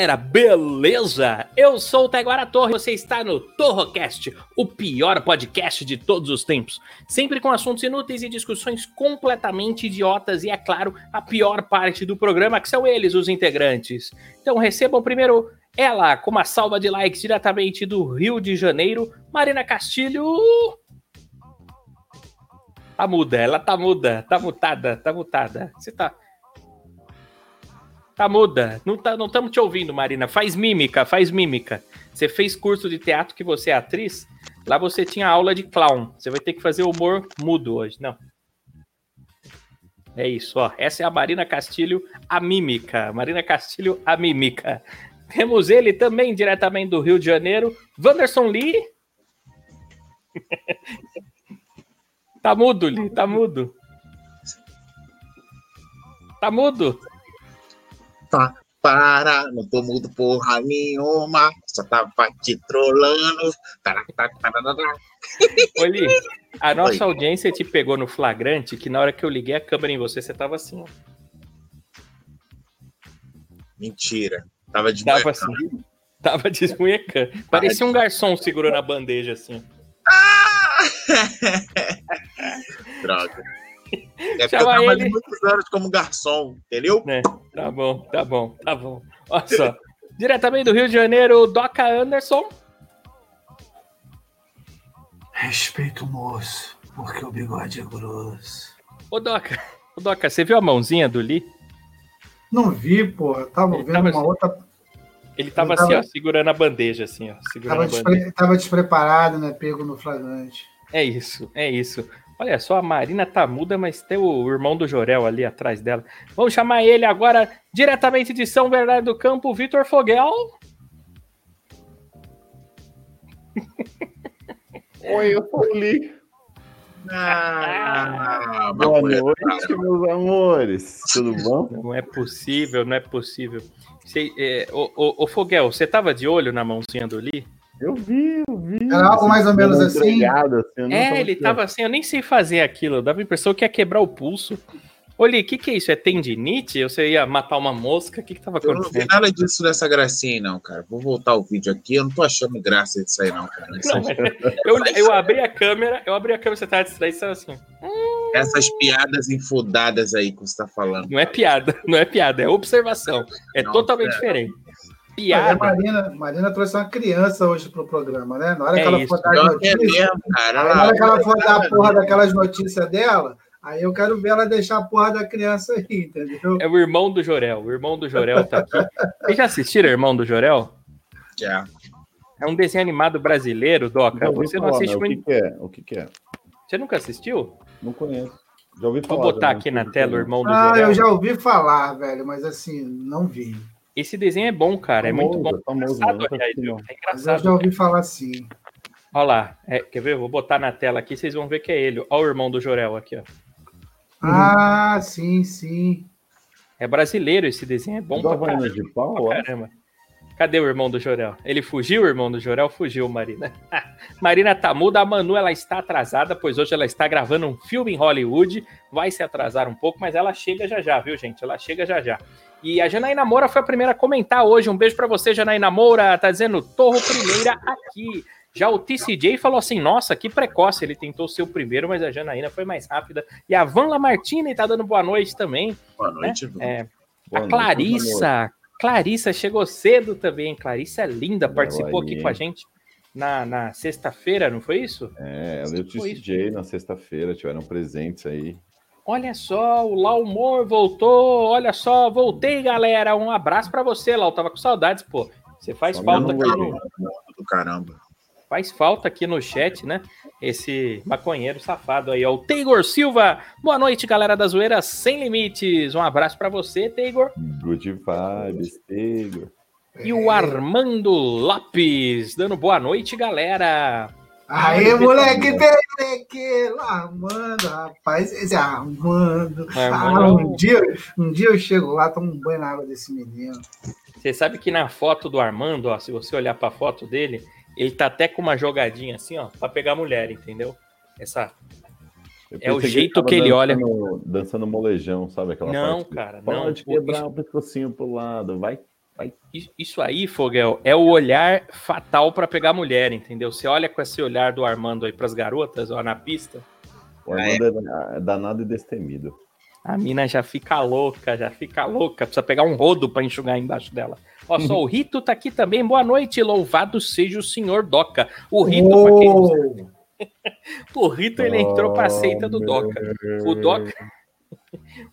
Galera, beleza? Eu sou o Taiguara Torre, você está no Torrocast, o pior podcast de todos os tempos. Sempre com assuntos inúteis e discussões completamente idiotas e, é claro, a pior parte do programa, que são eles, os integrantes. Então recebam primeiro ela, com uma salva de likes diretamente do Rio de Janeiro, Marina Castilho. Tá muda, ela tá muda, tá mutada, tá mutada. Você tá. Tá muda. Não tá, não estamos te ouvindo, Marina. Faz mímica, faz mímica. Você fez curso de teatro que você é atriz? Lá você tinha aula de clown. Você vai ter que fazer humor mudo hoje. Não. É isso, ó. Essa é a Marina Castilho, a mímica. Marina Castilho, a mímica. Temos ele também, diretamente do Rio de Janeiro, Wanderson Lee. tá mudo, Lee, tá mudo. Tá mudo? Tá, para, não tô mudo porra nenhuma, só tava te tará, tará, tará. Ô, Lee, a nossa Oi. audiência te pegou no flagrante que na hora que eu liguei a câmera em você, você tava assim, ó. Mentira, tava de Tava assim. Tava desmunhecando. Parecia um garçom segurando a bandeja, assim. Ah! Droga. É porque eu Chama trabalhei ele. muitos anos como garçom, entendeu? né? Tá bom, tá bom, tá bom. Olha só. Diretamente do Rio de Janeiro, Doca Anderson. Respeita o moço, porque o bigode é grosso. Ô, Doca, ô, Doca, você viu a mãozinha do Lee? Não vi, pô. Tava Ele vendo tava uma assim. outra. Ele tava Ele assim, tava- ó, segurando a bandeja, assim, ó. Segurando Tava, a bandeja. despre- tava despreparado, né? Pego no flagrante. É isso, é isso. Olha só, a Marina tá muda, mas tem o irmão do Jorel ali atrás dela. Vamos chamar ele agora, diretamente de São Bernardo do Campo, Vitor Foguel. Oi, eu sou o Lee. Ah, Boa noite, meus amores. Tudo bom? Não é possível, não é possível. Você, é, ô, ô, ô, Foguel, você tava de olho na mãozinha do Lee? Eu vi, eu vi. Era algo mais ou menos assim? assim, É, ele tava assim, eu nem sei fazer aquilo. Dava a impressão que ia quebrar o pulso. Lee, o que, que é isso? É tendinite? Ou você ia matar uma mosca? O que, que tava Eu não vi acontecendo? nada disso dessa gracinha aí, não, cara. Vou voltar o vídeo aqui. Eu não tô achando graça disso aí, não, cara. Não, eu, eu abri a câmera, eu abri a câmera, você tava distraído, você tava assim. Essas piadas enfudadas aí que você tá falando. Não é piada, não é piada, é observação. É Não, totalmente é. diferente. Mas a Piada. Marina, Marina trouxe uma criança hoje pro programa, né? Na hora É que ela isso. for dar as é notícias. mesmo, cara. na hora que ela for dar a porra daquelas notícias dela, aí eu quero ver ela deixar a porra da criança aí, entendeu? É o irmão do Jorel. O irmão do Jorel tá aqui. Vocês já assistiram Irmão do Jorel? Já. É um desenho animado brasileiro, Doca. Ouvi Você não falar, assiste muito. O que, que é? O que, que é? Você nunca assistiu? Não conheço. Já ouvi Vou falar. botar já, não aqui na tela o é. irmão do Ah, Jorel. eu já ouvi falar, velho, mas assim, não vi. Esse desenho é bom, cara. É muito bom. Famoso, Engraçado, aliás, não. É Mas eu engraçado. já ouvi falar sim. Olha lá. É, quer ver? Eu Vou botar na tela aqui, vocês vão ver que é ele. Olha o irmão do Jorel aqui, ó. Ah, sim, sim. É brasileiro esse desenho, é bom pra caramba. de pau, pra caramba. Cadê o irmão do Jorel? Ele fugiu, o irmão do Jorel? Fugiu, Marina. Marina tá muda, a Manu ela está atrasada, pois hoje ela está gravando um filme em Hollywood. Vai se atrasar um pouco, mas ela chega já já, viu, gente? Ela chega já já. E a Janaína Moura foi a primeira a comentar hoje. Um beijo pra você, Janaína Moura. Tá dizendo Torro Primeira aqui. Já o TCJ falou assim: nossa, que precoce. Ele tentou ser o primeiro, mas a Janaína foi mais rápida. E a Van Lamartine tá dando boa noite também. Boa noite, Bruno. É, Boa a noite, Clarissa, Clarissa chegou cedo também. Clarissa é linda, Olha participou aí. aqui com a gente na, na sexta-feira, não foi isso? É, ela e o TCJ na sexta-feira tiveram presentes aí. Olha só, o Lau Humor voltou. Olha só, voltei, galera. Um abraço pra você, Lau. Tava com saudades, pô. Você faz Só falta aqui. no- Do caramba. Faz falta aqui no chat, né? Esse maconheiro safado aí, ó. O Teigor Silva. Boa noite, galera da Zoeira Sem Limites. Um abraço pra você, Teigor. Good vibes, Tego. E o Armando Lopes, dando boa noite, galera. Aí, moleque, moleque, Armando, rapaz, esse Armando. Ah, Armando. um, dia, um dia eu chego lá, tomo um banho na água desse menino. Você sabe que na foto do Armando, ó, se você olhar pra foto dele, ele tá até com uma jogadinha assim, ó, pra pegar mulher, entendeu? Essa. É o jeito tava que ele olha. dançando- molejão, sabe? Aquela Não, parte? cara, não. Pode quebrar o pescocinho pro lado, vai. Isso- aí, Fogel, é o olhar fatal pra pegar mulher, entendeu? Você olha com esse olhar do Armando aí pras garotas, ó, na pista, O Armando é é danado e destemido. a mina já fica louca, já fica louca. Precisa pegar um rodo pra enxugar embaixo dela. Ó, só o Rito tá aqui também. Boa noite, louvado seja o senhor Doca. O Rito, pra quem não sabe, Oh, o Rito ele entrou pra seita do Doca. O Doca,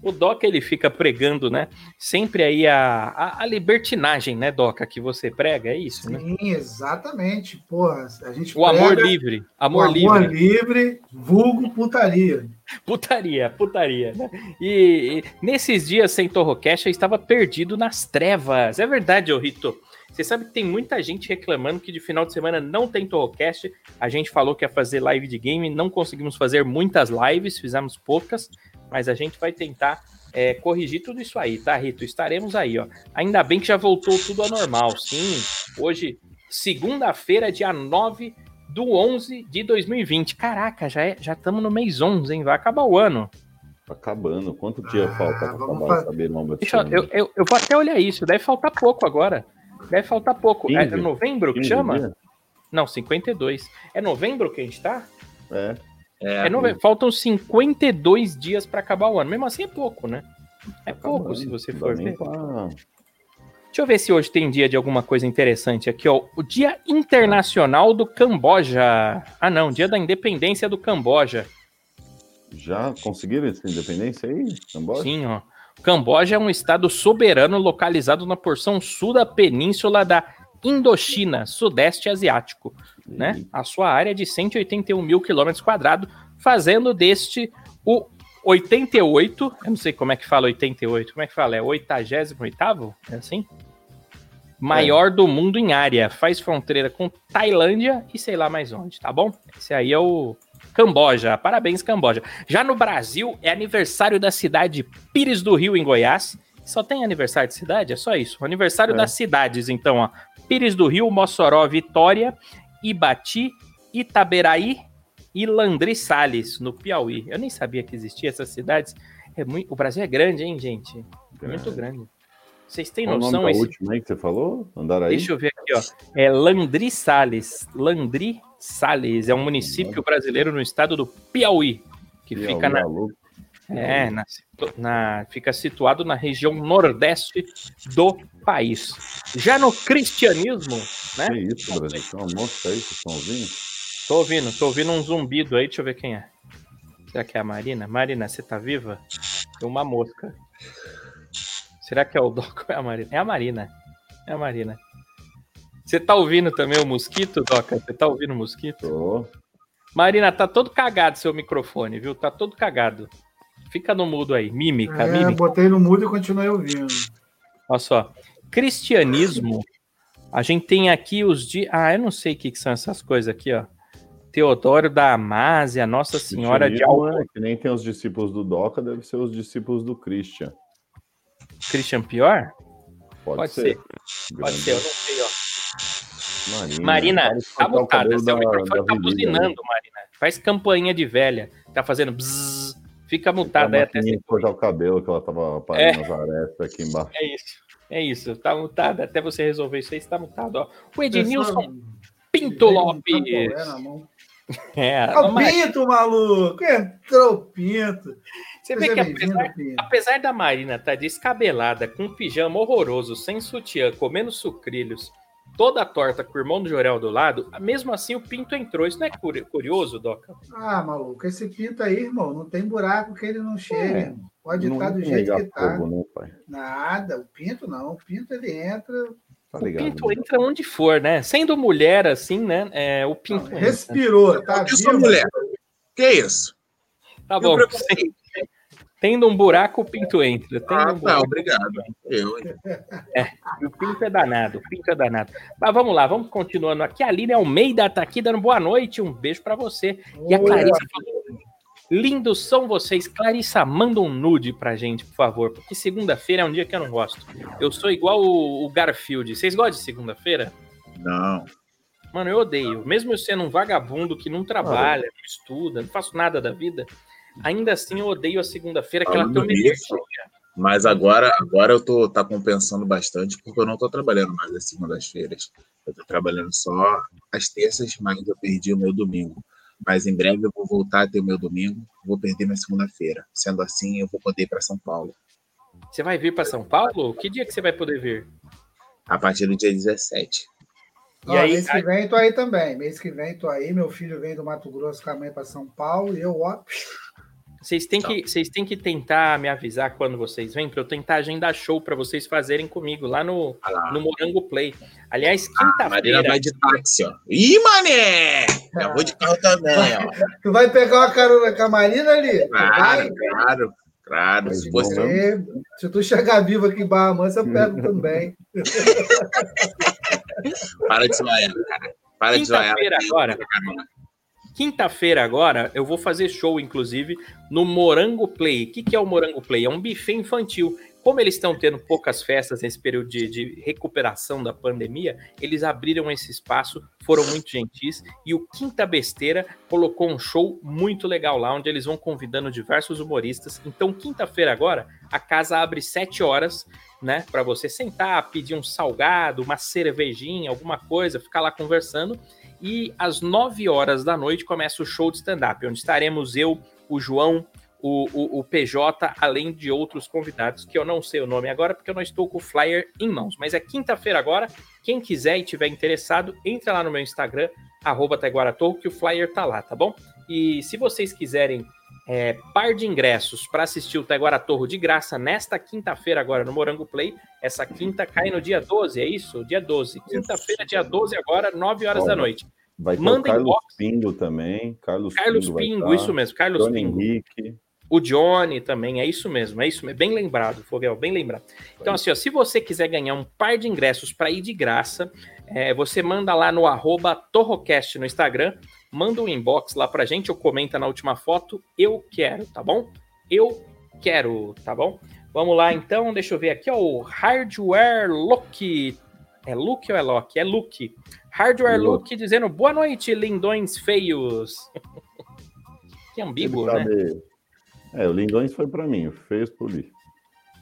o Doca ele fica pregando, né? Sempre aí a, a, a libertinagem, né, Doca, que você prega, é isso, né? sim, exatamente. Porra, a gente O amor livre, o amor livre. amor livre, vulgo putaria. Putaria, putaria, né? E, e nesses dias sem Torrocast eu estava perdido nas trevas. É verdade, ô Rito. Você sabe que tem muita gente reclamando que de final de semana não tem Torrocast. A gente falou que ia fazer live de game, não conseguimos fazer muitas lives, fizemos poucas, mas a gente vai tentar é, corrigir tudo isso aí, tá, Rito? Estaremos aí, ó. Ainda bem que já voltou tudo ao normal. Sim, hoje, segunda-feira, dia 9 do 11 de 2020. Caraca, já é, já estamos no mês 11, hein? Vai acabar o ano. Tá acabando. Quanto dia Ah, falta pra vamos acabar fa- essa biromba? Deixa eu, eu, eu, vou até olhar isso. Deve faltar pouco agora. Deve faltar pouco. É 15? novembro que 15 chama? dias? Não, 52. É novembro que a gente tá? É. É, novembro. Faltam 52 dias para acabar o ano. Mesmo assim é pouco, né? É tá pouco acabando. se você for ver. pra- Deixa eu ver se hoje tem dia de alguma coisa interessante aqui, ó. O Dia Internacional do Camboja. Ah, não, Dia da Independência do Camboja. Já conseguiram essa independência aí? Camboja? Sim, ó. O Camboja é um estado soberano localizado na porção sul da península da Indochina, sudeste asiático, né? A sua área é de 181 mil quilômetros quadrados, fazendo deste o 88, eu não sei como é que fala 88, como é que fala? É 88º? É assim? Maior do mundo em área, faz fronteira com Tailândia e sei lá mais onde, tá bom? Esse aí é o Camboja, parabéns Camboja. Já no Brasil, é aniversário da cidade Pires do Rio, em Goiás. Só tem aniversário de cidade? É só isso. Aniversário É. das cidades, então, ó. Pires do Rio, Mossoró, Vitória, Ibati, Itaberaí e Landri Salles, no Piauí. Eu nem sabia que existia essas cidades. É muito... O Brasil é grande, hein, gente? É muito grande. Vocês têm Qual o nome noção? da Esse... última aí que você falou? Andaraí? Deixa eu ver aqui, ó. É Landri Salles. Landri Salles é um município brasileiro no estado do Piauí, que Piauí, fica na? É, na, na- fica situado na região nordeste do país. Já no cristianismo, né? Que isso, Brasil? Uma mosca aí, vocês estão ouvindo? Tô ouvindo, tô ouvindo um zumbido aí, deixa eu ver quem é. Será que é a Marina? Marina, você tá viva? Tem uma mosca. Será que é o Doc ou é a Marina? É a Marina. É a Marina. Você tá ouvindo também o mosquito, Doca? Você tá ouvindo o mosquito? Tô. Marina, tá todo cagado seu microfone, viu? Tá todo cagado. Fica no mudo aí. Mímica, É, mímica. botei no mudo e continuei ouvindo. Olha só. Cristianismo. A gente tem aqui os dias. Ah, eu não sei o que, que são essas coisas aqui, ó. Teodoro da Amásia, Nossa Senhora de Alcântara. é Que nem tem os discípulos do Doca, deve ser os discípulos do Christian. Christian Pior? Pode, Pode ser. Pode ser, eu não sei, ó. Marina, Marina, de tá cabelo Seu da- microfone da tá buzinando? Marina. Faz campainha de velha. Tá fazendo bzzz. Fica mutada aí até você. cortar o cabelo que ela tava parando nas arestas aqui embaixo. É isso. É isso. Tá mutada. Até você resolver isso aí, está mutado, ó. O Ednilson Pinto Lopes. É. É, o Mar- Pinto, maluco! Entrou o Pinto. você vê que apesar, Pinto. apesar da Marina estar descabelada, com um pijama horroroso, sem sutiã, comendo sucrilhos, toda torta com o irmão do Jorel do lado, mesmo assim o Pinto entrou. Isso não é curi- curioso, Doca? Ah, maluco, esse Pinto aí, irmão, não tem buraco que ele não chegue. É, irmão. Pode Não estar do jeito que tá. fogo, né, pai? Nada, o Pinto não. O Pinto ele entra Tá O ligado? pinto entra onde for, né? Sendo mulher, assim, né? É, o pinto. entra. Respirou, tá Eu sou mulher. Que isso? Tá o bom. Tendo um buraco, o pinto entra. Tendo Ah, um tá, obrigado. Eu, hein? o pinto é danado. O pinto é danado. Mas vamos lá, vamos continuando aqui. A Aline Almeida tá aqui dando boa noite. Um beijo pra você. E a Clarissa falou: Lindos são vocês. Clarissa, manda um nude pra gente, por favor. Porque segunda-feira é um dia que eu não gosto. Eu sou igual o, o Garfield. Vocês gostam de segunda-feira? Não. Mano, eu odeio. Mesmo eu sendo um vagabundo que não trabalha, não estuda, não faço nada da vida, ainda assim eu odeio a segunda-feira, que ela tem uma energia. Mas agora, agora eu tô tá compensando bastante porque eu não tô trabalhando mais às segundas-feiras. Eu tô trabalhando só às terças, mas eu perdi o meu domingo. Mas em breve eu vou voltar a ter o meu domingo, vou perder minha segunda-feira. Sendo assim, eu vou poder ir para São Paulo Você vai vir pra São Paulo? Que dia que você vai poder vir? a partir do dia 17. E Ó, aí, mês que vem tô aí também. Mês que vem tô aí. Meu filho vem do Mato Grosso com a mãe para São Paulo. E eu, ó, Vocês têm, que, vocês têm que tentar me avisar quando vocês vêm, pra eu tentar agendar show pra vocês fazerem comigo lá no, lá. no Morango Play. Aliás, A Marina quinta-feira. vai de táxi, ó. Ih, mané! Eu vou de carro também, ó. tu vai pegar uma carona com a Marina ali? Claro, vai? claro, claro. Se fosse vamos. Se, tu chegar vivo aqui em Barra Mansa, eu pego também. Para de zoar, cara. Para de zoar. Quinta-feira agora. Quinta-feira agora eu vou fazer show, inclusive, no Morango Play. O que, que é o Morango Play? É um buffet infantil. Como eles estão tendo poucas festas nesse período de, de recuperação da pandemia, eles abriram esse espaço, foram muito gentis, e o Quinta Besteira colocou um show muito legal lá, onde eles vão convidando diversos humoristas. Então, quinta-feira agora, a casa abre 7 horas, né, para você sentar, pedir um salgado, uma cervejinha, alguma coisa, ficar lá conversando. E às 9 horas da noite começa o show de stand-up, onde estaremos eu, o João, o, o, o PJ, além de outros convidados, que eu não sei o nome agora, porque eu não estou com o flyer em mãos. Mas é quinta-feira agora. Quem quiser e tiver interessado, entra lá no meu Instagram, arroba que o flyer tá lá, tá bom? E se vocês quiserem é, par de ingressos para assistir o Taiguara Torro de graça nesta quinta-feira agora no Morango Play. Essa quinta cai no dia 12, é isso? Dia 12. Quinta-feira, dia 12 agora, 9 horas da Olha, noite. Vai ter Manda o Carlos inbox. Pingo também. Carlos, Carlos Pingo, Pingo, tá. isso mesmo, Carlos Johnny Pingo. Henrique. O Johnny também, é isso mesmo, é isso mesmo. Bem lembrado, Fogel, bem lembrado. Então, assim, ó, se você quiser ganhar um par de ingressos para ir de graça, é, você manda lá no arroba Torrocast no Instagram, manda um inbox lá pra gente, ou comenta na última foto, eu quero, tá bom? Eu quero, tá bom? Vamos lá, então, deixa eu ver aqui, ó, o Hardware Look. É Luke ou é Loki? É Luke. Hardware Luke. Look dizendo boa noite, lindões feios. que ambíguo, né? É, o Lindões foi pra mim, o Feios pro Li.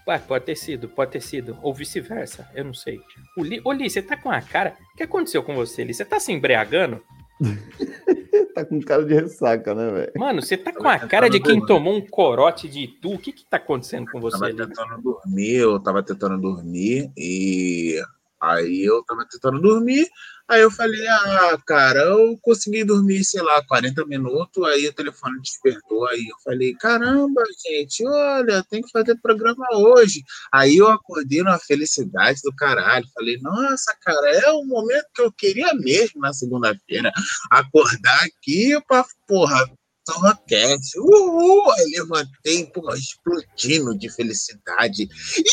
Ué, pode ter sido, pode ter sido. Ou vice-versa, eu não sei. O Li, ô Li, você tá com a cara. O que aconteceu com você, Li? Você tá se embriagando? tá com cara de ressaca, né, velho? Mano, você tá com a cara de quem tomou um corote de Itu. O que que tá acontecendo com você, tava Li? tentando dormir, eu tava tentando dormir e aí eu tava tentando dormir, aí eu falei, ah, cara, eu consegui dormir, sei lá, 40 minutos, aí o telefone despertou, aí eu falei, caramba, gente, olha, tem que fazer programa hoje. Aí eu acordei numa felicidade do caralho, falei, nossa, cara, é o momento que eu queria mesmo na segunda-feira, acordar aqui pra, porra, Torrocast, uhul! Aí levantei, porra, explodindo de felicidade. Ih!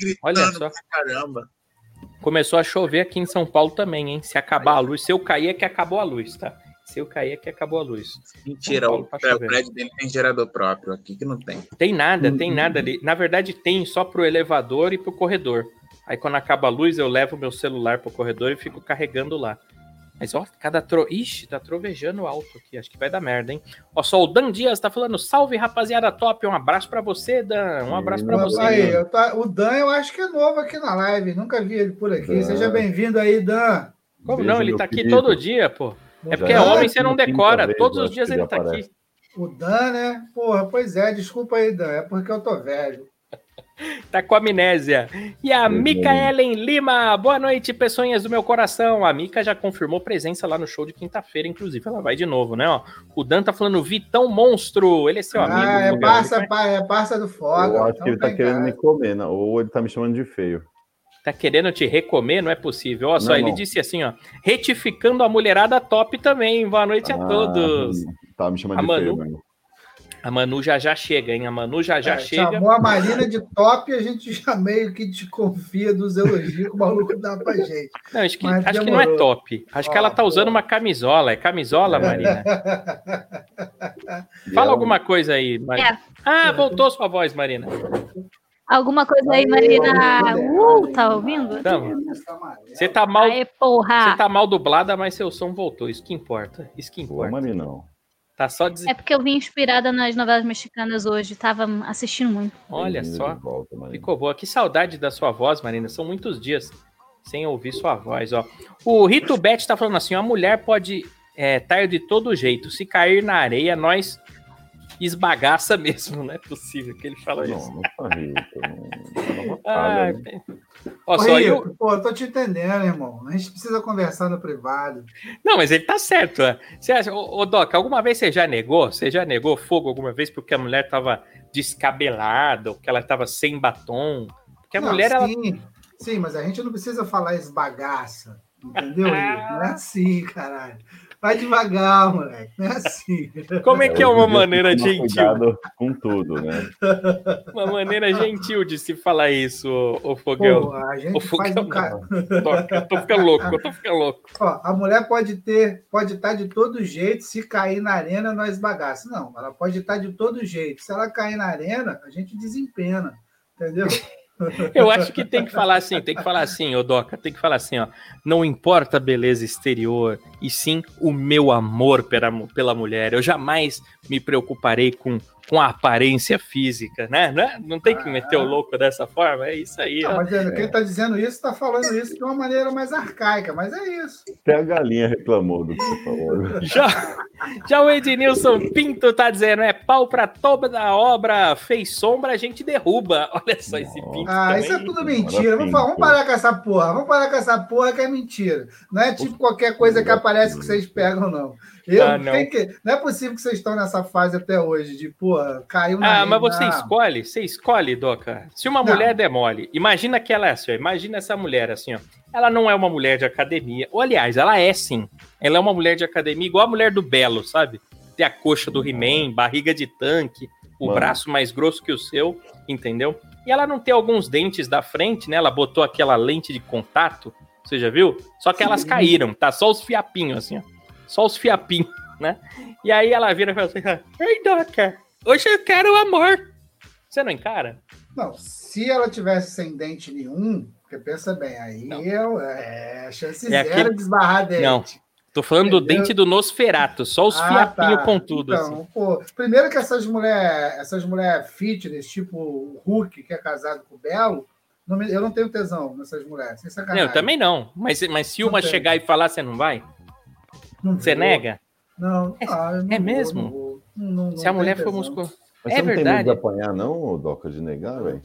Gritando Olha só. pra caramba. Começou a chover aqui em São Paulo também, hein? Se acabar a luz, se eu cair é que acabou a luz, tá? Se eu cair é que acabou a luz. Mentira, o, Paulo tá o prédio dele tem gerador próprio, aqui que não tem. Tem nada, Hum, tem hum, nada ali. Na verdade, tem só pro elevador e pro corredor. Aí quando acaba a luz, eu levo meu celular pro corredor e fico carregando lá. Mas ó, cada tro... Ixi, tá trovejando alto aqui. Acho que vai dar merda, hein? Ó, só o Dan Dias tá falando, salve rapaziada top. Um abraço pra você, Dan. Um abraço pra Pra você. Aí, eu tá- o Dan, eu acho que é novo aqui na live. Nunca vi ele por aqui. Dan. Seja bem-vindo aí, Dan. Como Beijo, não? Ele tá aqui querido. todo dia, pô. É porque é homem, você não decora. vez, Todos os dias ele tá aparece. aqui. O Dan, né? Porra, pois é, desculpa aí, Dan. É porque eu tô velho. Tá com amnésia. E a Muito Mica Ellen Lima. Boa noite, pessoinhas do meu coração. A Mica já confirmou presença lá no show de quinta-feira, inclusive. Ela vai de novo, né? Ó, o Dan tá falando Vitão Monstro. Ele é seu amigo. ah, é parça, pa- é parça do Foga. eu acho então que ele tá tem querendo cara. me comer, né? ou ele tá me chamando de feio. Tá querendo te recomer? Não é possível. Olha só, Não, ele não. disse assim, ó. Retificando a mulherada top também. Boa noite a Ah, todos. Tava me chamando A de Manu? feio, mano. A Manu já já chega, hein? A Manu já já É, chega. Chamou a Marina de top e a gente já meio que desconfia dos elogios que o maluco dá pra gente. Não, acho que, acho que não é top. Acho que Ó, ela tá usando pô. uma camisola. É camisola, Marina? Fala ela- alguma coisa aí, Marina. Ah, voltou sua voz, Marina. Alguma coisa aí, Marina? Uh, tá ouvindo? Então, você tá mal, Aê, porra! você tá mal dublada, mas seu som voltou. Isso que importa. Isso que Pô, importa. Marinão. Tá só des... É porque eu vim inspirada nas novelas mexicanas hoje. Tava assistindo muito. Olha só. volta. Ficou boa. Que saudade da sua voz, Marina. São muitos dias sem ouvir sua voz, ó. O Rito Bet tá falando assim: a mulher pode estar de todo jeito. Se cair na areia, nós esbagaça mesmo. Não é possível que ele fala isso. Não, não tá rico. Não, não Ai, batalha, né? Ó, Ô, só eu... Rico, Pô, eu tô te entendendo, irmão. A gente precisa conversar no privado. Não, mas ele tá certo. é. Você acha, ô, ô Doc, alguma vez você já negou? Você já negou fogo alguma vez porque a mulher tava descabelada, ou que ela tava sem batom? Porque a Não, mulher, ela. sim, sim, mas a gente não precisa falar esbagaça. Entendeu, Rico? Não é assim, caralho. Vai devagar, moleque. Não é assim. Como é que é uma maneira gentil? Com tudo, né? Uma maneira gentil de se falar isso, ô, ô Fogão. Pô, a gente O faz fogão um cara. Doc, eu tô ficando louco, eu tô ficando louco. Ó, a mulher pode ter, pode estar de todo jeito, se cair na arena, nós bagaça. Não, ela pode estar de todo jeito. Se ela cair na arena, a gente desempena. Entendeu? Eu acho que tem que falar assim, tem que falar assim, ô Doca, tem que falar assim, ó. Não importa a beleza exterior, e sim o meu amor pela, pela mulher. Eu jamais me preocuparei com, com a aparência física, né? Né? Não tem que meter o louco dessa forma, é isso aí, Não, ó. mas é, quem está dizendo isso está falando isso de uma maneira mais arcaica, mas é isso. Até a galinha reclamou do que você falou. Já, já o Ednilson Pinto tá dizendo, é pau pra toda da obra, fez sombra, a gente derruba. Olha só esse Nossa. Pinto Ah, também. isso é tudo mentira. Vamos, falar- vamos parar com essa porra. Vamos parar com essa porra que é mentira. Não é tipo qualquer coisa que aparece que vocês pegam, não. Eu, Ah, não. que, não é possível que vocês estão nessa fase até hoje de, porra, caiu na Ah, mas você escolhe, você escolhe, Doca. Se uma Não. mulher der mole, imagina que ela é assim, ó, imagina essa mulher assim, ó. Ela não é uma mulher de academia. Ou, aliás, ela é sim. Ela é uma mulher de academia igual a mulher do Belo, sabe? Tem a coxa do He-Man, barriga de tanque, o Mano. braço mais grosso que o seu, entendeu? E ela não tem alguns dentes da frente, né? Ela botou aquela lente de contato, você já viu? Só que elas Sim. caíram, tá? Só os fiapinhos, assim, ó. Só os fiapinhos, né? E aí ela vira e fala assim: Ei, Doca, hoje eu quero amor. Você não encara? Não, se ela tivesse sem dente nenhum, porque pensa bem, aí Não. eu, é chance É zero aquele- de esbarrar dente. Não. Tô falando do Entendeu? dente do Nosferato, só os Ah, fiapinhos tá. com tudo, Então, assim. pô, primeiro que essas mulher, essas mulher fitness, tipo o Hulk, que é casado com o Belo, não me- eu não tenho tesão nessas mulheres, sem Não, eu também não. Mas, mas se Não uma tem. chegar e falar, você não vai? Não Você vou. nega? Não, ah, eu não é vou, mesmo? não vou. Não- não- não se a mulher for musculosa. Mas É você não tem medo verdade. de apanhar, não, Doca, de negar, velho?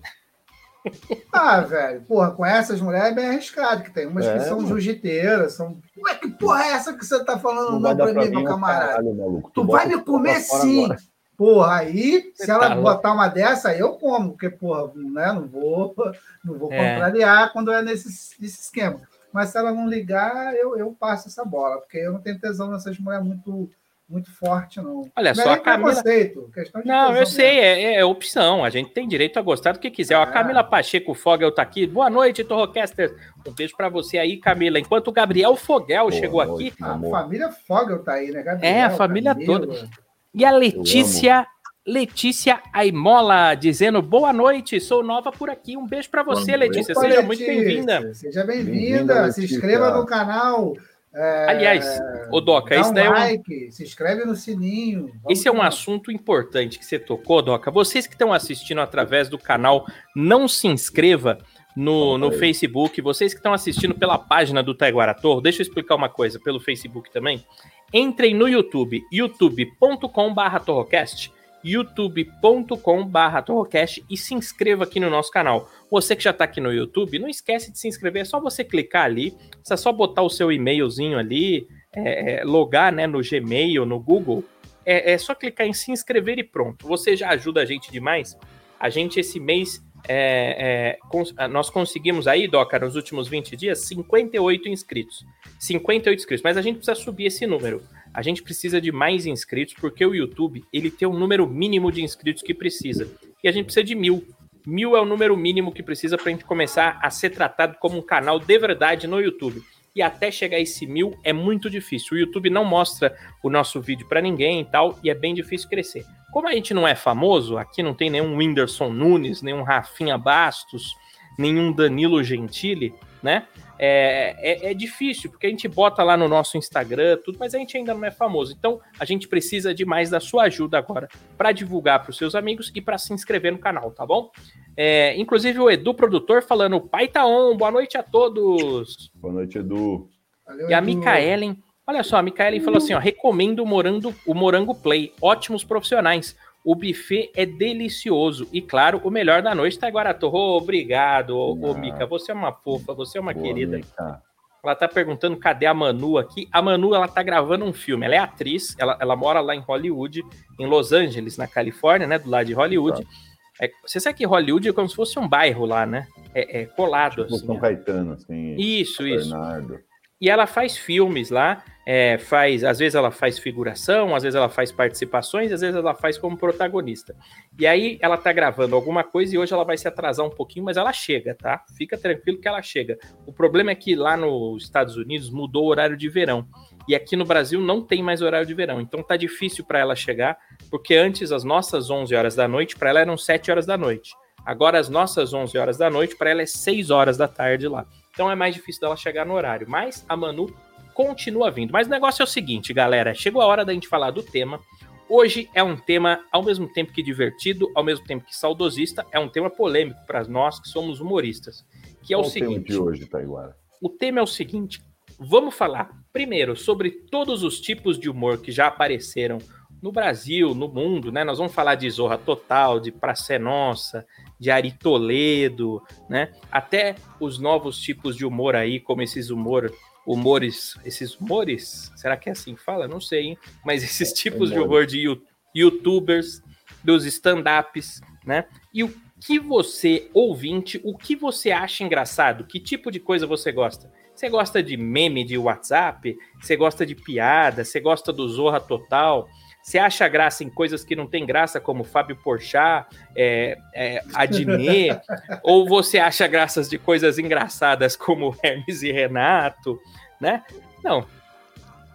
Ah, velho, porra, com essas mulheres é bem arriscado, que tem umas É, que são jiu-jiteiras, são. Ué, que porra é essa que você tá falando Não não, pra pra mim, meu camarada? caralho, maluco. Tu bota vai me comer sim. agora. Porra, aí, se Você ela tá louco. botar uma dessa, aí eu como, porque, porra, né, não vou, não vou É. contrariar quando é nesse, nesse esquema. Mas se ela não ligar, eu, eu passo essa bola, porque eu não tenho tesão nessas mulheres muito, muito forte, não. Olha Não é só, a nem Camila. preconceito, questão de Não, eu sei, é, é opção. A gente tem direito a gostar do que quiser. Ó, A. Camila Pacheco Fogel tá aqui. Boa noite, Torrocasters. Um beijo pra você aí, Camila. Enquanto o Gabriel Fogel Boa chegou noite, aqui. A família Fogel tá aí, né, Gabriel? É, a família Camila. toda. E a Letícia, Letícia Aimola, dizendo boa noite, sou nova por aqui. Um beijo pra você. Letícia. Opa, Seja muito Letícia, bem-vinda. Seja Bem-vinda, bem-vinda. Se inscreva no canal. é, Aliás, ô Doca, dá isso um daí é um, like, se inscreve no sininho. Vamos Esse é um vamos. assunto importante que você tocou, Doca. Vocês que estão assistindo através do canal, não se inscreva no, no. Facebook. Vocês que estão assistindo pela página do Taiguara Torro, deixa eu explicar uma coisa pelo Facebook também. Entrem no YouTube, youtube.com.br torrocast, youtube.com.br torrocast e se inscreva aqui no nosso canal. Você que já está aqui no YouTube, não esquece de se inscrever, é só você clicar ali, é só botar o seu e-mailzinho ali, é, é, logar né, no Gmail, no Google, é, é só clicar em se inscrever e pronto. Você já ajuda a gente demais. A gente esse mês é, é, cons- ah, nós conseguimos aí, Doca, nos últimos 20 dias, 58 inscritos. 58 inscritos, mas a gente precisa subir esse número. A gente precisa de mais inscritos, porque o YouTube ele tem um número mínimo de inscritos que precisa. E a gente precisa de mil. Mil é o número mínimo que precisa para a gente começar a ser tratado como um canal de verdade no YouTube. E até chegar a esse mil é muito difícil. O YouTube não mostra o nosso vídeo para ninguém e tal, e é bem difícil crescer. Como a gente não é famoso, aqui não tem nenhum Whindersson Nunes, nenhum Rafinha Bastos, nenhum Danilo Gentili, né? É, é, é difícil, porque a gente bota lá no nosso Instagram, tudo, mas a gente ainda não é famoso. Então, a gente precisa de mais da sua ajuda agora para divulgar para os seus amigos e para se inscrever no canal, tá bom? É, inclusive o Edu, produtor, falando: Pai tá on, boa noite a todos. Boa noite, Edu. Valeu, E a. Micaelen, olha só, a Micaelen falou assim: ó, recomendo o Morango, o Morango Play, ótimos profissionais. O buffet é delicioso e, claro, o melhor da noite tá em Guarato. Ô, obrigado, ô, Ah. Mica. Você é uma fofa, você é uma Boa, querida. Mica. Ela tá perguntando cadê a Manu aqui. A Manu, ela tá gravando um filme. Ela é atriz, ela, ela mora lá em Hollywood, em Los Angeles, na Califórnia, né? Do lado de Hollywood. É, você sabe que Hollywood é como se fosse um bairro lá, né? É, é colado, Tipo assim. São ó. Caetano, assim. Isso, isso. Bernardo. E ela faz filmes lá, é, faz, às vezes ela faz figuração, às vezes ela faz participações, às vezes ela faz como protagonista. E aí ela tá gravando alguma coisa e hoje ela vai se atrasar um pouquinho, mas ela chega, tá? Fica tranquilo que ela chega. O problema é que lá nos Estados Unidos mudou o horário de verão. E aqui no Brasil não tem mais horário de verão. Então tá difícil para ela chegar, porque antes as nossas 11 horas da noite, para ela eram 7 horas da noite. Agora as nossas 11 horas da noite, para ela é 6 horas da tarde lá. Então é mais difícil dela chegar no horário. Mas a Manu continua vindo. Mas o negócio é o seguinte, galera. Chegou a hora da gente falar do tema. Hoje é um tema ao mesmo tempo que divertido, ao mesmo tempo que saudosista, é um tema polêmico para nós que somos humoristas. Que é Qual o o tema seguinte: de hoje, Taiguara? o tema é o seguinte: vamos falar primeiro sobre todos os tipos de humor que já apareceram no Brasil, no mundo, né? Nós vamos falar de Zorra Total, de Praça é Nossa, de Ari Toledo, né? Até os novos tipos de humor aí, como esses humor, humores, esses humores, será que é assim que fala? Não sei, hein? Mas esses tipos de humor de you- youtubers, dos stand-ups, né? E o que você, ouvinte, o que você acha engraçado? Que tipo de coisa você gosta? Você gosta de meme de WhatsApp? Você gosta de piada? Você gosta do Zorra Total? Você acha graça em coisas que não tem graça, como Fábio Porchat, é, é, Adnet? ou você acha graças de coisas engraçadas como Hermes e Renato, né? Não.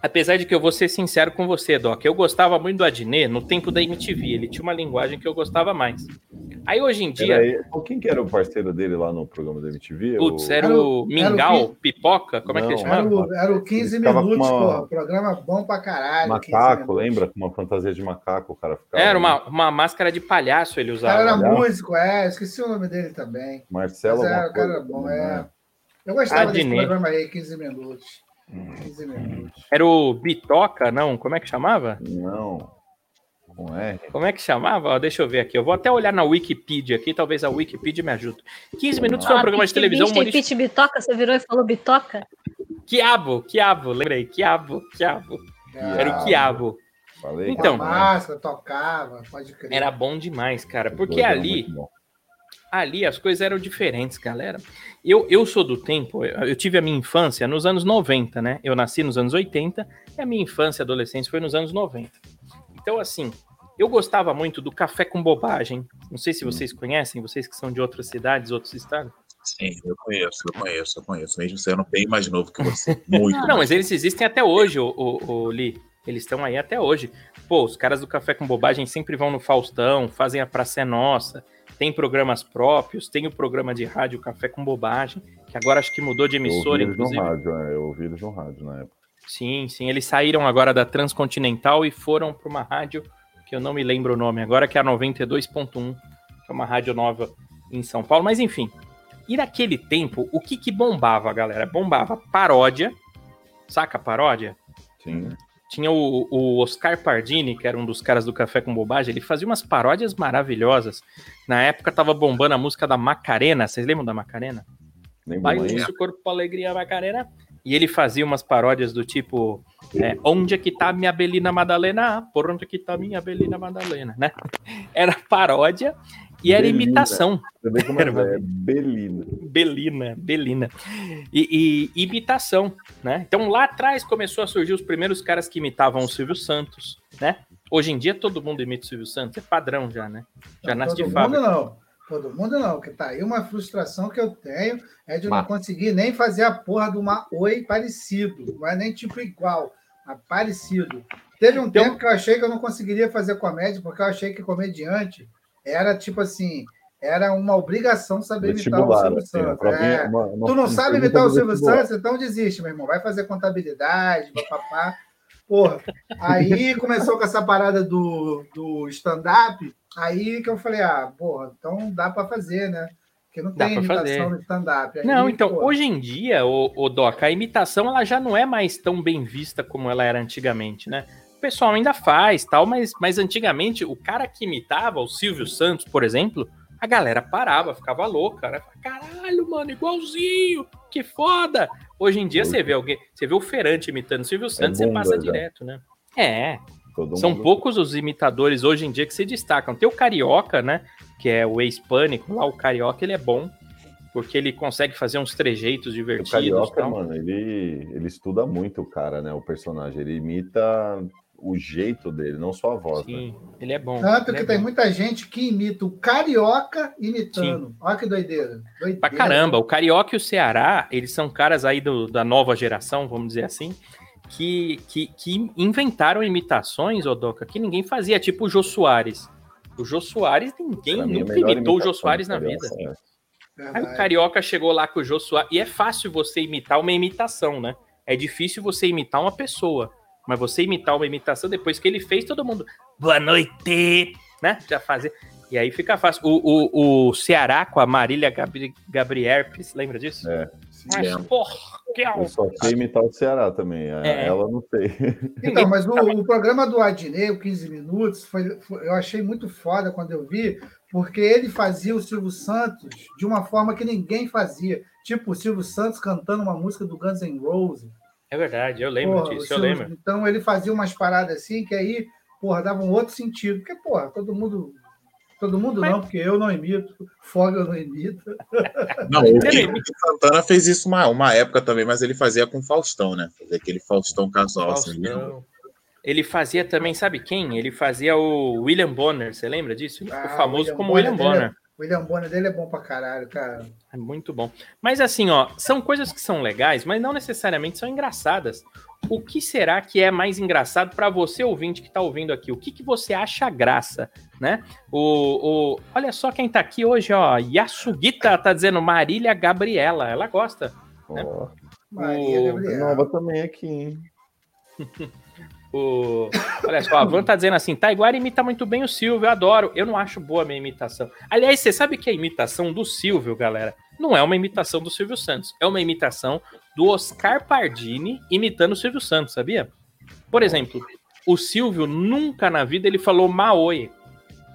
Apesar de que eu vou ser sincero com você, Doc, eu gostava muito do Adnet no tempo da MTV, ele tinha uma linguagem que eu gostava mais. Aí hoje em dia, Era ele- Quem que era o parceiro dele lá no programa da MTV? putz, O- era Era o o- era o Mingau, que- Pipoca, como é que ele Não, Era chamava? o, era o 15 Ficava com minutos, uma- porra. Programa bom pra caralho. 15 Macaco, lembra? Com uma fantasia de macaco o cara ficava. Era uma, uma máscara de palhaço ele O usava. cara era Legal. músico, é. Esqueci o nome dele também. Marcelo. Mas é, alguma o cara era bom, né? é. Eu gostava desse Adnet. programa aí, 15 minutos. Hum. 15 minutos. Era o Bitoca, não? Como é que chamava? Não. Com R. Como é que chamava? Ó, deixa eu ver aqui. Eu vou até olhar na Wikipedia aqui, talvez a Wikipedia me ajude. 15 minutos foi um Ah, programa de televisão humorístico. Pit Bitoca, você virou e falou Bitoca? Quiabo, Quiabo, lembrei. Quiabo, Quiabo. Era o Quiabo. Falei. Então. Com a máscara, tocava, pode crer. Era bom demais, cara. Porque Programa ali, muito bom. Ali as coisas eram diferentes, galera. Eu, eu sou do tempo, eu tive a minha infância nos anos 90, né? Eu nasci nos anos 80 e a minha infância e adolescência foi nos anos 90. Então, assim, eu gostava muito do Café com Bobagem. Não sei se vocês conhecem, vocês que são de outras cidades, outros estados. Sim, eu conheço, eu conheço, eu conheço. Mesmo sendo bem mais novo que você. Muito. Não, mas eles existem até hoje, o, o, o Li. Eles estão aí até hoje. Pô, os caras do Café com Bobagem sempre vão no Faustão, fazem a Praça é Nossa, tem programas próprios, tem o programa de rádio Café com Bobagem, que agora acho que mudou de Eu ouvi emissora, eles no inclusive. rádio, é, eu ouvi eles no rádio na época. Sim, sim. Eles saíram agora da Transcontinental e foram para uma rádio que eu não me lembro o nome agora, que é a 92.1, que é uma rádio nova em São Paulo. Mas enfim. E naquele tempo, o que que bombava, galera? Bombava paródia. Saca paródia? Sim. Tinha o, o Oscar Pardini, que era um dos caras do Café com Bobagem, ele fazia umas paródias maravilhosas. Na época tava bombando a música da Macarena. Vocês lembram da Macarena? Lembra Baile mais? seu corpo, alegria, Macarena. E ele fazia umas paródias do tipo: é, Onde é que tá minha Belina Madalena? Por onde é que tá minha Belina Madalena, né? Era paródia. E era Belina. imitação. Você vê como é, Era uma é Belina. Belina, Belina. E, e imitação, né? Então lá atrás começou a surgir os primeiros caras que imitavam o Silvio Santos, né? Hoje em dia todo mundo imita o Silvio Santos, é padrão já, né? Já Não, nasce de todo fábrica. mundo não. Todo mundo não, que tá aí uma frustração que eu tenho é de não Mas- conseguir nem fazer a porra de uma oi parecido, não é nem tipo igual, mas parecido. Teve um Então- tempo que eu achei que eu não conseguiria fazer comédia, porque eu achei que comediante era tipo assim, era uma obrigação saber imitar o Silvio assim, a Santos. provinha- É. uma- uma- Tu não sabe imitar o do Silvio. Santos, então desiste, meu irmão. Vai fazer contabilidade, papapá. Porra. Aí começou com essa parada do, do stand-up. Aí que eu falei, ah, porra, então dá pra fazer, né? Porque não Dá tem imitação fazer. no stand-up. Aí, Não, então, pô, hoje em dia, o, o Doc, a imitação ela já não é mais tão bem vista como ela era antigamente, né? O pessoal ainda faz, tal, mas, mas antigamente o cara que imitava, o Silvio Santos, por exemplo, a galera parava, ficava louca, né? Caralho, mano, igualzinho, que foda! Hoje em dia você vê alguém, você vê o Ferante imitando o Silvio Santos, você bunda passa direto, né? É, Todo são mundo- poucos os imitadores hoje em dia que se destacam. Tem o Carioca, né? Que é o ex-pânico lá. O Carioca, ele é bom. Porque ele consegue fazer uns trejeitos O divertidos. Carioca, tal. mano, ele, ele estuda muito o cara, né? O personagem. Ele imita o jeito dele, não só a voz, né? Sim, ele é bom. Tanto ele que é tem bom. muita gente que imita o carioca imitando. Olha que doideira. doideira. Pra caramba. O Carioca e o Ceará, eles são caras aí do- da nova geração, vamos dizer assim, que, que, que inventaram imitações, Odoca, que ninguém fazia. Tipo o Jô Soares. O Jô Soares, ninguém Pra nunca imitou o Jô Soares na vida. é. Aí o. Carioca chegou lá com o Jô Soares. E é fácil você imitar uma imitação, né? É difícil você imitar uma pessoa. Mas você imitar uma imitação, depois que ele fez, todo mundo. Boa noite! Né? Já fazer. E aí fica fácil. O, o, o Ceará com a Marília Gabri Gabrierpes, lembra disso? É. Mas, Lembro. porra, que Eu só sei imitar o Ceará também. É. Ela não sei. Então, mas o, o programa do Adnei, o 15 Minutos, foi, foi- eu achei muito foda quando eu vi, porque ele fazia o Silvio Santos de uma forma que ninguém fazia. Tipo, o Silvio Santos cantando uma música do Guns N' Roses. É verdade, eu lembro Porra, o disso, eu lembro. Então ele fazia umas paradas assim que aí, porra, dava um outro sentido. Porque, porra, todo mundo. Todo mundo Mas- não, porque eu não imito, Foga eu não imito. Não, o Henrique Santana fez isso uma, uma época também, mas ele fazia com Faustão, né? Fazia aquele Faustão casual, assim. Faustão. Ele fazia também, sabe quem? Ele fazia o William Bonner, você lembra disso? Ele ficou Ah, famoso William como Bonner William dele é- Bonner. O William Bonner dele é bom pra caralho, cara. É muito bom. Mas assim, ó, são coisas que são legais, mas não necessariamente são engraçadas. O que será que é mais engraçado para você ouvinte que tá ouvindo aqui? O que, que você acha graça, né? O, o, olha só quem tá aqui hoje, ó. Yasugita tá dizendo Marília Gabriela. Ela gosta. É. Ó, Maria O- Gabriela. nova também aqui, hein? O... Olha só, a Van tá dizendo assim: Taiguara imita muito bem o Silvio, eu adoro. Eu não acho boa a minha imitação. Aliás, você sabe que a imitação do Silvio, galera, não é uma imitação do Silvio Santos, é uma imitação do Oscar Pardini imitando o Silvio Santos, sabia? Por exemplo, o Silvio nunca na vida ele falou Maoi.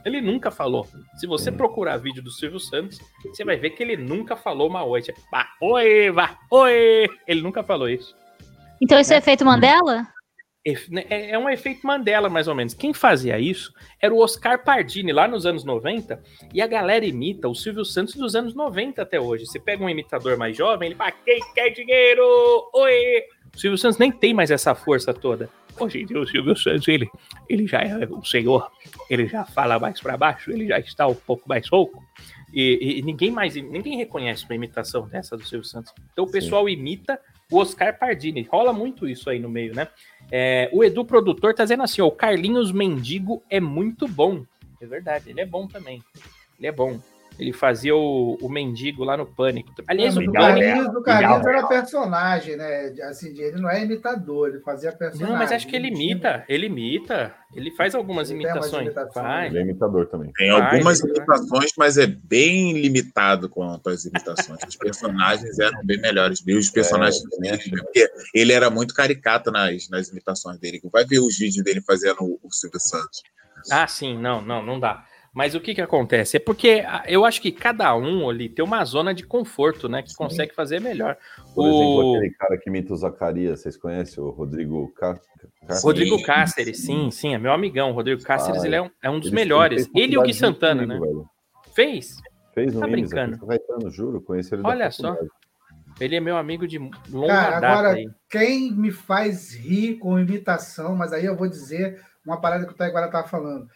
Ele nunca falou. Se você procurar vídeo do Silvio Santos, você vai ver que ele nunca falou Maoi. Tipo, vá, oi, vá, oi. Ele nunca falou isso. Então isso é efeito Mandela? Né, É é um efeito Mandela, mais ou menos. Quem fazia isso era o Oscar Pardini, lá nos anos 90, e a galera imita o Silvio Santos dos anos 90 até hoje. Você pega um imitador mais jovem, ele fala, quem quer dinheiro? Oi! O Silvio Santos nem tem mais essa força toda. Hoje em dia, o Silvio Santos, ele, ele já é um senhor, ele já fala mais para baixo, ele já está um pouco mais rouco. E, e- ninguém mais, ninguém reconhece uma imitação dessa do Silvio Santos. Então o pessoal imita o Oscar Pardini. Rola muito isso aí no meio, né? É, o Edu Produtor tá dizendo assim: ó, o Carlinhos Mendigo é muito bom. É verdade, ele é bom também. Ele é bom. Ele fazia o, o mendigo lá no Pânico. Aliás, o mas o. Carlinhos, o Carlinhos era personagem, né? Assim, ele não é imitador, ele fazia personagem. Não, mas acho que ele imita. Ele imita. Ele faz algumas Ele imitações. imitações. Faz. Ele é imitador também. Tem Vai, algumas imitações, mas é bem limitado quanto às imitações. Os personagens eram bem melhores. E os personagens É, dele, porque ele era muito caricato nas, nas imitações dele. Vai ver os vídeos dele fazendo o, o Silvio Santos. Ah, sim, não, não, não dá. Mas o que que acontece? É porque ah, eu acho que cada um ali tem uma zona de conforto, né? Que consegue fazer melhor. Por exemplo, O aquele cara que imita o Zacarias, vocês conhecem? O Rodrigo Cá- Cá- Rodrigo Sim. Cáceres, sim, sim, é meu amigão. Rodrigo Cáceres, Ah, ele é um, é um dos melhores. Ele e o Gui Santana, né? comigo, velho. Fez? Fez no Tá Imes, brincando. Caetano, juro. Conheci ele Olha só. Ele é meu amigo de longa Cara, data agora, aí. quem me faz rir com imitação, mas aí eu vou dizer uma parada que o Taiguara estava falando.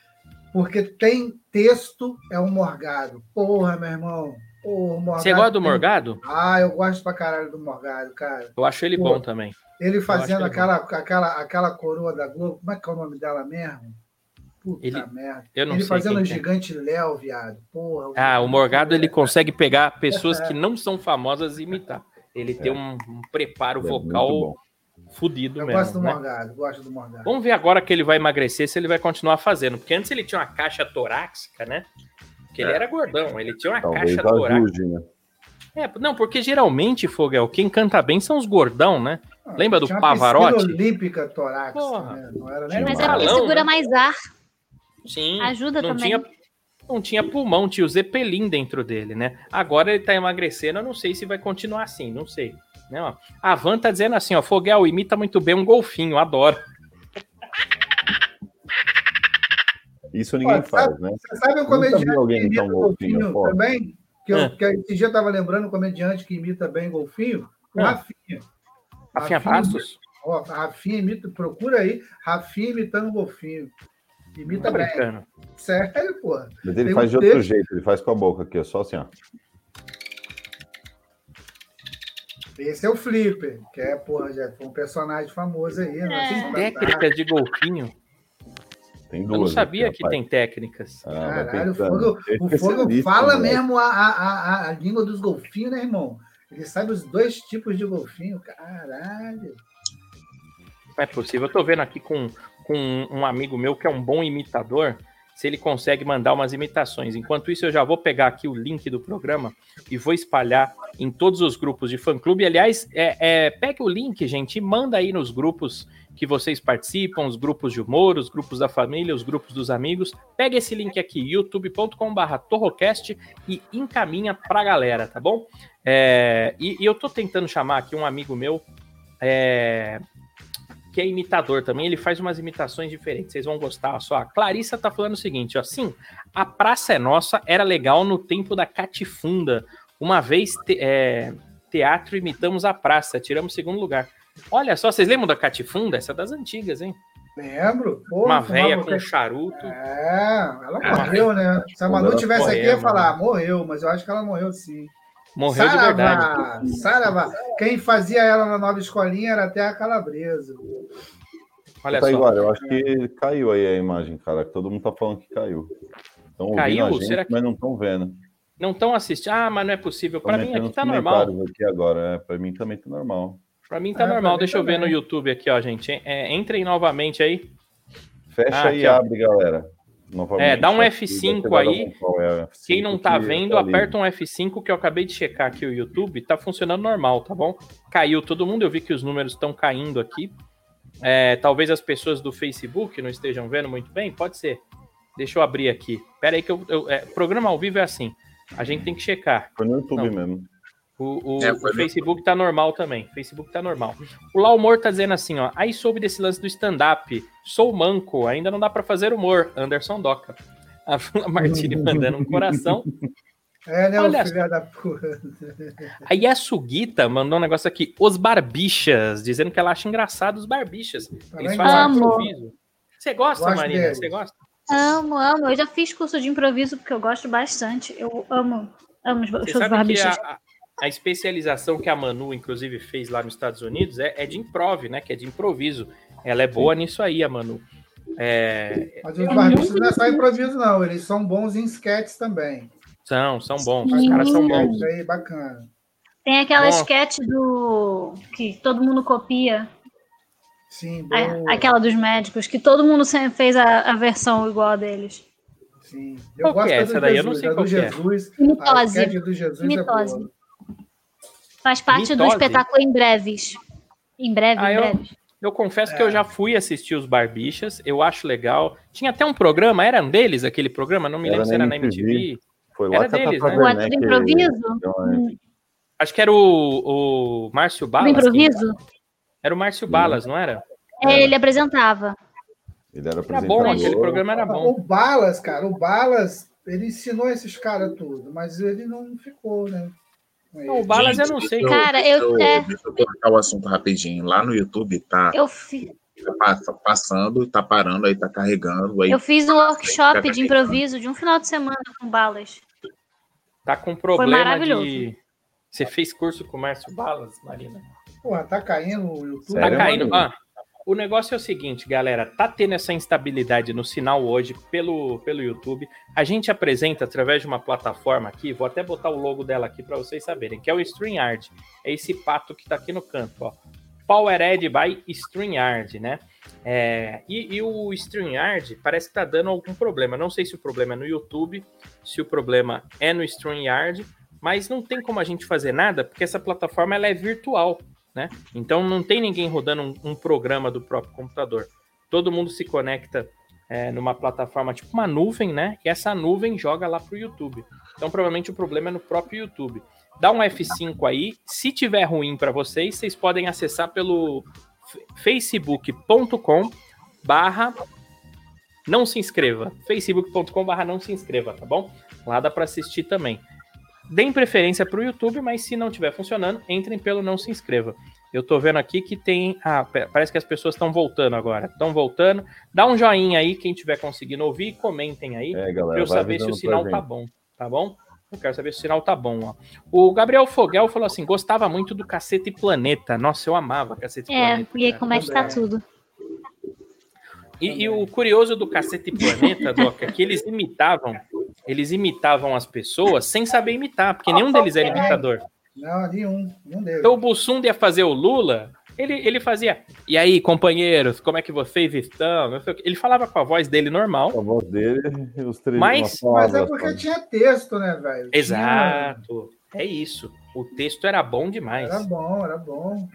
Porque tem texto, é um morgado. Porra, meu irmão. Porra, o morgado Você gosta do tem- Morgado? Ah, eu gosto pra caralho do morgado, cara. Eu acho ele Pô, bom também. Ele fazendo ele aquela, aquela, aquela coroa da Globo. Como é que é o nome dela mesmo? Puta Ele- merda. Eu não Ele sei fazendo o é. gigante Léo, viado. Porra. Ah, o Morgado ele consegue pegar pessoas que não são famosas e imitar. Ele tem um, um preparo É muito vocal bom. Fudido Eu mesmo. gosto do né? morgado, gosto do morgado. Vamos ver agora que ele vai emagrecer se ele vai continuar fazendo. Porque antes ele tinha uma caixa torácica, né? Porque ele É. era gordão, ele tinha uma Talvez caixa torácica. ajude, né? É, não, porque geralmente, Fogel, quem canta bem são os gordão, né? Lembra do Pavarotti? olímpica torácica, Porra. né? Não era nem Mas é porque segura mais ar. Sim. Ajuda não também. Tinha, não tinha pulmão, tinha o Zeppelin dentro dele, né? Agora ele tá emagrecendo, eu não sei se vai continuar assim, não sei. Né, ó. A Van tá dizendo assim, ó, Fogel imita muito bem um golfinho, adoro. Isso ninguém Olha, faz, né? Você sabe um comediante vi alguém que imita um golfinho, golfinho pô. também? Que, eu, É. que esse dia eu estava lembrando um comediante que imita bem golfinho? O É. Rafinha. Rafinha Bastos? Ó, Rafinha imita, procura aí, Rafinha imitando golfinho. Imita Tá bem. brincando. Sério, porra. Mas ele Tem faz um de outro texto- jeito, ele faz com a boca aqui, só assim, ó. Esse é o Flipper, que é, porra, já foi um personagem famoso aí, né? É. Assim, Técnicas de golfinho. Tem Eu duas. não sabia aqui, que tem técnicas. Ah, Caralho, o pensando. Fogo, É o Fogo especialista, fala moleque. mesmo a, a, a, a língua dos golfinhos, né, irmão? Ele sabe os dois tipos de golfinho. Caralho. Não é possível. Eu tô vendo aqui com, com um amigo meu que é um bom imitador, se ele consegue mandar umas imitações. Enquanto isso, eu já vou pegar aqui o link do programa e vou espalhar em todos os grupos de fã-clube. Aliás, é, é, pegue o link, gente, e manda aí nos grupos que vocês participam, os grupos de humor, os grupos da família, os grupos dos amigos. Pega esse link aqui, youtube.com.br torrocast e encaminha pra galera, tá bom? É, e, e eu tô tentando chamar aqui um amigo meu, é, que é imitador também, ele faz umas imitações diferentes, vocês vão gostar. Só, a Clarissa tá falando o seguinte, ó, sim, a Praça é Nossa era legal no tempo da Catifunda. Uma vez, te- é, teatro, imitamos a praça, tiramos segundo lugar. Olha só, vocês lembram da Catifunda? Essa é das antigas, hein? Lembro. Pô, Uma véia com qualquer- charuto. É, ela Ah, morreu, né? Se a Manu tivesse aqui, ia falar, mano. morreu, mas eu acho que ela morreu sim. Morreu de verdade. Saravá, Saravá. Quem fazia ela na nova escolinha era até a Calabresa. Olha tá só. igual, eu acho que caiu aí a imagem, cara. Todo mundo tá falando que caiu. Estão ouvindo Caiu? a gente, Será que- mas não estão vendo. Não estão assistindo. Ah, mas não é possível. Tão Pra mim aqui tá normal. Aqui agora, é, pra mim também tá normal. Pra mim tá É, pra normal. Deixa eu ver também. no YouTube aqui, ó, gente. É, entrem novamente aí. Fecha Ah, e ó. abre, galera. Novamente. É, dá um que F5 deve ter dado aí. é o F5 Quem não tá que vendo, ali. aperta um F5 que eu acabei de checar aqui o YouTube, tá funcionando normal, tá bom? Caiu todo mundo, eu vi que os números estão caindo aqui. É, talvez as pessoas do Facebook não estejam vendo muito bem, pode ser. Deixa eu abrir aqui. Pera aí que eu, eu- é, programa ao vivo é assim. A gente tem que checar. Foi no YouTube Não. mesmo. O, o- É, o Facebook tá normal também. Facebook tá normal. O Laumor tá dizendo assim, ó. Aí soube desse lance do stand-up. Sou manco, ainda não dá pra fazer humor. Anderson Doca. A Fula Martini mandando um coração. É, né, Olha o filho da puta. A Yasugita mandou um negócio aqui. Os barbichas, dizendo que ela acha engraçado os barbichas. Eles Também fazem Amo. improviso. Você gosta, Gosto Marina? deles. Você gosta? Amo, amo. Eu já fiz curso de improviso porque eu gosto bastante. Eu amo, amo os shows que barbichas. a, a- especialização que a Manu, inclusive, fez lá nos Estados Unidos é, é de improv, né? Que é de improviso. Ela é boa nisso aí, a Manu. É, Mas os barbistas não é só improviso, não. Eles são bons em sketches também. são, são bons. Os Sim. caras são bons. Aí, bacana. Tem aquela Nossa. sketch do. que todo mundo copia. Sim, A- bom. aquela dos médicos, que todo mundo sempre fez a, a versão igual a deles. Sim. Qual que é da do essa daí? Eu não Jesus, sei do qual que é. Jesus. A Mitose. sketch do Jesus é Mitose. boa. Faz parte do Mitose? espetáculo em breves. Em breve, Ah, em eu- breves. Eu confesso É. que eu já fui assistir os Barbichas, eu acho legal. Tinha até um programa, era um deles aquele programa? Não me Era lembro se na era na MTV. MTV. Foi lá Era que deles, né? O Werneck ator do improviso? deu uma- Acho que era o, o Márcio Do Balas. improviso? que- Era o Márcio Balas, não era? É, ele apresentava. Ele era Era bom, apresentador. aquele programa era O bom. Balas, cara, o Balas, ele ensinou esses caras tudo, mas ele não ficou, né? Não, o. Balas eu não sei. deixa Cara, deixa eu- é. Deixa eu cortar o assunto rapidinho. Lá no YouTube tá, Eu, fi- tá pa- passando, tá parando, aí tá carregando. Aí eu fiz um workshop Fica de improviso de um final de semana com balas. Tá com problema maravilhoso. de. Você fez curso com o Márcio Balas, Marina? Porra, tá caindo o YouTube. Tá caindo. Ah, o negócio é o seguinte, galera. Tá tendo essa instabilidade no sinal hoje pelo, pelo YouTube. A gente apresenta através de uma plataforma aqui. Vou até botar o logo dela aqui para vocês saberem, que é o StreamYard. É esse pato que tá aqui no canto, ó. Powered by StreamYard, né? É, e, e o StreamYard parece que tá dando algum problema. Não sei se o problema é no YouTube, se o problema é no StreamYard, mas não tem como a gente fazer nada, porque essa plataforma ela é virtual, né? Então não tem ninguém rodando um, um programa do próprio computador. Todo mundo se conecta é, numa plataforma tipo uma nuvem, né? E essa nuvem joga lá pro YouTube. Então provavelmente o problema é no próprio YouTube. Dá um F5 aí. Se tiver ruim para vocês, vocês podem acessar pelo facebook.com barra não se inscreva. facebook.com barra não se inscreva, tá bom? Lá dá para assistir também. Deem preferência para o YouTube, mas se não estiver funcionando, entrem pelo não se inscreva. Eu tô vendo aqui que tem. Ah, parece que as pessoas estão voltando agora. Estão voltando. Dá um joinha aí, quem tiver conseguindo ouvir, e comentem aí, É, pra galera, eu vai saber se o sinal pra tá bom. Tá bom? Eu quero saber se o sinal tá bom, ó. O Gabriel Fogel falou assim: gostava muito do Cacete Planeta. Nossa, eu amava Cacete É, Planeta. e aí como é que tá tudo? E, e o curioso do Cacete Planeta, Doc, é que eles imitavam, eles imitavam as pessoas sem saber imitar, porque nenhum deles era imitador. Não, nenhum. Nenhum deles. Então o Bussunda ia fazer o Lula, ele, ele fazia. E aí, companheiros, como é que vocês estão? Ele falava com a voz dele normal. A voz dele os três. Mas- Mas é porque só. tinha texto, né, velho? Tinha- Exato. É isso. O texto era bom demais. Era bom, era bom.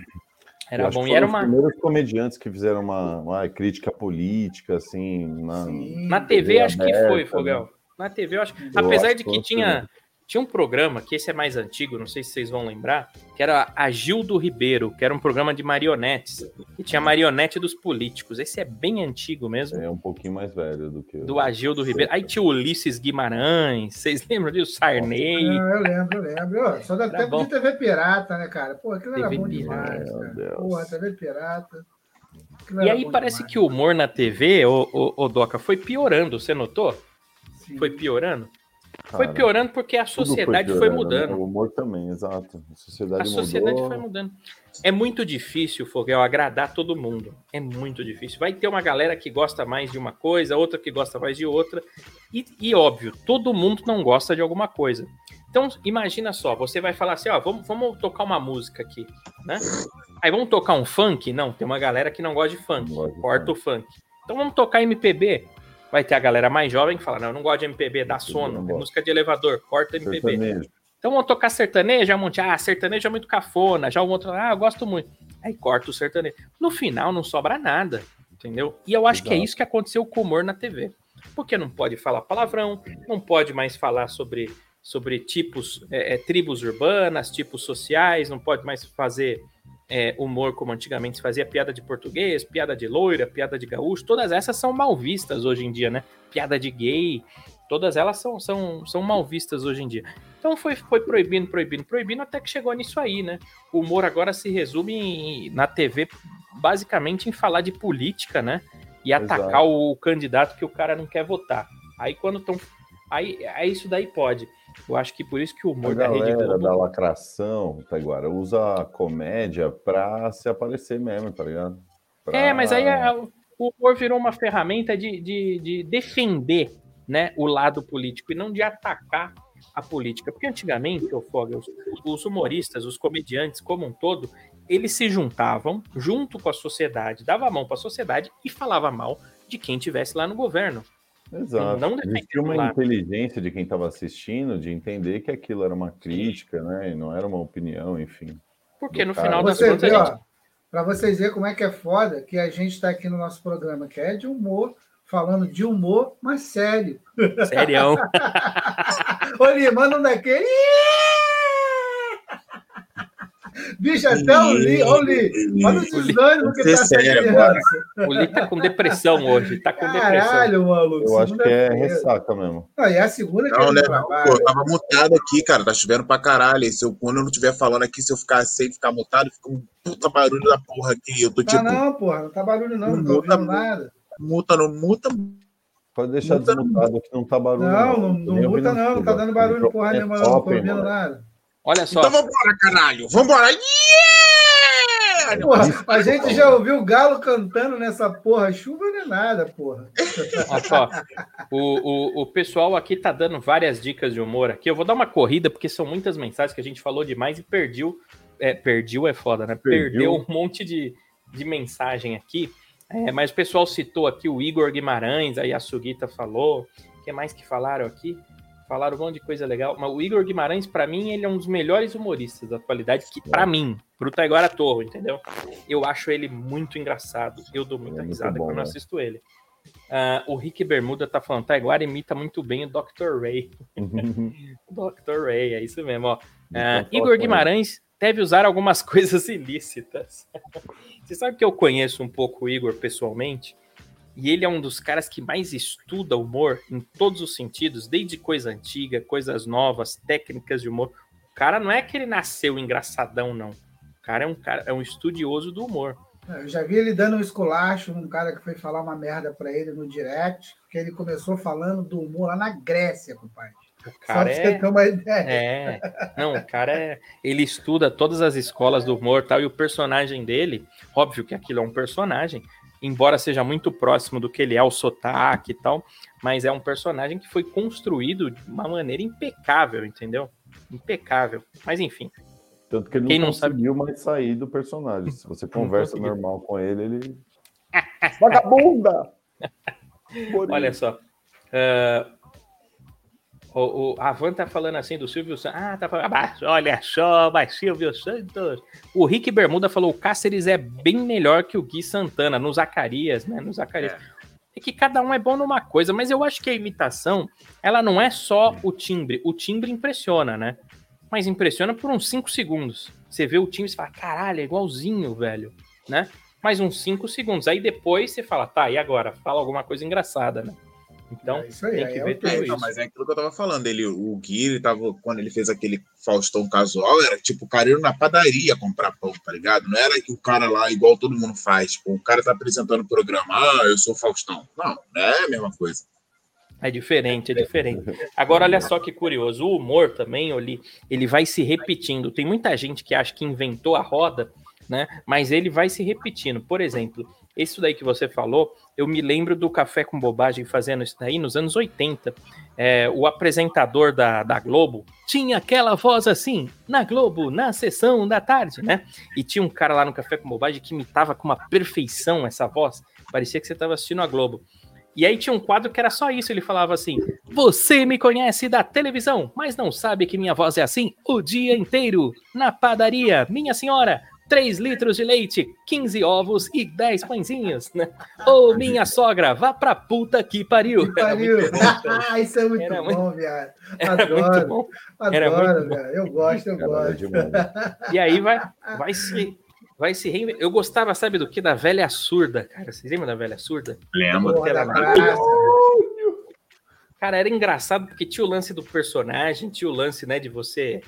Era bom. que E era foram os uma. primeiros comediantes que fizeram uma, uma crítica política, assim, na, Sim. Na TV, TV acho que aberta, foi, né? Fogel. Na TV, eu acho que. Eu Apesar acho de que que foi tinha, um programa, que esse é mais antigo, não sei se vocês vão lembrar, que era a Gildo Ribeiro, que era um programa de marionetes. E tinha marionete dos políticos. Esse é bem antigo mesmo. é um pouquinho mais velho do que. Do Agildo Ribeiro. Aí tinha o Ulisses Guimarães. Vocês lembram disso? Sarney. Não, eu lembro, eu lembro. Só Era tempo bom. de TV pirata, né, cara? Pô, aquilo era TV bom pirata, demais, meu cara. Deus. Porra, TV pirata. Aquilo E era aí bom parece demais. que o humor na TV, o, o, o Doca, foi piorando. Você notou? Sim. Foi piorando? Foi Cara, piorando porque a tudo foi sociedade foi, piorando, mudando. né? O humor também, exato. A sociedade, A sociedade mudou. foi mudando. É muito difícil, Fogel, agradar todo mundo. É muito difícil. Vai ter uma galera que gosta mais de uma coisa, outra que gosta mais de outra. E, e, óbvio, todo mundo não gosta de alguma coisa. Então, imagina só, você vai falar assim, ó, vamos, vamos tocar uma música aqui, né? Aí vamos tocar um funk? Não, tem uma galera que não gosta de funk. Gosta de Corta o funk. Então vamos tocar MPB? Vai ter a galera mais jovem que fala, não, eu não gosto de MPB, dá sono. É música de elevador, corta MPB. Sertanejo. Então vamos tocar sertanejo, um monte, ah, sertanejo é muito cafona, já o outro, ah, eu gosto muito. Aí corta o sertanejo. No final não sobra nada, entendeu? E eu acho que é Exato. isso que aconteceu com o humor na TV. Porque não pode falar palavrão, não pode mais falar sobre, sobre tipos, é, é, tribos urbanas, tipos sociais, não pode mais fazer é, humor como antigamente se fazia, piada de português, piada de loira, piada de gaúcho, todas essas são mal vistas hoje em dia, né? Piada de gay, todas elas são, são, são mal vistas hoje em dia. Então foi, foi proibindo, proibindo, proibindo, até que chegou nisso aí, né? O humor agora se resume em- na TV basicamente em falar de política, né? E atacar Exato. o candidato que o cara não quer votar. Aí quando estão. Aí, aí isso daí pode. Eu acho que por isso que o A humor da Rede Globo. da lacração, Taiguara, usa a comédia pra se aparecer mesmo, tá ligado? Pra- É, mas aí é- o humor virou uma ferramenta de, de, de defender né, o lado político e não de atacar a política. Porque antigamente, ô Fogel, os, os humoristas, os comediantes como um todo, eles se juntavam junto com a sociedade, dava a mão para a sociedade e falava mal de quem tivesse lá no governo. Exato. não Existia uma lado. inteligência de quem estava assistindo de entender que aquilo era uma crítica, né? E não era uma opinião, enfim. Porque no cara. final das Você contas, gente ó, pra vocês verem como é que é foda que a gente tá aqui no nosso programa, que é de humor, falando de humor, mas sério. Serião. Ô, Lima, manda um daquele. Bicho, até o Li, olha o Li. Olha o desânimo que tá criança. O Lee tá com depressão hoje, tá com depressão. Caralho, maluco. Eu acho que é ressaca mesmo. Não, e é a segunda que Não, ele né? Pô, eu tava mutado aqui, cara. Tá chovendo pra caralho. Se eu, quando eu não estiver falando aqui, se eu ficar sem ficar mutado, fica um puta barulho da porra aqui. Eu tô Tá tipo, não, porra, não tá barulho não, não tô Muta, ouvindo muta. nada. muta, não muta. Pode deixar Muta- desmutado que não tá barulho. Não, não, Tô não nem muta não, não tá dando barulho porra É nenhuma, não, não tô ouvindo nada. Olha só, Então vambora, caralho. Vambora. Yeah! Porra, a gente já ouviu o galo cantando nessa porra, chuva não é nada, porra. olha só. O, o, o pessoal aqui tá dando várias dicas de humor aqui. Eu vou dar uma corrida, porque são muitas mensagens que a gente falou demais e perdiu. É, perdiu é foda, né? Perdiu. Perdeu um monte de, de mensagem aqui. É, mas o pessoal citou aqui o Igor Guimarães, a Yasugita falou. O que mais que falaram aqui? Falaram um monte de coisa legal. Mas o Igor Guimarães, pra mim, ele é um dos melhores humoristas da atualidade, que para mim, pro Taiguara Torro, entendeu? Eu acho ele muito engraçado. Eu dou muita É risada bom, quando né? assisto ele. Ah, o Rick Bermuda tá falando, Taiguara imita muito bem o Dr. Ray. Dr. Ray, é isso mesmo, ó. Então, Igor com Guimarães deve usar algumas coisas ilícitas. Você sabe que eu conheço um pouco o Igor pessoalmente? E ele é um dos caras que mais estuda humor em todos os sentidos, desde coisa antiga, coisas novas, técnicas de humor. O cara não é que ele nasceu engraçadão, não. O cara é um cara, é um estudioso do humor. Eu já vi ele dando um esculacho num cara que foi falar uma merda pra ele no direct, porque ele começou falando do humor lá na Grécia, compadre. O Só cara pra você é ter uma ideia. É, não, o cara é. Ele estuda todas as escolas do humor e tal, e o personagem dele, óbvio que aquilo é um personagem, embora seja muito próximo do que ele é, o sotaque e tal, mas é um personagem que foi construído de uma maneira impecável, entendeu? Impecável. Mas enfim, Tanto que ele Quem não não sabe- conseguiu mais sair do personagem. Se você conversa normal com ele, ele. Vagabunda! olha só. ah, o, o, a Van tá falando assim do Silvio Santos. Ah, tá falando. "Ah, olha só, mas Silvio Santos. O Rick Bermuda falou: o Cáceres é bem melhor que o Gui Santana, no Zacarias, né? No Zacarias. É. que cada um é bom numa coisa, mas eu acho que a imitação, ela não é só o timbre. O timbre impressiona, né? Mas impressiona por uns 5 segundos. Você vê o timbre e fala, caralho, é igualzinho, velho, né? Mais uns 5 segundos. Aí depois você fala, tá, e agora? Fala alguma coisa engraçada, né? Então, É isso aí, tem que é ver tudo isso. Não, mas é aquilo que eu tava falando. Ele, o Gui, ele tava, quando ele fez aquele Faustão casual, era tipo o cara indo na padaria comprar pão, tá ligado? Não era que o cara lá, igual todo mundo faz. Tipo, o cara tá apresentando o programa, ah, eu sou Faustão. Não, não é a mesma coisa. É diferente, é diferente. Agora, olha só que curioso. O humor também, Oli, ele vai se repetindo. Tem muita gente que acha que inventou a roda, né? Mas ele vai se repetindo. Por exemplo, isso daí que você falou, eu me lembro do Café com Bobagem fazendo isso daí nos anos 80. É, o apresentador da, da Globo tinha aquela voz assim, na Globo, na sessão da tarde, né? E tinha um cara lá no Café com Bobagem que imitava com uma perfeição essa voz. Parecia que você estava assistindo a Globo. E aí tinha um quadro que era só isso, ele falava assim: "Você me conhece da televisão, mas não sabe que minha voz é assim o dia inteiro. Na padaria, minha senhora, 3 litros de leite, 15 ovos e 10 pãezinhos, né? Ô, minha sogra, vá pra puta que pariu." Era Pariu. muito bom, cara. isso é muito Era bom, viado. Era muito Adoro, bom. Era adoro, muito bom. velho. Eu gosto, eu gosto. E aí vai, vai se. Vai se reinven- Eu gostava, sabe do que? Da velha surda, cara. Vocês lembram da velha surda? Porra da praça. Cara, era engraçado porque tinha o lance do personagem, tinha o lance, né, de você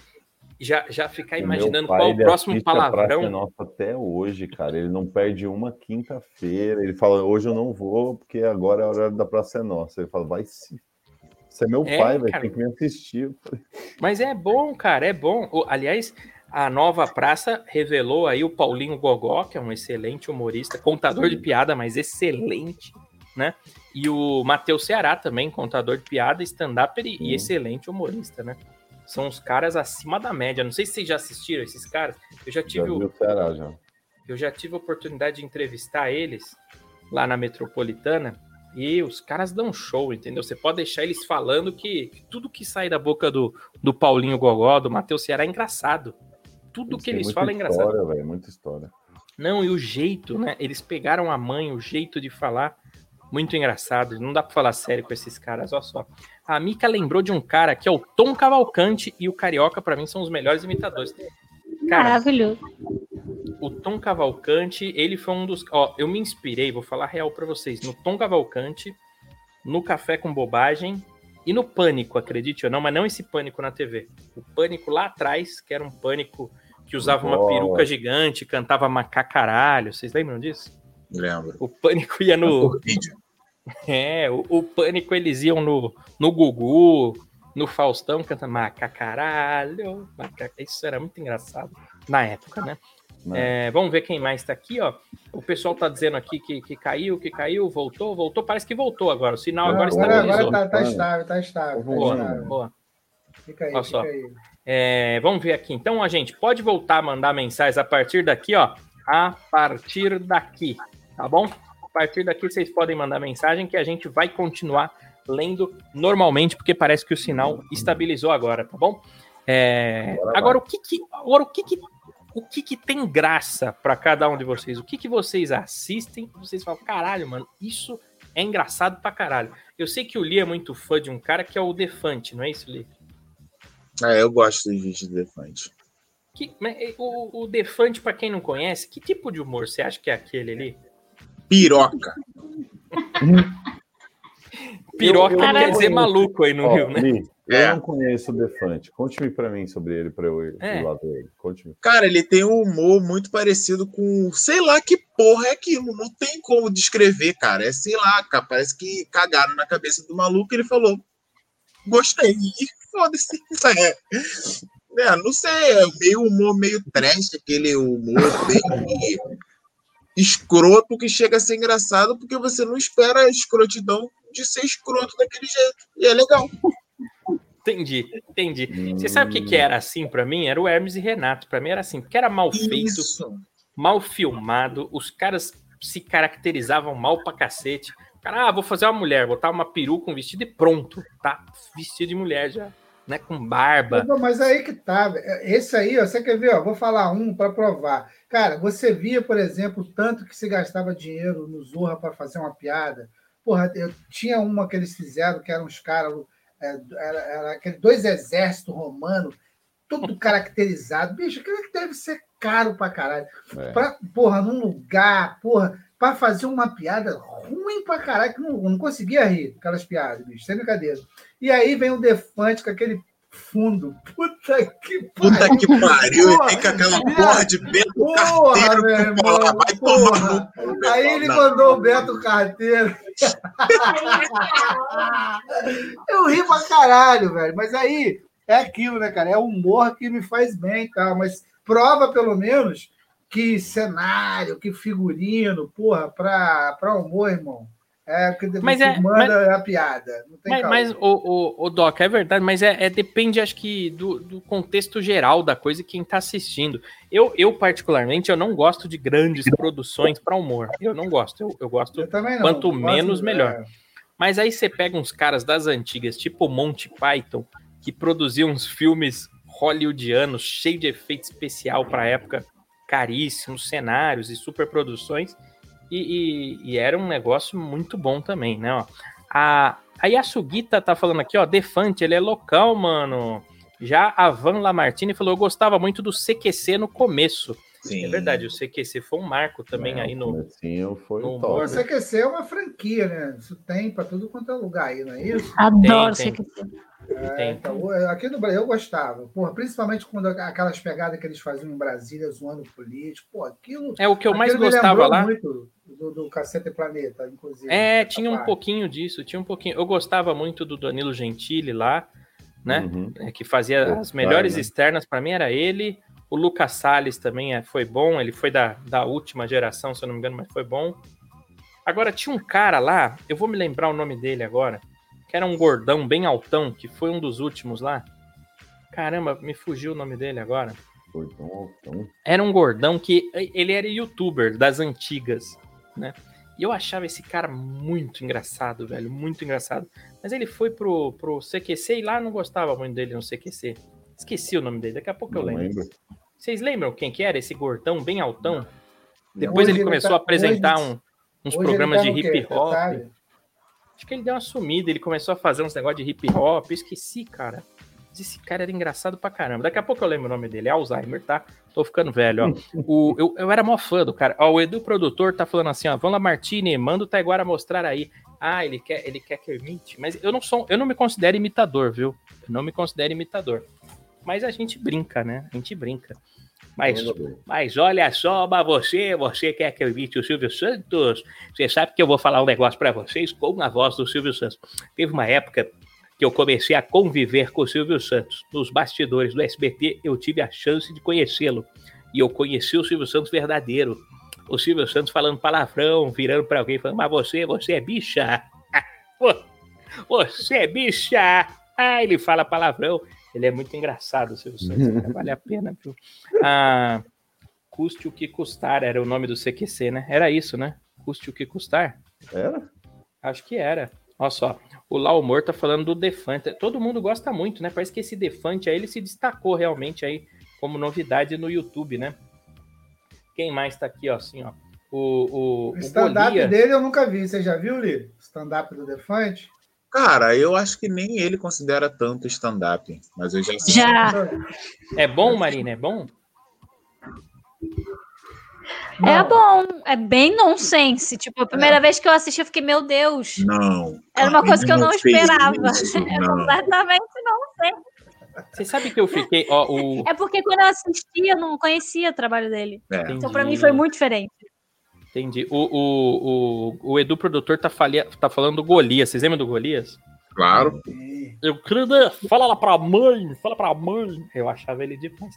já, já ficar O imaginando pai, qual o próximo é palavrão. Nossa até hoje, cara. Ele não perde uma quinta-feira. Ele fala, hoje eu não vou, porque agora é a hora da Praça é Nossa. Ele fala, vai se. Você é meu É, pai, vai cara. ter que me assistir. Mas é bom, cara, é bom. Aliás, a nova praça revelou aí o Paulinho Gogó, que é um excelente humorista, contador de piada, mas excelente, né? E o Matheus Ceará também, contador de piada, stand-up e, Sim. excelente humorista, né? São os caras acima da média. Não sei se vocês já assistiram esses caras. Eu já Já tive o, viu o Ceará já. eu já tive a oportunidade de entrevistar eles lá na Metropolitana e os caras dão show, entendeu? Você pode deixar eles falando que, tudo que sai da boca do, do Paulinho Gogó, do Matheus Ceará é engraçado. Tudo que eles falam é engraçado. História, velho, muita história. Não, e o jeito, né? Eles pegaram a mãe, o jeito de falar, muito engraçado. Não dá pra falar sério com esses caras, olha só. A Mica lembrou de um cara que é o Tom Cavalcante e o Carioca, pra mim, são os melhores imitadores. Cara, Maravilhoso. o Tom Cavalcante, ele foi um dos. Ó, eu me inspirei, vou falar real pra vocês, no Tom Cavalcante, no Café com Bobagem e no Pânico, acredite ou não, mas não esse Pânico na TV. O Pânico lá atrás, que era um Pânico que usava uma Nossa. peruca gigante, cantava macacaralho. Vocês lembram disso? Lembro. O Pânico ia no. Por vídeo. É, o, o Pânico eles iam no, no Gugu, no Faustão, cantando macacaralho. Maca... Isso era muito engraçado na época, né? Né? É, vamos ver quem mais tá aqui, ó. O pessoal tá dizendo aqui que, que caiu, que caiu, voltou, voltou. Parece que voltou agora. O sinal agora agora, estabilizou. agora tá, tá estável, tá estável. Tá Boa, estável. Boa. Fica aí, Olha fica só. aí. É, vamos ver aqui. Então, a gente pode voltar a mandar mensagens a partir daqui, ó. A partir daqui, tá bom? A partir daqui vocês podem mandar mensagem que a gente vai continuar lendo normalmente, porque parece que o sinal estabilizou agora, tá bom? É, Agora o que que, agora, o que que, o que que tem graça para cada um de vocês? O que que vocês assistem? Vocês falam, caralho, mano, isso é engraçado pra caralho. Eu sei que o Lee é muito fã de um cara que é o Defante, não é isso, Lee? É, eu gosto dos vídeos do Defante. Que, o, o Defante, pra quem não conhece, que tipo de humor você acha que é aquele ali? Piroca. Piroca eu quer não dizer maluco aí no Ó, Rio, né? Li, É. eu não conheço o Defante. Conte-me pra mim sobre ele, pra eu ir É. lá ver ele. Conte-me. Cara, ele tem um humor muito parecido com. Sei lá que porra é aquilo. Não tem como descrever, cara. É sei lá, cara. Parece que cagaram na cabeça do maluco e ele falou. Gostei. Foda-se. É. É, não sei, é meio humor meio trash, aquele humor bem escroto que chega a ser engraçado porque você não espera a escrotidão de ser escroto daquele jeito. E é legal. Entendi, entendi. Você sabe o que, que era assim pra mim? Era o Hermes e Renato. Pra mim era assim, porque era mal feito, Isso. mal filmado, os caras se caracterizavam mal pra cacete. Cara, ah, vou fazer uma mulher, botar uma peruca, um vestido e pronto, tá? Vestido de mulher já, né? Com barba. Mas aí que tá. Esse aí, ó, você quer ver? Ó, vou falar um para provar. Cara, você via, por exemplo, o tanto que se gastava dinheiro no Zorra para fazer uma piada. Porra, eu tinha uma que eles fizeram, que eram uns caras, é, era, era aquele dois exércitos romanos, tudo caracterizado. Bicho, aquilo que deve ser caro pra caralho. É. Pra, porra, num lugar, porra, pra fazer uma piada ruim pra caralho, que não, não conseguia rir aquelas piadas, bicho, sem brincadeira. E aí vem o Defante com aquele fundo. Puta que Puta que pariu, Porra, e fica aquela porra de Beto Porra, Carteiro meu que irmão, bola vai tomar porra. meu Aí ele mandou o Beto Carteiro. Eu ri pra caralho, velho. Mas aí é aquilo, né, cara? É o humor que me faz bem tal. Mas prova, pelo menos, que cenário, que figurino, porra, pra, pra humor, irmão. É que Mas é- manda a piada. Não tem Mas, mas o, o, o Doc, é verdade, mas é, é- depende, acho que, do, do contexto geral da coisa e quem tá assistindo. Eu, eu, particularmente, eu não gosto de grandes produções para humor. Eu não gosto. Eu, eu gosto. Eu não. quanto Eu menos, melhor. é. Mas aí você pega uns caras das antigas, tipo Monty Python, que produziam uns filmes hollywoodianos, cheio de efeito especial pra época, caríssimos, cenários e superproduções. E, e, e era um negócio muito bom também, né? ó. A, a Yasugita tá falando aqui, ó, Defante, ele é local, mano. Já a Van Lamartine falou, eu gostava muito do CQC no começo. Sim. É verdade, o CQC foi um marco também É, aí o no... foi no top. Você quer ser uma franquia, né? Isso tem para tudo quanto é lugar aí, não é isso? Adoro tem. CQC. É, então, eu- aqui no Brasil eu gostava, porra, principalmente quando aquelas pegadas que eles faziam em Brasília zoando político, pô, aquilo. É o que eu mais gostava lá. muito do, do Cacete Planeta, inclusive. É, tinha um parte. pouquinho disso, tinha um pouquinho. Eu gostava muito do Danilo Gentili lá, né? Uhum. é, que fazia Pô, as melhores vai, né? externas para mim era ele. O Lucas Salles também é, foi bom, ele foi da, da última geração, se eu não me engano, mas foi bom. Agora tinha um cara lá, eu vou me lembrar o nome dele agora, que era um gordão bem altão, que foi um dos últimos lá. Caramba, me fugiu o nome dele agora. Foi tão- tão- Era um gordão que ele era youtuber das antigas, né? E eu achava esse cara muito engraçado, velho, muito engraçado. Mas ele foi pro, pro CQC e lá eu não gostava muito dele no CQC. Esqueci o nome dele, daqui a pouco eu não lembro. lembro. Vocês lembram quem que era esse gordão bem altão? Depois Hoje ele ele começou tá- a apresentar hoje- um- uns ele programas tá de hip hop. Acho que ele deu uma sumida, ele começou a fazer uns negócios de hip hop, eu esqueci, cara. Mas esse cara era engraçado pra caramba. Daqui a pouco eu lembro o nome dele. É Alzheimer, tá? Tô ficando velho, ó. O, eu, eu era mó fã do cara. Ó, o Edu produtor tá falando assim, ó. Vamos lá, Martini, manda o Taiguara mostrar aí. Ah, ele quer, ele quer que eu imite. Mas eu não sou, eu não me considero imitador, viu? Eu não me considero imitador. Mas a gente brinca, né? A gente brinca. Mas, mas olha só, mas você, você quer que eu imite o Silvio Santos? Você sabe que eu vou falar um negócio pra vocês com a voz do Silvio Santos. Teve uma época que eu comecei a conviver com o Silvio Santos. Nos bastidores do SBT, eu tive a chance de conhecê-lo. E eu conheci o Silvio Santos verdadeiro. O Silvio Santos falando palavrão, virando pra alguém, falando, mas você, você é bicha. Você é bicha. Ah, ele fala palavrão. Ele é muito engraçado, o Silvio Santos. Vale a pena, viu? Ah, custe o que custar era o nome do CQC, né? Era isso, né? Custe o que custar. Era? Acho que era. Olha só, o Laumor tá falando do Defante. Todo mundo gosta muito, né? Parece que esse Defante aí ele se destacou realmente aí como novidade no YouTube, né? Quem mais tá aqui, ó, assim, ó. O, o, O stand-up dele eu nunca vi. Você já viu, Li? O stand-up do Defante? Cara, eu acho que nem ele considera tanto stand-up, mas eu já assisti. Já. É bom, Marina? É bom? É Não. bom, é bem nonsense. Tipo, a primeira vez que eu assisti, eu fiquei, meu Deus. Não. Era uma coisa que eu não esperava. isso, É não. completamente não. Você sabe que eu fiquei, ó, o... É porque quando eu assisti, eu não conhecia o trabalho dele. É. Então, pra mim, foi muito diferente. Entendi. O, o, o, o Edu Produtor tá, falia, tá falando do Golias. Vocês lembram do Golias? Claro. Eu queria, fala lá pra mãe, fala pra mãe. Eu achava ele demais.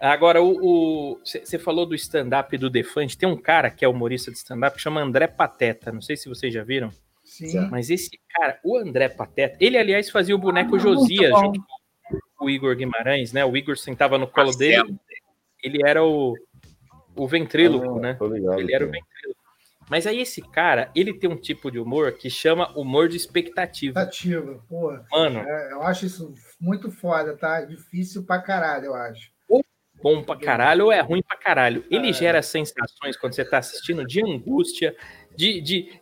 Agora, o você falou do stand-up do Defante. Tem um cara que é humorista de stand-up que chama André Pateta. Não sei se vocês já viram, Sim. mas esse cara, o André Pateta, ele, aliás, fazia o boneco Ah, Josias junto com o Igor Guimarães, né? O Igor sentava no colo dele. Ele era o, o ventríloco, Ah, né? Tô ligado. Ele era o ventríloco. Mas aí esse cara, ele tem um tipo de humor que chama humor de expectativa. Ativa, porra. Mano, É, eu acho isso muito foda, tá? Difícil pra caralho, eu acho. bom pra caralho ou é ruim pra caralho. Ele É. gera sensações quando você tá assistindo de angústia, de, de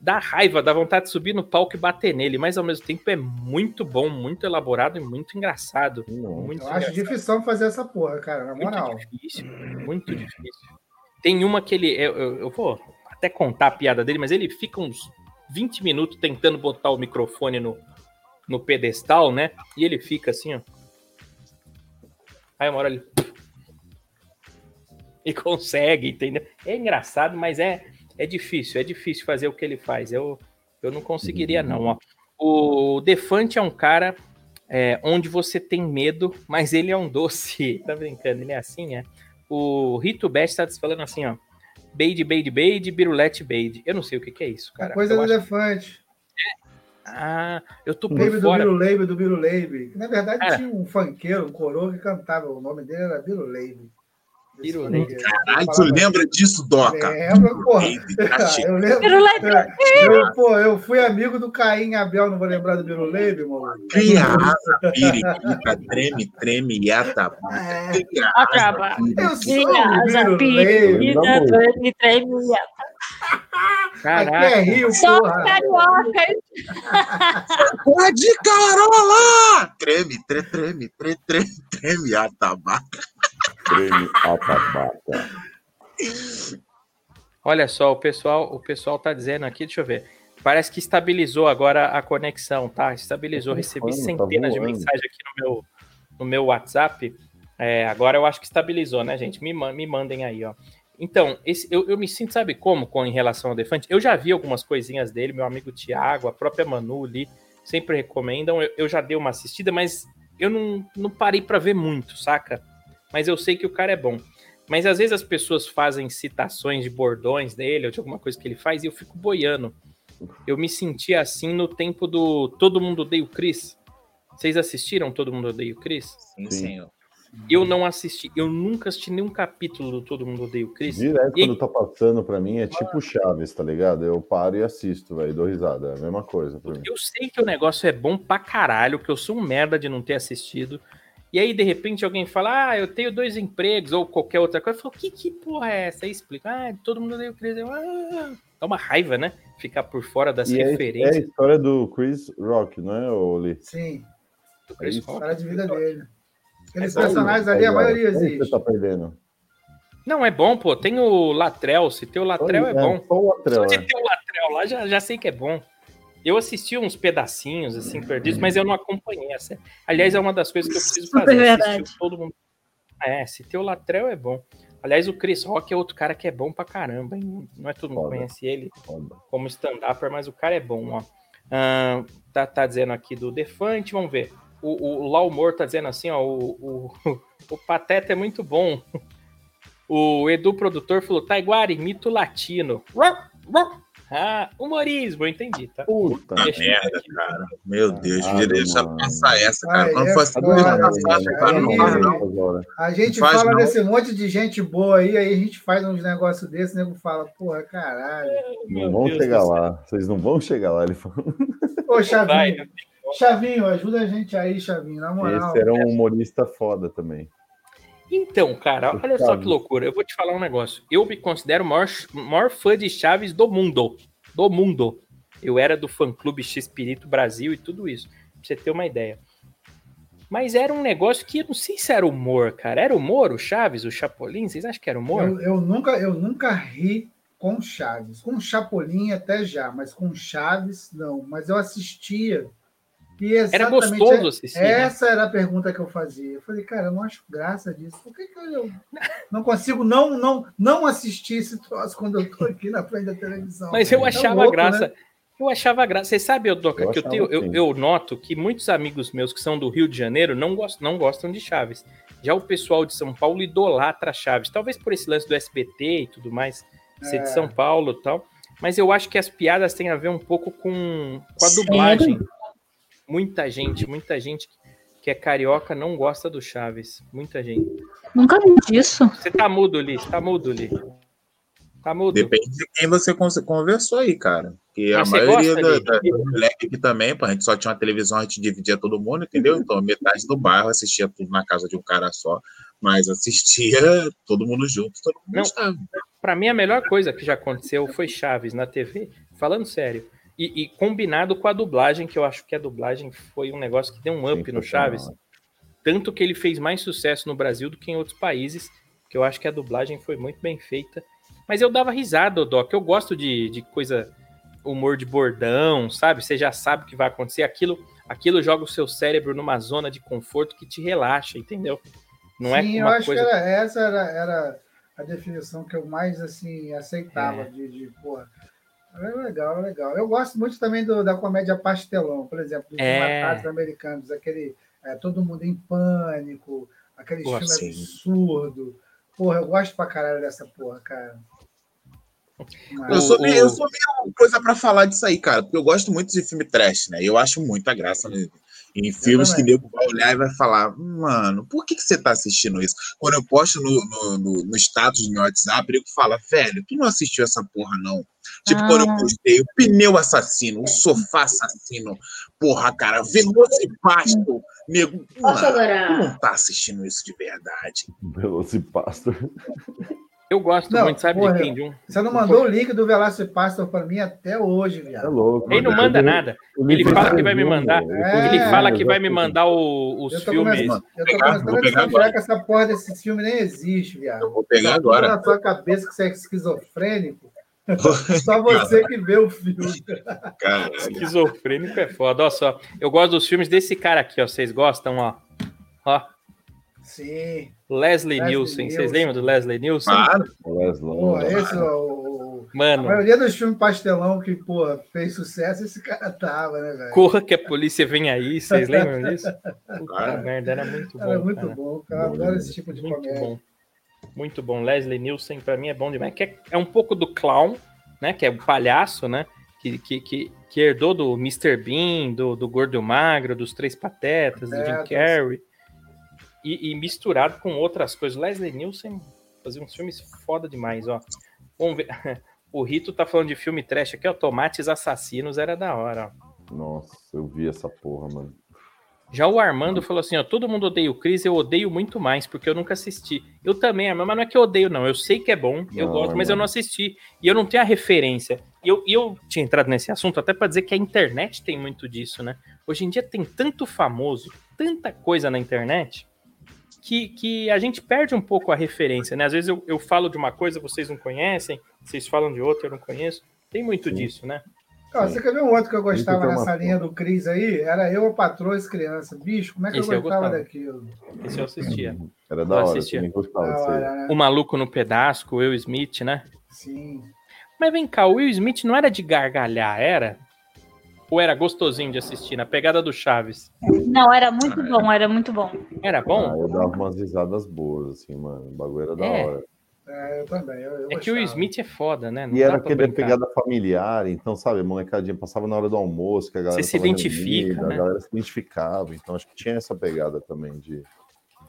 dá raiva, dá vontade de subir no palco e bater nele, mas ao mesmo tempo é muito bom, muito elaborado e muito engraçado. Não. Muito Eu acho engraçado. difícil fazer essa porra, cara, na moral. Muito difícil, muito difícil. Tem uma que ele. Eu, eu- eu vou até contar a piada dele, mas ele fica uns 20 minutos tentando botar o microfone no, no pedestal, né? E ele fica assim, ó. Aí uma hora ele. E consegue, entendeu? É engraçado, mas é, é difícil, é difícil fazer o que ele faz. Eu, eu não conseguiria, não. Ó. O Defante é um cara é, onde você tem medo, mas ele é um doce. Tá brincando? Ele é assim, é? O Rito Best tá falando assim, ó. Beide, beide, beide, birulete, beide. Eu não sei o que, que é isso, É cara. coisa Eu do acho- elefante. Ah, eu tô por do fora. Biruleibe, do Biruleibe. Na verdade, Cara. tinha um funkeiro, um coroa que cantava. O nome dele era Biruleibe. Caralho, tu lembra disso, Doca? Lembra, porra. Baby, Eu lembro. Biruleibe. Eu, pô, eu fui amigo do Caim e Abel, não vou lembrar do Biruleibe, mano. Cria asa, periquita, treme, treme, yata. Cria asa, Acaba. Eu periquita. sou o Biruleibe. Aqui é Caraca. Rio, Só porra. carioca. Porra de Carola! Treme, tre, treme, tre, treme, treme, atabaca. Prêmio Atabaca. Olha só, o pessoal, o pessoal tá dizendo aqui, deixa eu ver. Parece que estabilizou agora a conexão, tá? Estabilizou. Tá Recebi voando, tá centenas de voando. mensagens aqui no meu, no meu WhatsApp. É, agora eu acho que estabilizou, né, gente? Me, me mandem aí, ó. Então, esse, eu, eu me sinto, sabe como, com em relação ao Defante? Eu já vi algumas coisinhas dele, meu amigo Tiago, a própria Manu ali, sempre recomendam. Eu, eu já dei uma assistida, mas eu não, não parei pra ver muito, saca? Mas eu sei que o cara é bom. Mas às vezes as pessoas fazem citações de bordões dele ou de alguma coisa que ele faz e eu fico boiando. Eu me senti assim no tempo do Todo Mundo Odeia o Chris. Vocês assistiram Todo Mundo Odeia o Chris? Sim, Sim. senhor. Eu não assisti, eu nunca assisti nenhum capítulo do Todo Mundo Odeia o Chris. Direto E- quando tá passando pra mim é tipo Chaves, tá ligado? Eu paro e assisto, velho, dou risada. É a mesma coisa pra mim. Eu sei que o negócio é bom pra caralho, que eu sou um merda de não ter assistido. E aí, de repente, alguém fala, ah, eu tenho dois empregos, ou qualquer outra coisa. Eu falo, que, que porra é essa? Aí explica, ah, todo mundo odeia o Chris. Eu, ah, dá uma raiva, né? Ficar por fora das E é, é a referências. história do Chris Rock, não é, Lee? Sim. do Chris isso. Rock. História de vida dele. Aqueles É bom, personagens ali, a Aí, ó, maioria Você existe. tá perdendo. Não, é bom, pô. Tem o Latrell. Se tem o Latrell, é bom. Só o Latrell, Só de é. ter o Latrell lá, já, já sei que é bom. Eu assisti uns pedacinhos, assim, perdidos, mas eu não acompanhei a série. Aliás, é uma das coisas que eu preciso fazer. verdade. assistir todo mundo. É, se ter o Latrell é bom. Aliás, o Chris Rock é outro cara que é bom pra caramba, hein? Não é todo mundo Foda. conhece ele Foda. como stand-upper, mas o cara é bom, ó. Ah, tá, tá dizendo aqui do Defante, vamos ver. O, o Lau Moore tá dizendo assim, ó, o, o, o Pateta é muito bom. O Edu Produtor falou, Taiguari, mito latino. Ah, humorismo, eu entendi, tá? Puta. Deixa merda, aqui. cara. Meu Deus, Ah, mano. passar essa, cara. Ai, Quando é for assim, deixa né, passar, gente? cara. Não Aí- faz não. Agora. A gente Faz fala não. desse monte de gente boa aí, aí a gente faz uns negócios desses, o nego fala, porra, caralho. Não Meu vão Deus chegar lá. Vocês não vão chegar lá. Ele falou. Ô, Vai, Chavinho, né? Chavinho, ajuda a gente aí, Chavinho, na moral. Esse era um humorista foda também. Então, cara, olha só que loucura. Eu vou te falar um negócio. Eu me considero o maior, maior fã de Chaves do mundo. Do mundo. Eu era do fã-clube X-Espírito Brasil e tudo isso. Pra você ter uma ideia. Mas era um negócio que eu não sei se era humor, cara. Era humor o Chaves, o Chapolin? Vocês acham que era humor? Eu, eu nunca, eu nunca ri com Chaves. Com Chapolin até já, mas com Chaves, não. Mas eu assistia. E Era gostoso assistir. né? Essa era a pergunta que eu fazia. Eu falei, cara, eu não acho graça disso. Por que, que eu não consigo não, não, não assistir esse troço quando eu tô aqui na frente da televisão? Mas eu Tá achava louco, graça. né? Eu achava graça. Você sabe, Doca, Eu que eu, tenho, eu, eu noto que muitos amigos meus que são do Rio de Janeiro não, gost, não gostam de Chaves. Já o pessoal de São Paulo idolatra Chaves. Talvez por esse lance do SBT e tudo mais, ser É. de São Paulo e tal. Mas eu acho que as piadas têm a ver um pouco com, com a Sério? Muita gente, muita gente que é carioca não gosta do Chaves. Muita gente. Nunca vi disso. Você tá mudo, Li. Tá mudo, Li. Tá mudo. Depende de quem você con- conversou aí, cara. Porque a maioria gosta, da, da, dos moleques aqui também, pô, a gente só tinha uma televisão, a gente dividia todo mundo, entendeu? Então metade do bairro assistia tudo na casa de um cara só, mas assistia todo mundo junto, todo mundo Não. Pra mim, a melhor coisa que já aconteceu foi Chaves na TV, falando sério. E, e combinado com a dublagem, que eu acho que a dublagem foi um negócio que deu um up no Chaves. Tanto que ele fez mais sucesso no Brasil do que em outros países, que eu acho que a dublagem foi muito bem feita. Mas eu dava risada, Doc. Eu gosto de, de coisa, humor de bordão, sabe? Você já sabe o que vai acontecer. Aquilo, aquilo joga o seu cérebro numa zona de conforto que te relaxa, entendeu? Não Sim, é eu uma acho coisa. que era, essa era, era a definição que eu mais assim aceitava É. de, de porra. Era legal, era legal. Eu gosto muito também do- da comédia pastelão, por exemplo, dos É. matados americanos, aquele é, Todo Mundo em Pânico, aquele Pô, filme sim. absurdo. Porra, eu gosto pra caralho dessa porra, cara. Mas- Eu sou, meio, eu sou meio coisa pra falar disso aí, cara, porque eu gosto muito de filme trash, né? Eu acho muita graça né? em filmes que nego vai olhar e vai falar, mano, por que, que você tá assistindo isso? Quando eu posto no, no, no, no status do meu WhatsApp, nego fala, velho, tu não assistiu essa porra, não. Tipo, Ah. quando eu postei o pneu assassino, o sofá assassino, porra, cara, Velocipasto, nego, mano, tu não tá assistindo isso de verdade. Velocipastor. Eu gosto Não, muito, sabe porra, de quem? De um... Você não mandou o link do Velocipastor pra mim até hoje, É viado. louco. Ele não manda nada. O Ele fala tá que vai me mandar. ele É, Ele fala que vai me mandar o- os Eu filmes. eu tô Pegar, começando a pegar desconfiar que essa porra desse filme nem existe, viado. Eu vou pegar Tá agora. na sua cabeça que você é esquizofrênico. Só você que vê o filme. Caralho. Esquizofrênico é foda. Olha só, eu gosto dos filmes desse cara aqui, ó. Vocês gostam, ó? Ó, Sim. Leslie, Leslie Nielsen. Vocês lembram do Leslie Nielsen? Claro. Wesley, Pô, mano. esse, o, o- a Mano, maioria dos filmes pastelão que, pô, fez sucesso, esse cara tava, né, velho? corra que a polícia vem aí. Vocês lembram disso? Puta Claro. merda, era muito bom. Era muito cara. bom, cara. Eu adoro esse tipo de Muito comédia. bom. Muito bom. Leslie Nielsen, pra mim, é bom demais. Que é, é um pouco do clown, né? Que é o palhaço, né? Que, que, que, que herdou do Mr. Bean, do, do Gordo e o Magro, dos Três Patetas, do Jim Patetas. Carrey. E, e misturado com outras coisas. Leslie Nielsen fazia uns filmes foda demais, ó. Vamos ver. O Rito tá falando de filme trash aqui, ó. Tomates Assassinos era da hora, ó. Nossa, eu vi essa porra, mano. Já o Armando falou assim, ó, todo mundo odeia o Chris, eu odeio muito mais, porque eu nunca assisti. Eu também, Armando, mas não é que eu odeio, não. Eu sei que é bom, eu Não, gosto, mas eu Armando. não assisti. E eu não tenho a referência. E eu, eu tinha entrado nesse assunto até para dizer que a internet tem muito disso, né? Hoje em dia tem tanto famoso, tanta coisa na internet que, que a gente perde um pouco a referência, né? Às vezes eu, eu falo de uma coisa, vocês não conhecem, vocês falam de outra, eu não conheço. Tem muito Sim. disso, né? Ó, você quer ver um outro que eu gostava nessa informação. linha do Cris aí? Era eu, a patroa e as crianças. Bicho, como é que Esse eu eu gostava gostava. daquilo? Esse eu assistia. Era da Eu hora, assistia. também gostava Da hora, né? O Maluco no Pedaço, o Will Smith, né? Sim. Mas vem cá, o Will Smith não era de gargalhar, era? Ou era gostosinho de assistir, na pegada do Chaves? Não, era muito bom, era muito bom. Era Ah, bom? eu dava umas risadas boas, assim, mano. O bagulho era da É. hora. É, eu também. Eu, eu É que o. Smith é foda, né? Não E era aquele brincar. pegada familiar, então, sabe, a molecadinha passava na hora do almoço, que a galera Você se identifica, reunida, né? A galera se identificava, então acho que tinha essa pegada também de.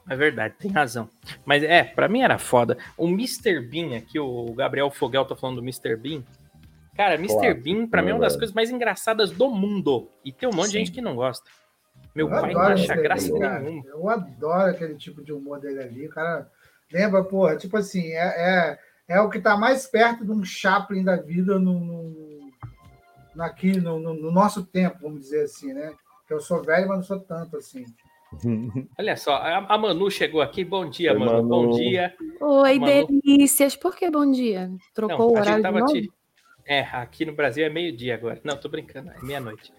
É verdade, tem razão. Mas é, pra mim era foda. O Mr. Bean, aqui o Gabriel Fogel tá falando do Mr. Bean. Cara, Mr. Clássico, Bean, pra mim, é uma né, das velho? coisas mais engraçadas do mundo. E tem um monte de Sim. gente que não gosta. Meu Eu pai não adoro acha graça nenhuma. Eu adoro aquele tipo de humor dele ali. O cara lembra, porra, tipo assim, é, é, é o que tá mais perto de um Chaplin da vida no, no, no- aqui no, no- no nosso tempo, vamos dizer assim, né? Que eu sou velho, mas não sou tanto assim. Olha só, a, a Manu chegou aqui. Bom dia, Oi, Manu. Manu. Bom dia. Oi, Manu. delícias. Por que bom dia? Trocou o a horário de novo? te- É, aqui no Brasil é meio-dia agora. Não, tô brincando, é meia-noite.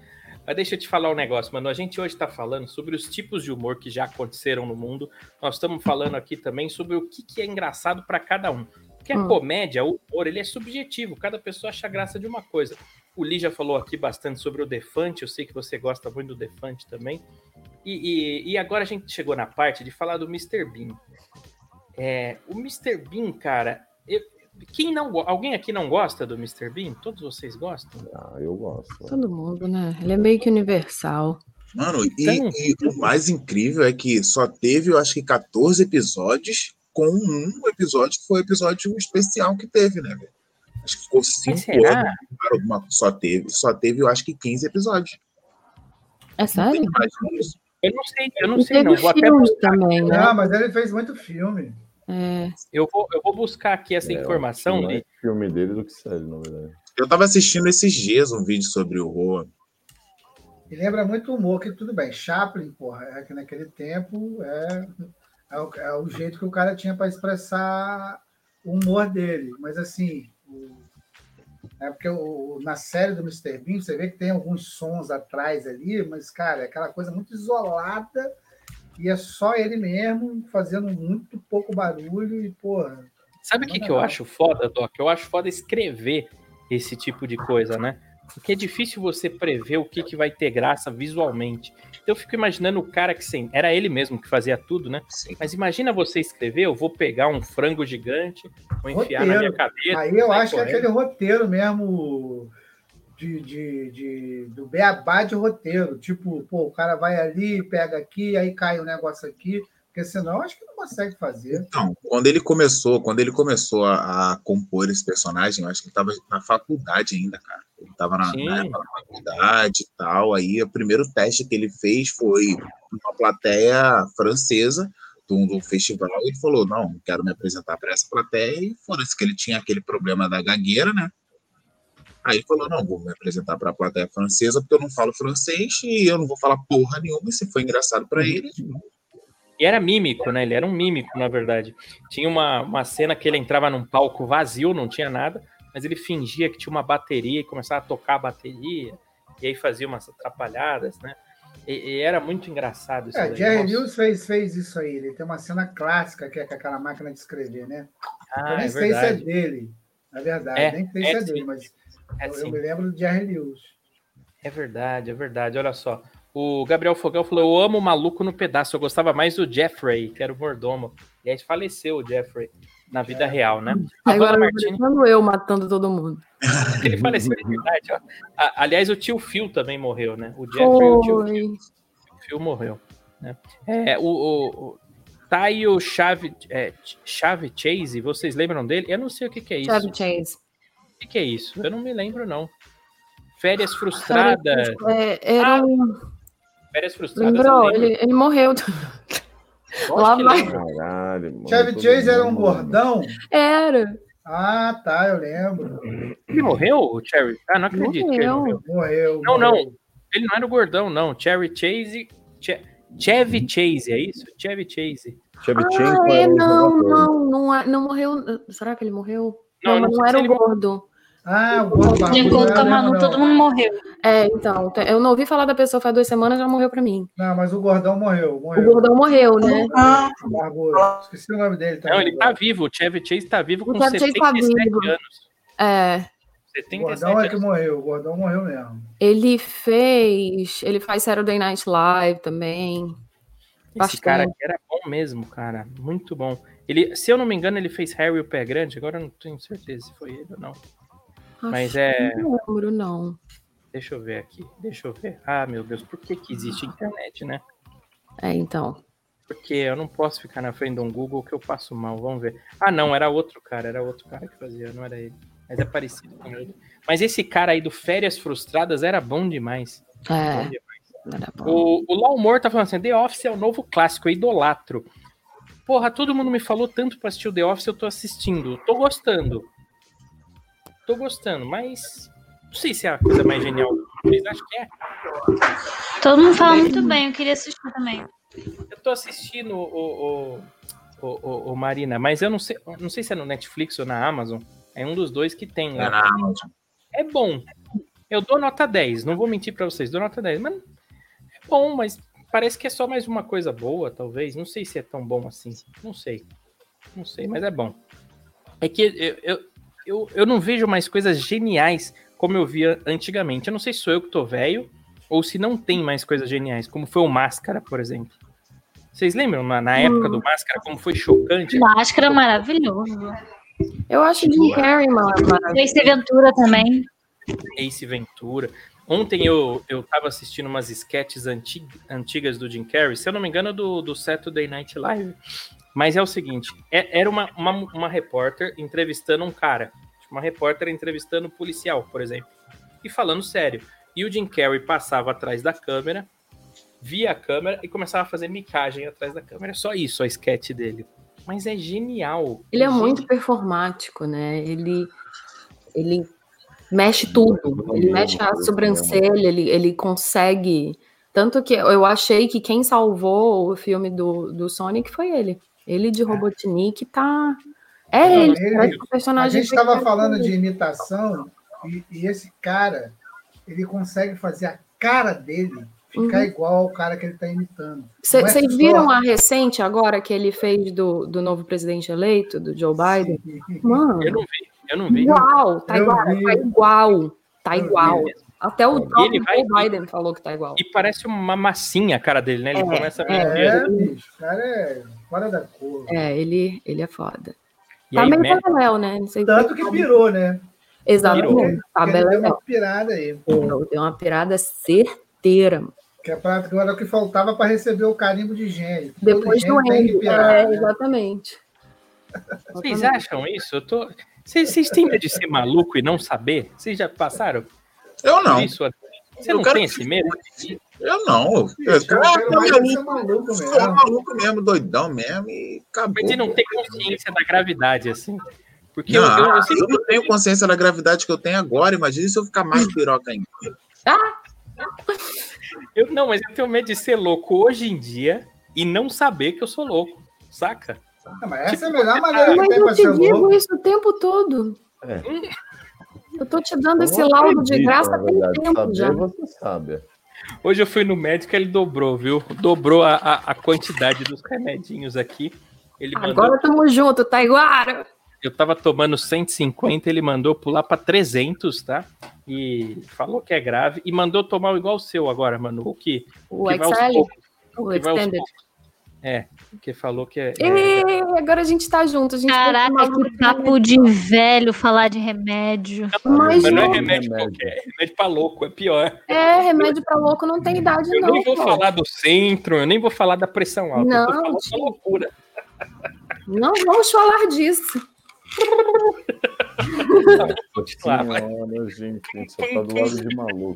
Mas deixa eu te falar um negócio, mano. A gente hoje tá falando sobre os tipos de humor que já aconteceram no mundo. Nós estamos falando aqui também sobre o que, que é engraçado para cada um. Porque a Hum. comédia, o humor, ele é subjetivo. Cada pessoa acha graça de uma coisa. O Lee já falou aqui bastante sobre o Defante. Eu sei que você gosta muito do Defante também. E, e- e agora a gente chegou na parte de falar do Mr. Bean. É, o Mr. Bean, cara, eu- quem não, alguém aqui não gosta do Mr. Bean? Todos vocês gostam? Ah, eu gosto. Todo mundo, né? Ele é meio que universal. Mano, e, Então- e o mais incrível é que só teve, eu acho que 14 episódios, com um episódio que foi o episódio especial que teve, né, velho? Acho que ficou cinco será? anos, cara, só teve, só teve, eu acho que 15 episódios. É sério? Eu não sei, eu não E sei, não. Vou até também, né? Não, mas ele fez muito filme. É. Eu vou, eu vou buscar aqui essa É, informação, acho que Lee. mais filme dele do que série, na verdade. Eu tava assistindo esses dias um vídeo sobre o Roa. E lembra muito o humor, que tudo bem. Chaplin, porra, é que naquele tempo é, é, o, é o jeito que o cara tinha para expressar o humor dele. Mas assim, o- é porque o- na série do Mr. Bean, você vê que tem alguns sons atrás ali, mas, cara, é aquela coisa muito isolada e é só ele mesmo fazendo muito pouco barulho e, porra. Sabe o que, que eu acho foda, Doc? Eu acho foda escrever esse tipo de coisa, né? Porque é difícil você prever o que, que vai ter graça visualmente. Então eu fico imaginando o cara que sem... era ele mesmo que fazia tudo, né? Sim. Mas imagina você escrever, eu vou pegar um frango gigante, vou enfiar na Roteiro. minha cabeça. Aí eu acho que é correndo. aquele roteiro mesmo de, de, de- do beabá de roteiro. Tipo, pô, o cara vai ali, pega aqui, aí cai um negócio aqui. Porque senão eu acho que não consegue fazer. Então, quando ele começou, quando ele começou a, a compor esse personagem, eu acho que ele estava na faculdade ainda, cara. Ele estava na, na época da faculdade e tal. Aí o primeiro teste que ele fez foi uma plateia francesa de um, de um festival. E ele falou: não, quero me apresentar para essa plateia. E foda-se que ele tinha aquele problema da gagueira, né? Aí ele falou: não, vou me apresentar para a plateia francesa porque eu não falo francês e eu não vou falar porra nenhuma. E se foi engraçado para ele, E era mímico, né? Ele era um mímico, na verdade. Tinha uma, uma cena que ele entrava num palco vazio, não tinha nada, mas ele fingia que tinha uma bateria e começava a tocar a bateria, e aí fazia umas atrapalhadas, né? E, e era muito engraçado isso É, daí. Jerry. Lewis fez, fez isso aí. Ele tem uma cena clássica que é com aquela máquina de escrever, né? eu Ah, nem é sei se é verdade. dele, na verdade. É, nem sei é se é sim. dele, mas É, eu, eu me lembro do Jerry Lewis. É verdade, é verdade. Olha só. O Gabriel Fogel falou: Eu amo o maluco no pedaço. Eu gostava mais do Jeffrey, que era o mordomo. E aí faleceu o Jeffrey na vida real, né? A Agora Martini, eu matando todo mundo. ele faleceu de verdade, ó. A- Aliás, o tio Phil também morreu, né? O Jeffrey e o tio Phil. O Phil morreu. Né? É, o, o, o Taio Chave, é, Chave Chase, vocês lembram dele? Eu não sei o que, que é isso. Chevy Chase. O que, que é isso? Eu não me lembro, não. Férias frustradas. É, era um... Férias frustradas. Lembrou? lembro. Ele, ele morreu. Lá vai. Caralho, mano. Chevy Chase era um gordão? Era. Ah, tá, eu lembro. Ele morreu, o Cherry? Ah, não acredito que ele Morreu. morreu. Morreu. Não, morreu. não. Ele não era o gordão, não. Cherry Chase. Che- Chevy Chase, é isso? Chevy Chase. Shevchenko Ah, é, era um não, não, não, é- não morreu. Será que ele morreu? Não, Não, não não, era o ele- gordo. Ah, o gordo De acordo com a não, Manu, não. todo mundo morreu. É, então, eu não ouvi falar da pessoa faz duas semanas, já morreu pra mim. Não, mas o gordão morreu. O morreu. gordão morreu, né? O barbudo. Esqueci o nome dele. Não, ele tá vivo. O Chevy Chase tá vivo O com Chevy Chase tá 77 vivo. anos. É, O 77 gordão é que morreu. O gordão morreu mesmo. ele fez. Ele faz Saturday Night Live também. Esse Bastante. cara aqui era bom mesmo, cara. Muito bom. Ele, se eu não me engano, ele fez Harry o Pé Grande. Agora eu não tenho certeza se foi ele ou não. Mas Acho é. que Não lembro, não. Deixa eu ver aqui. Deixa eu ver. Ah, meu Deus, por que, que existe internet, né? É, então. Porque eu não posso ficar na frente de um Google que eu passo mal. Vamos ver. Ah, não, era outro cara. Era outro cara que fazia, não era ele. Mas é parecido com ele. Mas esse cara aí do Férias Frustradas era bom demais. Bom É, demais. era bom. O, o Lau Moore tá falando assim: The Office é o novo clássico, eu idolatro. Porra, todo mundo me falou tanto pra assistir o The Office, eu tô assistindo. Tô gostando. Tô gostando, mas. Não sei se é a coisa mais genial. Vocês acham que é? Todo mundo fala muito bem, eu queria assistir também. Eu tô assistindo o, o, o, o- o Marina, mas eu não sei, não sei se é no Netflix ou na Amazon. É um dos dois que tem É lá. na Amazon. É bom. Eu dou nota 10, não vou mentir pra vocês, dou nota 10. Mas é bom, mas parece que é só mais uma coisa boa, talvez. Não sei se é tão bom assim. Não sei. Não sei, mas é bom. É que eu, eu, eu, eu não vejo mais coisas geniais como eu via antigamente. Eu não sei se sou eu que tô velho ou se não tem mais coisas geniais, como foi o Máscara, por exemplo. Vocês lembram na, na época do Máscara como foi chocante? Máscara maravilhoso. Eu acho Jim Carrey ma- maravilhoso. Ace Ventura também. Ace Ventura. Ontem eu, eu tava assistindo umas sketches anti- antigas do Jim Carrey, se eu não me engano, do, do Saturday Night Live. Mas é o seguinte: é- era uma, uma, uma repórter entrevistando um cara. Tipo, Uma repórter entrevistando um policial, por exemplo. E falando sério. E o Jim Carrey passava atrás da câmera, via a câmera e começava a fazer micagem atrás da câmera. É só isso a sketch dele. Mas é genial. Ele é genial. muito performático, né? Ele, ele mexe tudo. Ele mexe a sobrancelha, ele, ele consegue. Tanto que eu achei que quem salvou o filme do, do Sonic foi ele. Ele de Robotnik tá. É Não, ele, ele- o A personagem. gente estava feito falando de imitação e, e esse cara, ele consegue fazer a cara dele ficar Uhum. igual ao cara que ele está imitando. É Vocês só- viram a recente agora que ele fez do, do novo presidente eleito, do Joe Biden? Mano, Eu não vi, eu não vi. igual, tá Eu igual, vi. tá igual, tá Eu vi. igual. Até o ele vai- Joe Biden falou que tá igual. E parece uma massinha a cara dele, né? Ele É, começa a é. É, bicho, o cara é fora da cor. É, ele, ele é foda. E tá aí meio né? Não sei Tanto que pirou, né? Exatamente. Tá deu uma pirada aí. Deu deu uma pirada certeira. Que é pra, que era o que faltava para receber o carimbo de gênio. Depois do pirar, É, né? exatamente. Vocês acham isso? Eu tô... Vocês, vocês têm medo de ser maluco e não saber? Vocês já passaram Eu não. isso? Você Eu não tem esse medo? Eu não. Eu, eu quero cara, mais maluco, sou mesmo. maluco mesmo, doidão mesmo, e acabou. Mas de não ter consciência da gravidade, assim. Porque eu, Não, eu, eu eu, sempre não tenho consciência da gravidade que eu tenho agora. Imagina se eu ficar mais piroca ainda. eu- não, mas eu tenho medo de ser louco hoje em dia e não saber que eu sou louco, saca? Não, mas essa é a melhor maneira que Mas tem eu te digo louco. isso o tempo todo. É. Eu tô te dando Eu esse laudo de acredito, graça na tem tempo Saber, já. você sabe. Hoje eu fui no médico ele dobrou, viu? Dobrou a, a, a quantidade dos remedinhos aqui. Ele mandou. Agora tamo junto, Taiguara. Eu tava tomando 150, ele mandou pular pra 300, tá? E falou que é grave. E mandou tomar igual o seu agora, mano. O que, O que vai aos poucos. o que vai aos poucos. É, que falou que é. é- Ê, agora a gente tá junto. A gente Caraca, que papo de velho falar de remédio. Mas Mas não é não. remédio Remédio. qualquer, é remédio pra louco, é pior. É, remédio pra louco não tem idade, Eu não. nem vou pô. falar do centro, eu nem vou falar da pressão alta. eu Não, tô falando da tio. loucura. Não vamos falar disso. Vai. Senhora, gente, você tá do lado de maluco.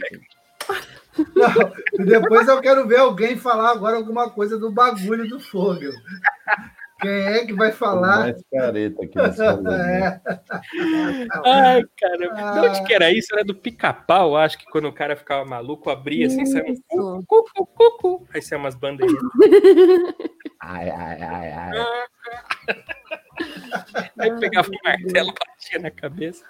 Não, e depois eu quero ver alguém falar agora alguma coisa do bagulho do fogo. Quem é que vai O falar? mais careta aqui nesse né? É. Ai, cara, de onde que era isso? Era do pica-pau, acho que quando o cara ficava maluco, abria assim, saiu um Isso. cu, cu, cu, cu. Aí saiu umas bandeiras. Ai, ai, ai, ai. Aí pegava o martelo e batia na cabeça.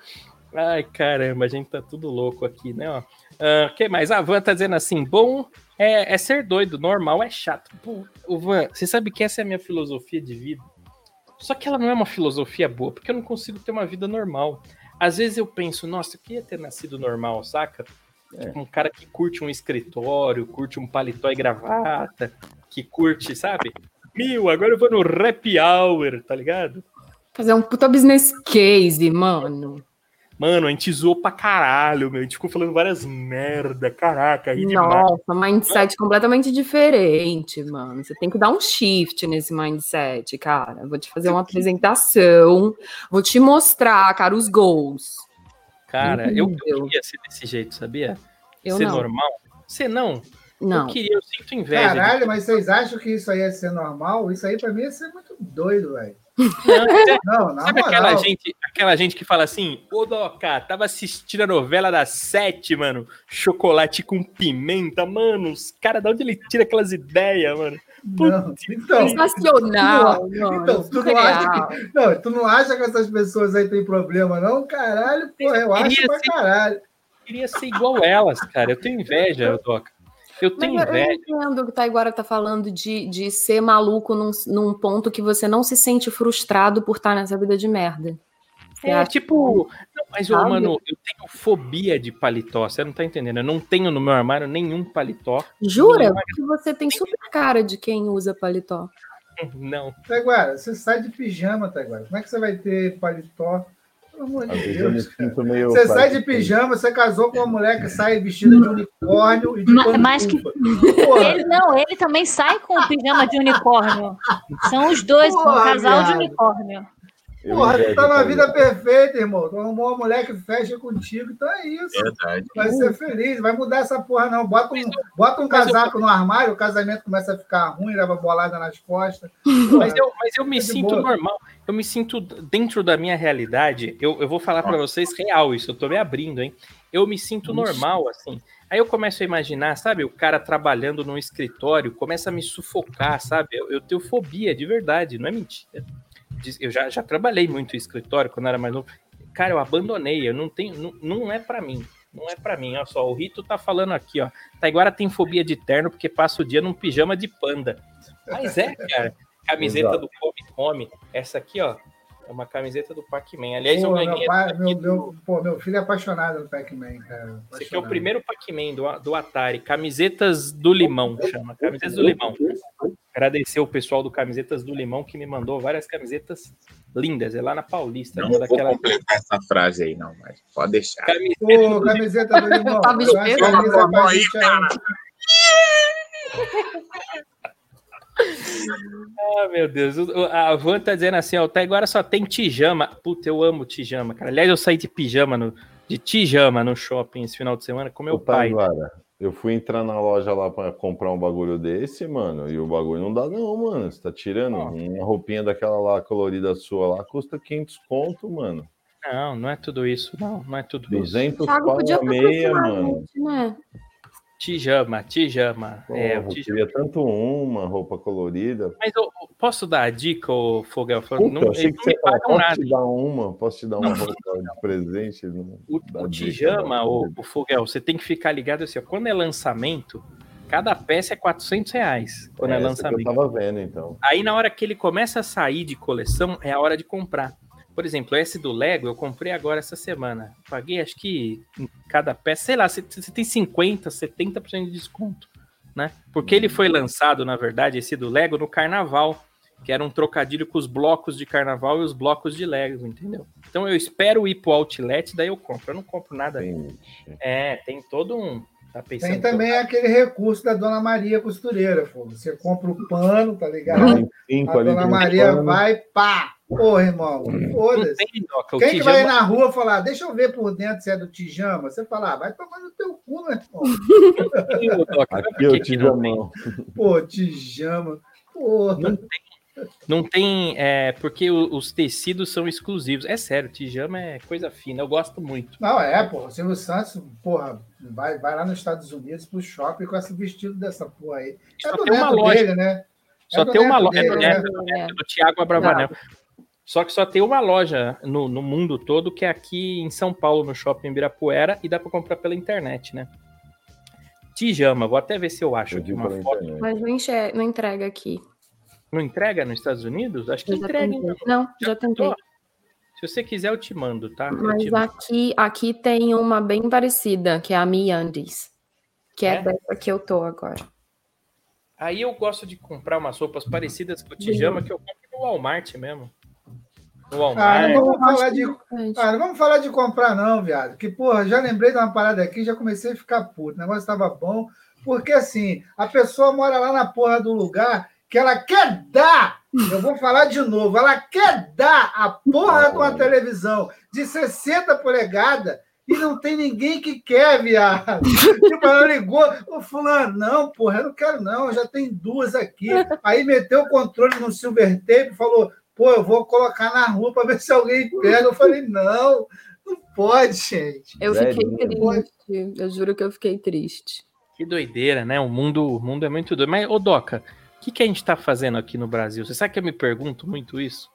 Ai, caramba, a gente tá tudo louco aqui, né? ó. Ah, que mais? A Van tá dizendo assim: bom é, é ser doido, normal é chato. Pô, o Van, você sabe que essa é a minha filosofia de vida? Só que ela não é uma filosofia boa, porque eu não consigo ter uma vida normal. Às vezes eu penso, nossa, eu queria ter nascido normal, saca? Tipo, um cara que curte um escritório, curte um paletó e gravata, que curte, sabe? Meu, agora eu vou no rap hour, tá ligado? Fazer um puta business case, mano. Mano, a gente zoou pra caralho, meu. A gente ficou falando várias merda, caraca, ri demais. Nossa, mindset completamente diferente, mano. Você tem que dar um shift nesse mindset, cara. Vou te fazer uma apresentação, vou te mostrar, cara, os gols. Cara, eu, eu Incrível. queria ser desse jeito, sabia? Eu ser não. normal. Você não? Não. Eu queria, eu sinto inveja. de- Caralho, mas vocês acham que isso aí ia ser normal? Isso aí pra mim ia ser muito doido, velho. Não, Não, Sabe aquela gente, aquela gente que fala assim, ô Doca, tava assistindo a novela das sete, mano, chocolate com pimenta, mano, os caras, de onde ele tira aquelas ideias, mano? Então, Sensacional. Então, tu não, acha que, não, tu não acha que essas pessoas aí têm problema, não? Caralho, porra, eu acho pra ser- caralho. Eu queria ser igual elas, cara, eu tenho inveja, Doca. Eu Mas tenho eu, eu inveja. entendo o que o Taiguara tá falando de, de ser maluco num, num ponto que você não se sente frustrado por estar nessa vida de merda. Você É, tipo, não, mas, ô, mano, eu tenho fobia de paletó, você não tá entendendo? Eu não tenho no meu armário nenhum paletó. Jura? Porque você tem super cara de quem usa paletó. Não. Taiguara, você sai de pijama, Taiguara. Como é que você vai ter paletó? Pelo amor de Deus. Você sai de pijama, você casou com uma mulher que sai vestida de unicórnio e de Ma- mas que- Ele não, ele também sai com o pijama de unicórnio. São os dois, Porra, um casal de viado. unicórnio. Eu porra, tu tá também. vida perfeita, irmão. Tu arrumou uma mulher que fecha contigo, então é isso. Verdade. Vai ser feliz, vai mudar essa porra, não. Bota um, bota um mas eu- casaco no armário, o casamento começa a ficar ruim, leva bolada nas costas. Mas eu, mas eu me de sinto boa. normal. Eu me sinto dentro da minha realidade. Eu, eu vou falar pra vocês real isso. Eu tô me abrindo, hein? Eu me sinto normal, assim. Aí eu começo a imaginar, sabe? O cara trabalhando num escritório começa a me sufocar, sabe? Eu, eu tenho fobia, de verdade, não é mentira. Eu já, já trabalhei muito em escritório quando era mais novo. Cara, eu abandonei. Eu não tenho. Não, não é pra mim. Não é pra mim. Olha só, o Rito tá falando aqui, ó. Taiguara tem fobia de terno porque passa o dia num pijama de panda. Mas é, cara. Camiseta Exato. do Come Come. Essa aqui, ó, é uma camiseta do Pac-Man. Aliás, eu Pô, ganhei meu, pai- meu, do- meu- pô, meu filho é apaixonado no Pac-Man, cara. Esse aqui é o primeiro Pac-Man do, do Atari. Camisetas do Limão, chama. Camisetas do Limão. Agradecer o pessoal do Camisetas do Limão que me mandou várias camisetas lindas. É lá na Paulista. Não uma vou daquela completar essa frase aí, não, mas pode deixar. camiseta Pô, do camiseta do limão. Eu pra Aí, é- Ah, meu Deus. A Van tá dizendo assim, ó, até agora só tem tijama. Puta, eu amo tijama, cara. Aliás, eu saí de pijama, no, de tijama no shopping esse final de semana com meu Ô, pai. Taiguara, eu fui entrar na loja lá pra comprar um bagulho desse, mano, e o bagulho não dá não, mano. Você tá tirando Ó. uma roupinha daquela lá colorida sua lá, custa 500 conto, mano. Não, não é tudo isso. Não, não é tudo isso. 200 Thiago pau a meia, mano. né? Tijama, tijama. é, o Porra, eu tijama. queria tanto uma roupa colorida. Mas eu, eu posso dar a dica, ô Fogel? Puta, não, eu eles que não você pagam posso nada. te dar uma, posso te dar uma roupa de presente? Não O, o dica, tijama, não. o, o Fogel, você tem que ficar ligado assim, ó, quando é lançamento, cada peça é 400 reais quando é, que lançamento. eu tava vendo, então. Aí na hora que ele começa a sair de coleção, é a hora de comprar. Por exemplo, esse do Lego eu comprei agora essa semana. Paguei acho que em cada peça, sei lá, você, tem 50, 70% de desconto, né? Porque ele foi lançado, na verdade, esse do Lego no carnaval, que era um trocadilho com os blocos de carnaval e os blocos de Lego, entendeu? Então eu espero ir pro outlet, daí eu compro. Eu não compro nada. É, tem todo um. Tá Tem também aquele recurso da Dona Maria Costureira, pô. Você compra o pano, tá ligado? 25 A Dona Maria pano. vai, pá! Porra, irmão, Não foda-se. O Quem que tijama- vai na rua falar, deixa eu ver por dentro se é do tijama? Você fala, ah, vai tomar no teu cu, meu irmão. Aqui é o não tem? tijamão. Pô, tijama. Porra. Não tem, Não tem. É, porque o- os tecidos são exclusivos. É sério, tijama é coisa fina. Eu gosto muito. Não, é, pô. O Silvio Santos, porra, vai, vai lá nos Estados Unidos pro shopping com esse vestido dessa porra aí. É Só do tem uma loja. dele, né? Só É tem uma loja. É do né? do do Tiago Abravanel. Só que só tem uma loja no, no mundo todo que é aqui em São Paulo, no shopping Ibirapuera, e dá pra comprar pela internet, né? Tijama, vou até ver se eu acho aqui uma foto. internet. Mas não, enxer- não entrega aqui. Não entrega nos Estados Unidos? Acho que já entrega. tentei. então. Não, já tentei. tentou? Se você quiser, eu te mando, tá? Mas mando. aqui, aqui tem uma bem parecida, que é a Miandis. Que é, É? dessa que eu tô agora. Aí eu gosto de comprar umas roupas parecidas com o Tijama que eu compro no Walmart mesmo. Ah, não vamos falar de. Ah, não vamos falar de comprar, não, viado. Que, porra, já lembrei de uma parada aqui, já comecei a ficar puto. O negócio tava bom. Porque, assim, a pessoa mora lá na porra do lugar que ela quer dar. Eu vou falar de novo. Ela quer dar a porra de uma televisão de 60 polegadas e não tem ninguém que quer, viado. Tipo, ela ligou. Ô, fulano, não, porra, eu não quero, não. Já tenho duas aqui. Aí meteu o controle no silver tape e falou: pô, eu vou colocar na rua para ver se alguém pega. Eu falei, não, não pode, gente. eu fiquei triste. Eu juro que eu fiquei triste. Que doideira, né? O mundo, o mundo é muito doido. Mas, ô Doca, o que, que a gente tá fazendo aqui no Brasil? Você sabe que eu me pergunto muito isso?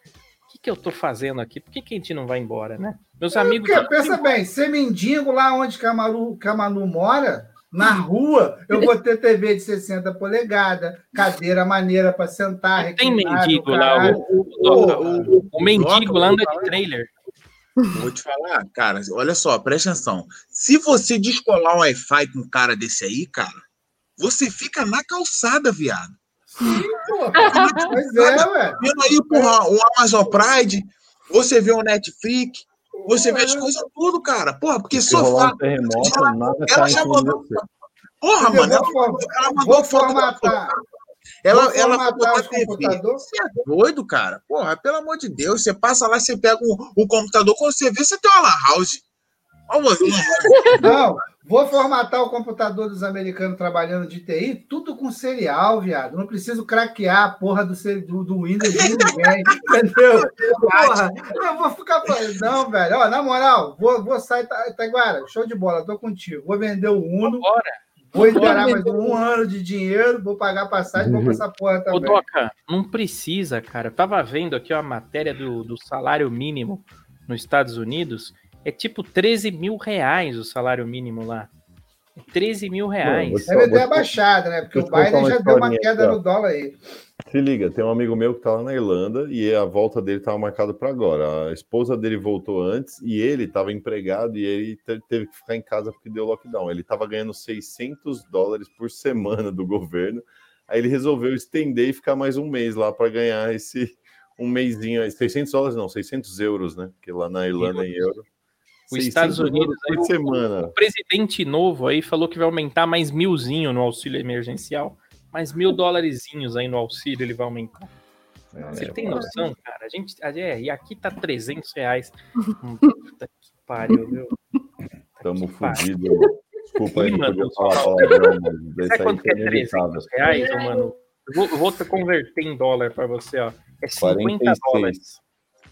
O que, que eu tô fazendo aqui? Por que, que a gente não vai embora, né? Meus amigos. Porque, pensa bem, ser mendigo lá onde a Manu mora, na rua, eu vou ter TV de 60 polegadas, cadeira maneira para sentar. Tem mendigo lá, o, o, o- o mendigo lá anda de trailer. Vou te falar, cara, olha só, presta atenção. Se você descolar um Wi-Fi com um cara desse aí, cara, você fica na calçada, viado. Sim, pô. Pois é, ué. Vendo aí, porra, o Amazon Pride, você vê o Netflix, você vê as coisas tudo, cara. Porra, porque rolar sofá. um terremoto, ela- nada ela cai já mandou-. Porra, mano, ela, ela mandou foto da formatar. Ela, Vou ela botar TV. computadores. Você é doido, cara? Porra, pelo amor de Deus. Você passa lá, você pega o, o computador, quando você vê, você tem uma lan house. Não, vou formatar o computador dos americanos trabalhando de TI, tudo com serial, viado. Não preciso craquear a porra do, do, do Windows de ninguém, entendeu? Porra, eu vou ficar falando, não, velho. Ó, na moral, vou, vou sair, Ta- Taiguara, show de bola, tô contigo. Vou vender o Uno, Bora. vou esperar mais um ano de dinheiro, vou pagar passagem, vou pra essa porra Ô, também. Doca, não precisa, cara. Eu tava vendo aqui ó, a matéria do, do salário mínimo nos Estados Unidos. É tipo 13 mil reais o salário mínimo lá. É 13 mil reais. Mano, Deve ter abaixado, né? Porque o Biden já deu uma queda no dólar aí. Se liga, tem um amigo meu que tá lá na Irlanda e a volta dele tava marcada para agora. A esposa dele voltou antes e ele estava empregado e ele te- teve que ficar em casa porque deu lockdown. Ele tava ganhando 600 dólares por semana do governo. Aí ele resolveu estender e ficar mais um mês lá para ganhar esse um mêsinho. aí. 600 dólares não, 600 euros, né? Porque lá na Irlanda é em euro. Os 600 Estados Unidos, aí, o-. O presidente novo aí falou que vai aumentar mais milzinho no auxílio emergencial. Mais mil dólarzinhos aí no auxílio ele vai aumentar. Você É, tem noção, cara? A gente. É, e aqui tá 300 reais. Puta que pariu, viu? Tamo fudido. Desculpa aí, mano, podia falar palavrão, mas isso Sabe aí quanto que é foi inevitável. 300 reais, mano? Eu vou, eu vou te converter em dólar pra você, ó. É 50 46. dólares.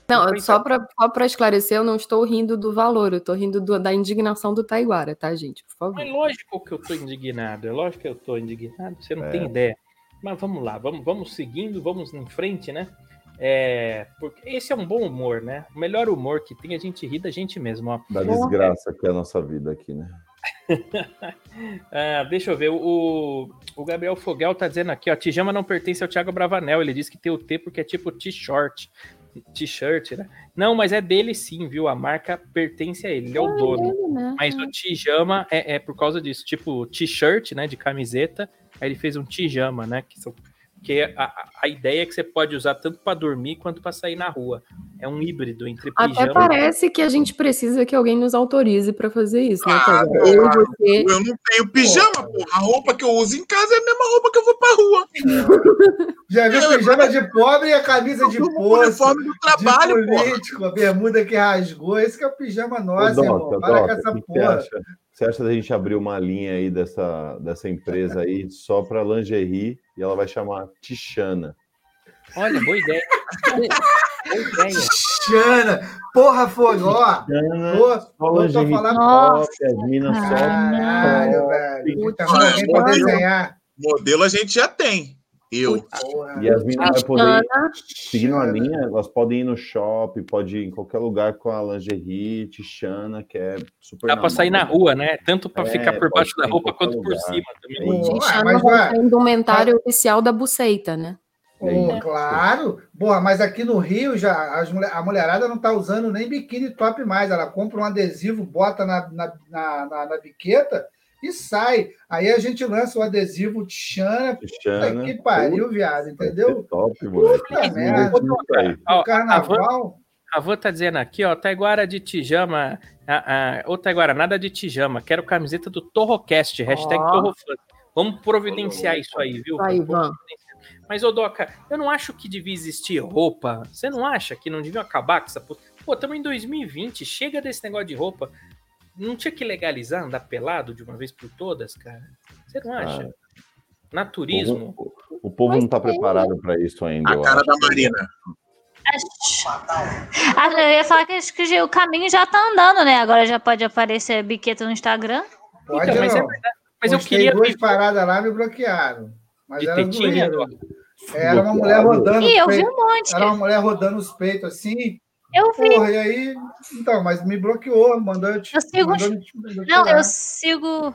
Não, 50 só para só pra esclarecer, eu não estou rindo do valor, eu estou rindo do- da indignação do Taiguara, tá, gente? Por favor. Mas lógico que eu tô indignado, é lógico que eu tô indignado, você não É. tem ideia. Mas vamos lá, vamos, vamos seguindo, vamos em frente, né? É, porque esse é um bom humor, né? O melhor humor que tem, a gente ri da gente mesmo, ó. Da desgraça que é a nossa vida aqui, né? Ah, deixa eu ver, o, o Gabriel Fogel tá dizendo aqui, ó, Tijama não pertence ao Thiago Bravanel, ele disse que tem o T porque é tipo t-shirt, t-shirt, né? Não, mas é dele sim, viu? A marca pertence a ele, ele é o dono. Ele, né? Mas o Tijama é, é por causa disso, tipo t-shirt, né, de camiseta, aí ele fez um Tijama, né, que são porque a, a- ideia é que você pode usar tanto para dormir quanto para sair na rua. É um híbrido entre Até pijama parece que a gente precisa que alguém nos autorize para fazer isso, né, Ah? Eu você. Eu não tenho pijama, porra. A roupa que eu uso em casa é a mesma roupa que eu vou pra rua. Já viu pijama de pobre e a camisa de O poço. uniforme do trabalho, de porra. político, a bermuda que rasgou. Esse que é o pijama Ô, nosso, irmão. Doca, Para com essa porra. Você acha da gente abrir uma linha aí dessa, dessa empresa aí só para lingerie e ela vai chamar Tichana? Olha, boa ideia. boa ideia. Xana, porra, foi, ó. Pô, só tô falando. Nossa. top, as minas só. Caralho, velho. Com alguém pra desenhar. Modelo a gente já tem. Eu. E as minas vai poder, seguindo a linha, elas podem ir no shopping, pode ir em qualquer lugar com a lingerie, Tichana, que é super Dá pra sair na rua, né? Tanto pra É, ficar por baixo da roupa quanto por lugar. cima também. Vai vai- ser indumentário oficial da buceita, né? É claro. Boa, mas aqui no Rio já as mulher- a mulherada não tá usando nem biquíni top mais. Ela compra um adesivo, bota na, na, na, na- na biqueta e sai. Aí a gente lança o adesivo Tchana. Puta Tichana. que pariu, viado, entendeu? top, moleque. Puta merda. Aí. O carnaval. a Van tá dizendo aqui, ó, Taiguara de Tijama. Ah, ah, ô, Taiguara, nada de Tijama. Quero camiseta do Torrocast. Hashtag Ó. Torrofã. Vamos providenciar isso aí, viu? Van. providenciar. Mas, ô, Doca, eu não acho que devia existir roupa. Você não acha que não devia acabar com essa puta? Pô, estamos em 2020. Chega desse negócio de roupa. Não tinha que legalizar andar pelado de uma vez por todas, cara? Você não acha? Naturismo. O, o povo não tá preparado para isso ainda. A cara acho. da Marina. Ah, eu ia falar que, acho que o caminho já tá andando, né? Agora já pode aparecer biqueta no Instagram. Pode Então, mas é. Mas eu queria duas ver paradas lá me bloquearam. Mas de era tetinha. Doca. Era uma mulher rodando. Ih, eu os vi peitos. um monte. Era uma mulher rodando os peitos assim. Eu vi. Porra, e aí. Então, mas me bloqueou, mandou eu te. Eu sigo mandou eu Não, eu sigo.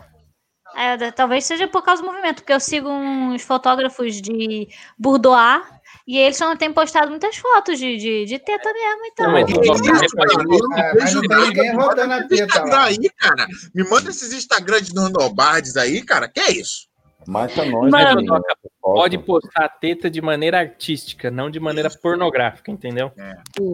é, talvez seja por causa do movimento, porque eu sigo uns fotógrafos de Bourdois e eles não têm postado muitas fotos de, de, de teta mesmo, então. Não, mas É, não tem nada. ninguém Me manda rodando a esses teta cara. Me manda esses Instagram de Nornobardes aí, cara. Que é isso? Marca nós, Mano. foto. Pode postar a teta de maneira artística, não de maneira pornográfica, entendeu?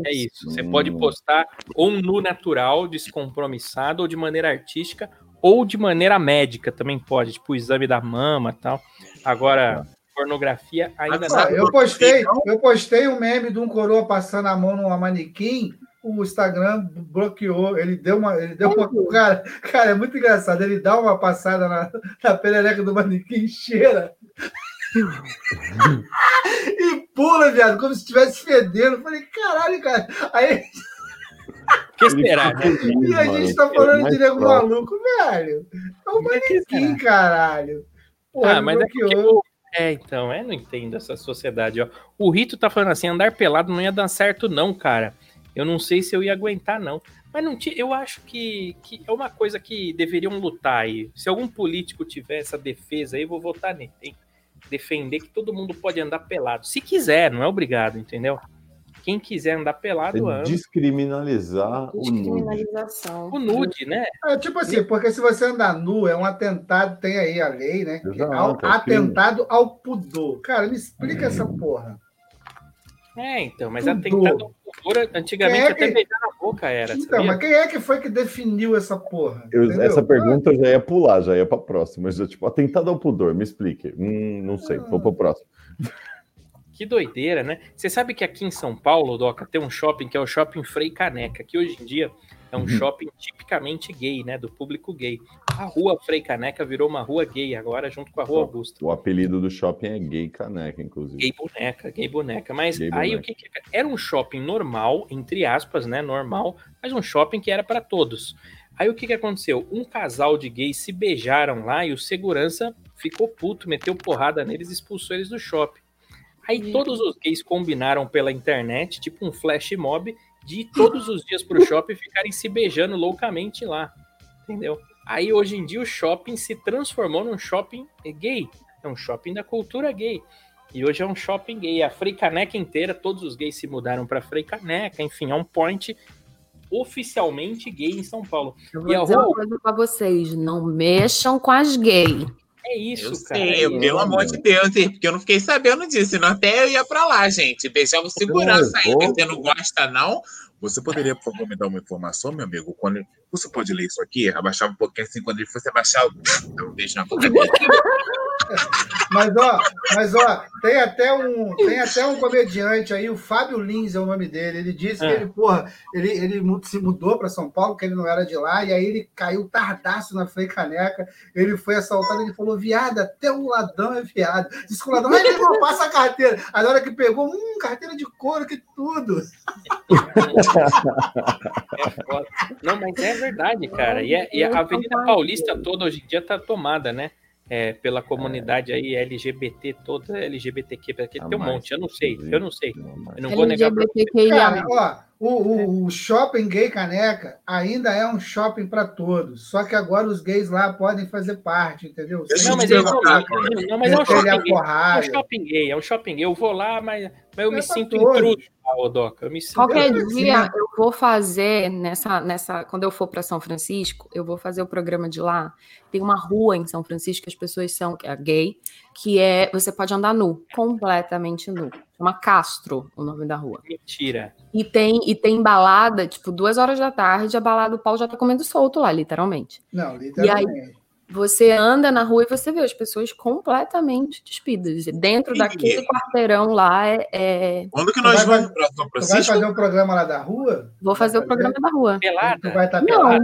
É isso. Você pode postar ou nu natural, descompromissado, ou de maneira artística, ou de maneira médica também pode, tipo o exame da mama e tal. Agora, pornografia ainda Agora, não. Ah, eu postei, eu postei um meme de um coroa passando a mão numa manequim. O Instagram bloqueou. Ele deu uma. Ele deu uma cara, cara, é muito engraçado. Ele dá uma passada na, na perereca do manequim, cheira. e pula, viado, como se estivesse fedendo. Eu falei, caralho, cara. Aí O que será? né? e a gente tá falando de nego maluco, velho. É um manequim, caralho. Porra, Ah, mas é porque. bloqueou. É, então, eu não entendo essa sociedade, ó. O Rito tá falando assim, andar pelado não ia dar certo, não, cara. Eu não sei se eu ia aguentar, não. Mas não ti- eu acho que, que é uma coisa que deveriam lutar aí. Se algum político tiver essa defesa aí, eu vou votar nele. Tem que defender que todo mundo pode andar pelado. Se quiser, não é obrigado, entendeu? Quem quiser andar pelado, É anda. descriminalizar o nude. Descriminalização. O nude, né? É tipo assim, porque se você andar nu, é um atentado, tem aí a lei, né? É Exato, é atentado ao pudor. Cara, me explica essa porra. É, então, mas Tudo. atentado ao antigamente é até que- beijar na boca era, Então, sabia? mas quem é que foi que definiu essa porra? Eu- essa pergunta eu já ia pular, já ia para próxima. Mas eu, tipo, atentado ao pudor, me explique. Hum, não sei, vou para próximo. Que doideira, né? Você sabe que aqui em São Paulo, Doca, tem um shopping que é o Shopping Frei Caneca, que hoje em dia é um Uhum. shopping tipicamente gay, né? Do público gay. A rua Frei Caneca virou uma rua gay agora, junto com a Rua Augusta. O apelido do shopping é Gay Caneca, inclusive. Gay boneca, gay boneca. Mas Gay aí boneca. o que, que era um shopping normal, entre aspas, né? Normal, mas um shopping que era para todos. Aí o que, que aconteceu? Um casal de gays se beijaram lá e o segurança ficou puto, meteu porrada neles e expulsou eles do shopping. Aí todos os gays combinaram pela internet, tipo um flash mob, de ir todos os dias pro shopping e ficarem se beijando loucamente lá. Entendeu? Aí hoje em dia o shopping se transformou num shopping gay. É um shopping da cultura gay. E hoje é um shopping gay. A Frei Caneca inteira, todos os gays se mudaram para Frei Caneca. Enfim, é um point oficialmente gay em São Paulo. Eu vou E a dizer rua- uma coisa pra vocês: não mexam com as gays. É isso, Eu cara. sei, é isso. pelo amor de Deus, porque eu não fiquei sabendo disso, senão até eu ia pra lá, gente. Beijava o segurança aí, você não gosta, não? Você poderia, por favor, me dar uma informação, meu amigo? Quando você pode ler isso aqui? Abaixava um pouquinho assim, quando ele fosse abaixar, eu um beijo na boca dele. Mas ó, mas ó, tem até um, tem até um comediante aí, o Fábio Lins é o nome dele. Ele disse que Ah. ele, porra, ele, ele se mudou para São Paulo, que ele não era de lá, e aí ele caiu tardaço na Frei Caneca. Ele foi assaltado, ele falou: viado, até o ladrão é viado. Disse que o ladrão, meu irmão, passa a carteira. Aí na hora que pegou, hum, carteira de couro, que tudo. É. Não, mas é verdade, cara. E, é- e a Avenida Paulista toda hoje em dia tá tomada, né? É, pela comunidade aí LGBT toda, LGBTQ, porque tem um monte, eu não sei, eu não sei. Eu não vou negar pra você. LGBTQIA. Cara, ó, o, o, o shopping gay caneca ainda é um shopping para todos. Só que agora os gays lá podem fazer parte, entendeu? Sem Não, mas eu é não, mas é um shopping. É um shopping gay, é um shopping gay. Eu vou lá, mas, mas eu me É pra sinto todos. intruso, Odoca. Eu me sinto. Qualquer Eu- dia eu vou fazer nessa, nessa. Quando eu for para São Francisco, eu vou fazer o programa de lá. Tem uma rua em São Francisco que as pessoas são que é gay, que é você pode andar nu, completamente nu. Chama Castro, o nome da rua. Mentira. E tem e tem balada, tipo, duas horas da tarde, a balada o pau já tá comendo solto lá, literalmente. Não, literalmente. Você anda na rua e você vê as pessoas completamente despidas. Dentro E- daquele quarteirão lá é, é- Quando que Tu nós vamos para São Tu vai Francisco? fazer o programa lá da rua? Vou fazer o Vai programa da rua. Tu Pelada. vai estar Não.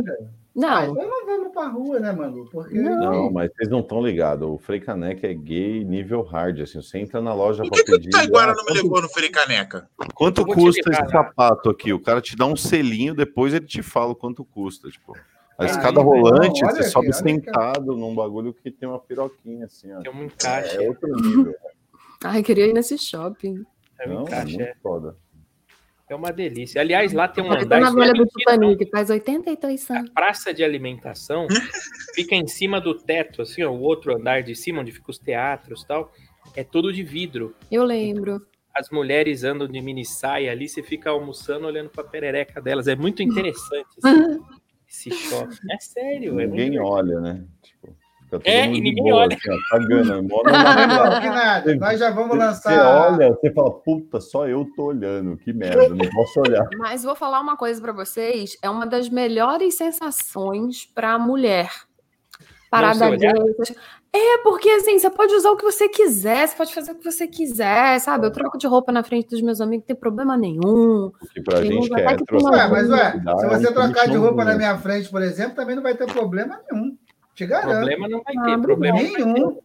Pelada? Ah, Não, então não vamos pra rua, né, Manu? Porque Não. Não, mas vocês não estão ligados. O Frei Caneca é gay nível hard. Assim, você entra na loja Por pra que, que pedir. o Taiguara não me quanto- levou no Fericaneca? Quanto Eu vou te custa levar esse lá. sapato aqui? O cara te dá um selinho, depois ele te fala o quanto custa. Tipo, a escada não, rolante, olha você aqui, sobe aqui. sentado num bagulho que tem uma piroquinha assim, ó. Tem um encaixe. É outro nível. ai, queria ir nesse shopping. É um Não, encaixe. É, foda. É uma delícia. Aliás, lá tem um andar. na velha do não. Titanic, faz 83 A anos. praça de alimentação fica em cima do teto, assim, ó, o outro andar de cima, onde ficam os teatros e tal, é todo de vidro. Eu lembro. As mulheres andam de mini saia ali, você fica almoçando olhando pra perereca delas. É muito interessante esse, esse shopping. É sério, é muito Ninguém olha, né? Fica todo É, mundo e ninguém boa, olha. assim, ó, cagando. Mó não, que nada. Nós já vamos Você lançar. olha, você fala, puta, só eu tô olhando, que merda, não posso olhar. Mas vou falar uma coisa pra vocês, é uma das melhores sensações pra mulher. Parada gay. É, porque assim, você pode usar o que você quiser, você pode fazer o que você quiser, sabe? Eu troco de roupa na frente dos meus amigos, não tem problema nenhum. Porque pra Tem gente uns que é que uma- mas ué, se você trocar de roupa na minha frente, por exemplo, também não vai ter problema nenhum. Te garanto. Problema não vai Ah, ter, problema vai ter. Nenhum.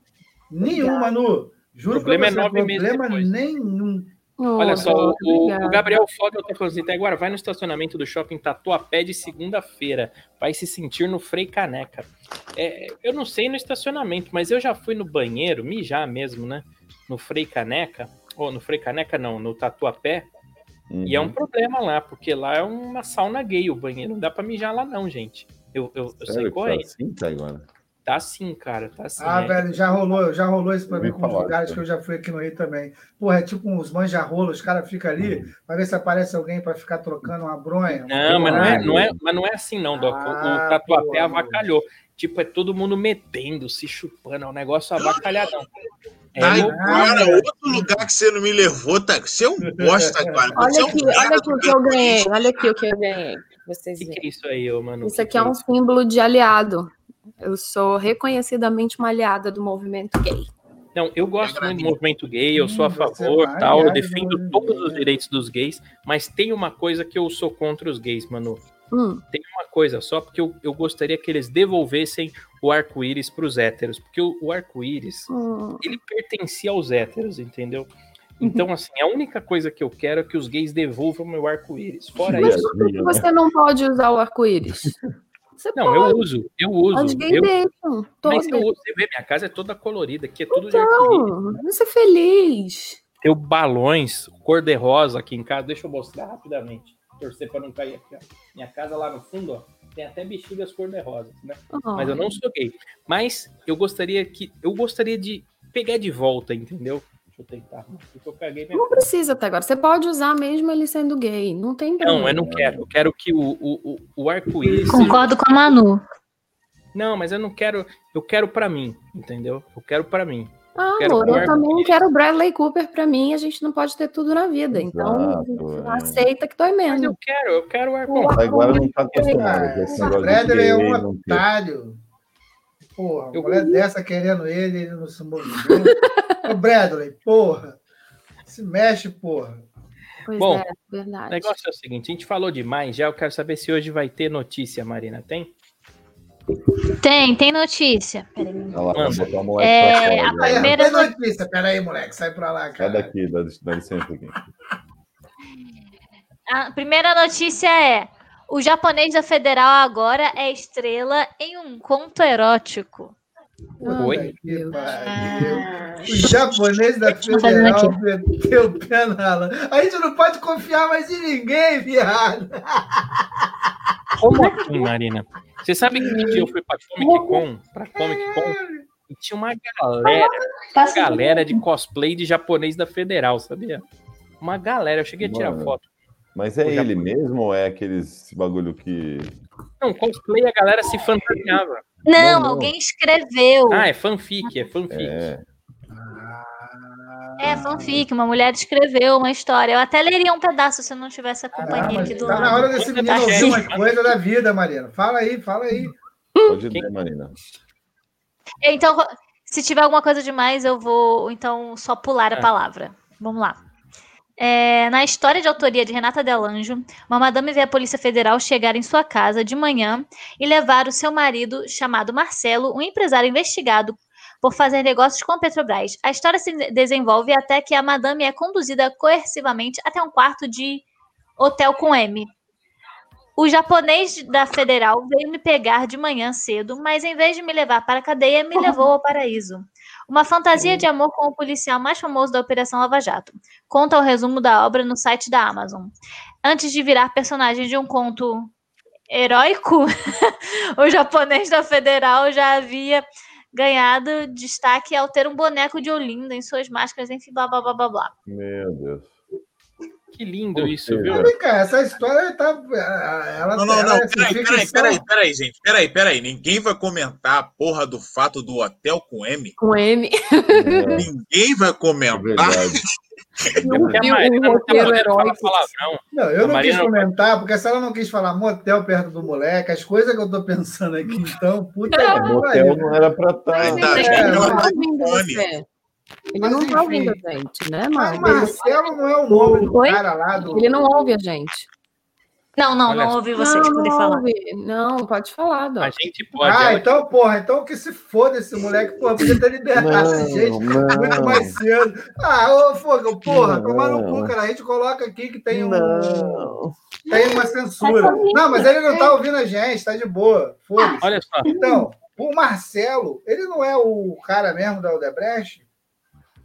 Nenhum, Manu. Juro Problema é você, nove meses problema depois. nenhum. Olha Oh, só, o, o. Gabriel Fogel tá falando assim, "Tá, agora vai no estacionamento do shopping Tatuapé de segunda-feira, vai se sentir no Frei Caneca. É, eu não sei no estacionamento, mas eu já fui no banheiro, mijar mesmo, né? No Frei Caneca, ou no Frei Caneca não, no Tatuapé, e é um Uhum. problema lá, porque lá é uma sauna gay o banheiro, não dá pra mijar lá não, gente. Eu, eu, eu saí Sério que tá assim, Taiguara? Tá sim, cara, tá sim. Ah, é. velho, já rolou, já rolou isso pra mim com os lugares cara. que eu já fui aqui no Rio também. Porra, é tipo uns manja-rolos, os caras ficam ali pra ver se aparece alguém pra ficar trocando uma bronha. Não, mas não é, não é, mas não é assim, não, Doc. O- Ah, o Tatuapé avacalhou. Tipo, é todo mundo metendo, se chupando, é um negócio avacalhadão. É, Ai, louco. cara, outro lugar que você não me levou, tá? Você é um bosta, cara. Olha é aqui, cara olha aqui o que eu ganhei. Olha aqui o que eu ganhei. Vocês O que, verem. que é isso aí, ô, mano? Isso aqui é um símbolo de aliado. Eu sou reconhecidamente uma aliada do movimento gay. Não, eu gosto muito do movimento gay, eu sou a favor, vai, tal, eu defendo todos os direitos dos gays, mas tem uma coisa que eu sou contra os gays, mano. Hum, Tem uma coisa só, porque eu, eu gostaria que eles devolvessem o arco-íris pros héteros, porque o, o arco-íris, hum. ele pertencia aos héteros, entendeu? Então, assim, a única coisa que eu quero é que os gays devolvam meu arco-íris. Fora Mas isso, por que Viadinho, né? você não pode usar o arco-íris? Você não, pode. eu uso, eu uso. Os gays eu- deixam. Mas eu uso. Você vê, minha casa é toda colorida, aqui é tudo de arco-íris. Não, vamos ser feliz. Tenho balões cor-de-rosa aqui em casa. Deixa eu mostrar rapidamente. Torcer para não cair aqui, ó. Minha casa lá no fundo, ó, tem até bexigas cor-de-rosa, né? Mas eu não sou gay. Mas eu gostaria que. Eu gostaria de pegar de volta, entendeu? Deixa eu tentar. Porque eu caguei minha. Não precisa até agora. Você pode usar mesmo ele sendo gay. Não tem problema. Não, eu não quero. Eu quero que o, o, o, arco-íris. Concordo com a Manu. Não, mas eu não quero. Eu quero pra mim, entendeu? Eu quero pra mim. Ah, Quero amor, eu também arco-íris. quero o Bradley Cooper pra mim. A gente não pode ter tudo na vida. Então, Exato, é. aceita que dói Mas menos. eu quero, eu quero o arco. Uau. A Iguara não tá de Bradley é um otário. Porra, Eu- mulher dessa querendo ele, ele não se movimenta. Ô, Bradley, porra. Se mexe, porra. Pois Bom, é, O negócio é o seguinte, a gente falou demais já, eu quero saber se hoje vai ter notícia, Marina, tem? Tem, tem notícia. Peraí. Lá, moleque É, a primeira tem no- notícia. Pera aí, moleque. Sai pra lá, Sai cara. daqui, dá, dá licença aqui. A primeira notícia é: o japonês da Federal agora é estrela em um conto erótico. Oi? Pariu. O japonês da Federal meteu o pé na lã. A gente não pode confiar mais em ninguém, viado. Como assim, Marina? Você sabe que um dia eu fui pra Comic Con, pra Comic Con, e tinha uma galera, uma galera de cosplay de japonês da Federal, sabia? Uma galera, eu cheguei a tirar Mano. foto. Mas é ele mesmo ou é aqueles bagulho que. Não, cosplay a galera se fantasiava. Não, Não, não. alguém escreveu. Ah, é fanfic, é fanfic. É. É fanfic, uma mulher escreveu uma história. Eu até leria um pedaço se eu não tivesse a Ah, companhia mas aqui do tá na lado. hora desse Manda menino ouvir umas manda. coisas da vida, Mariana. Fala aí, fala aí. Pode Quem- ler, Marina. Então, se tiver alguma coisa demais, eu vou então só pular a Ah. palavra. Vamos lá. É, na história de autoria de Renata Delanjo, uma madame vê a Polícia Federal chegar em sua casa de manhã e levar o seu marido, chamado Marcelo, um empresário investigado por fazer negócios com a Petrobras. A história se desenvolve até que a madame é conduzida coercivamente até um quarto de hotel com M. O japonês da Federal veio me pegar de manhã cedo, mas em vez de me levar para a cadeia, me levou ao paraíso. Uma fantasia de amor com o policial mais famoso da Operação Lava Jato. Conta o resumo da obra no site da Amazon. Antes de virar personagem de um conto heróico, o japonês da Federal já havia ganhado destaque ao ter um boneco de Olinda em suas máscaras, enfim, blá blá blá blá blá. Meu Deus. Que lindo Ou isso, viu? Vem cá, essa história tá. Ela, Não, não, ela não. é Peraí, peraí, ficção. peraí, peraí, gente. Peraí, peraí. Ninguém vai comentar a porra do fato do hotel com M? Com M. É, Ninguém vai é comentar. verdade. Porque a E o Marina não tá palavrão. Não, eu A não quis não comentar, porque se ela não quis falar motel perto do moleque, as coisas que eu tô pensando aqui, então, puta É, que motel não era pra estar. Ele é, não tá tá Ele não tá enfim. ouvindo a gente, né, Mas? Marcelo não é o nome do Oi? cara lá do. Ele não ouve a gente. Não, não, Olha não ouvi vocês não, poder não falar. ouve. Não, pode falar, Dó. A gente pode. Ah, ela- então, porra, então que se foda esse moleque, porra, podia ter liberado essa gente muito não. mais cedo. Ah, ô, Fogo, porra, Não. tomar no cu, cara. A gente coloca aqui que tem um. Não. Tem uma censura. Não, mas ele não tá ouvindo a gente, tá de boa. Foda-se. Olha só, Então, o Marcelo, ele não é o cara mesmo da Odebrecht?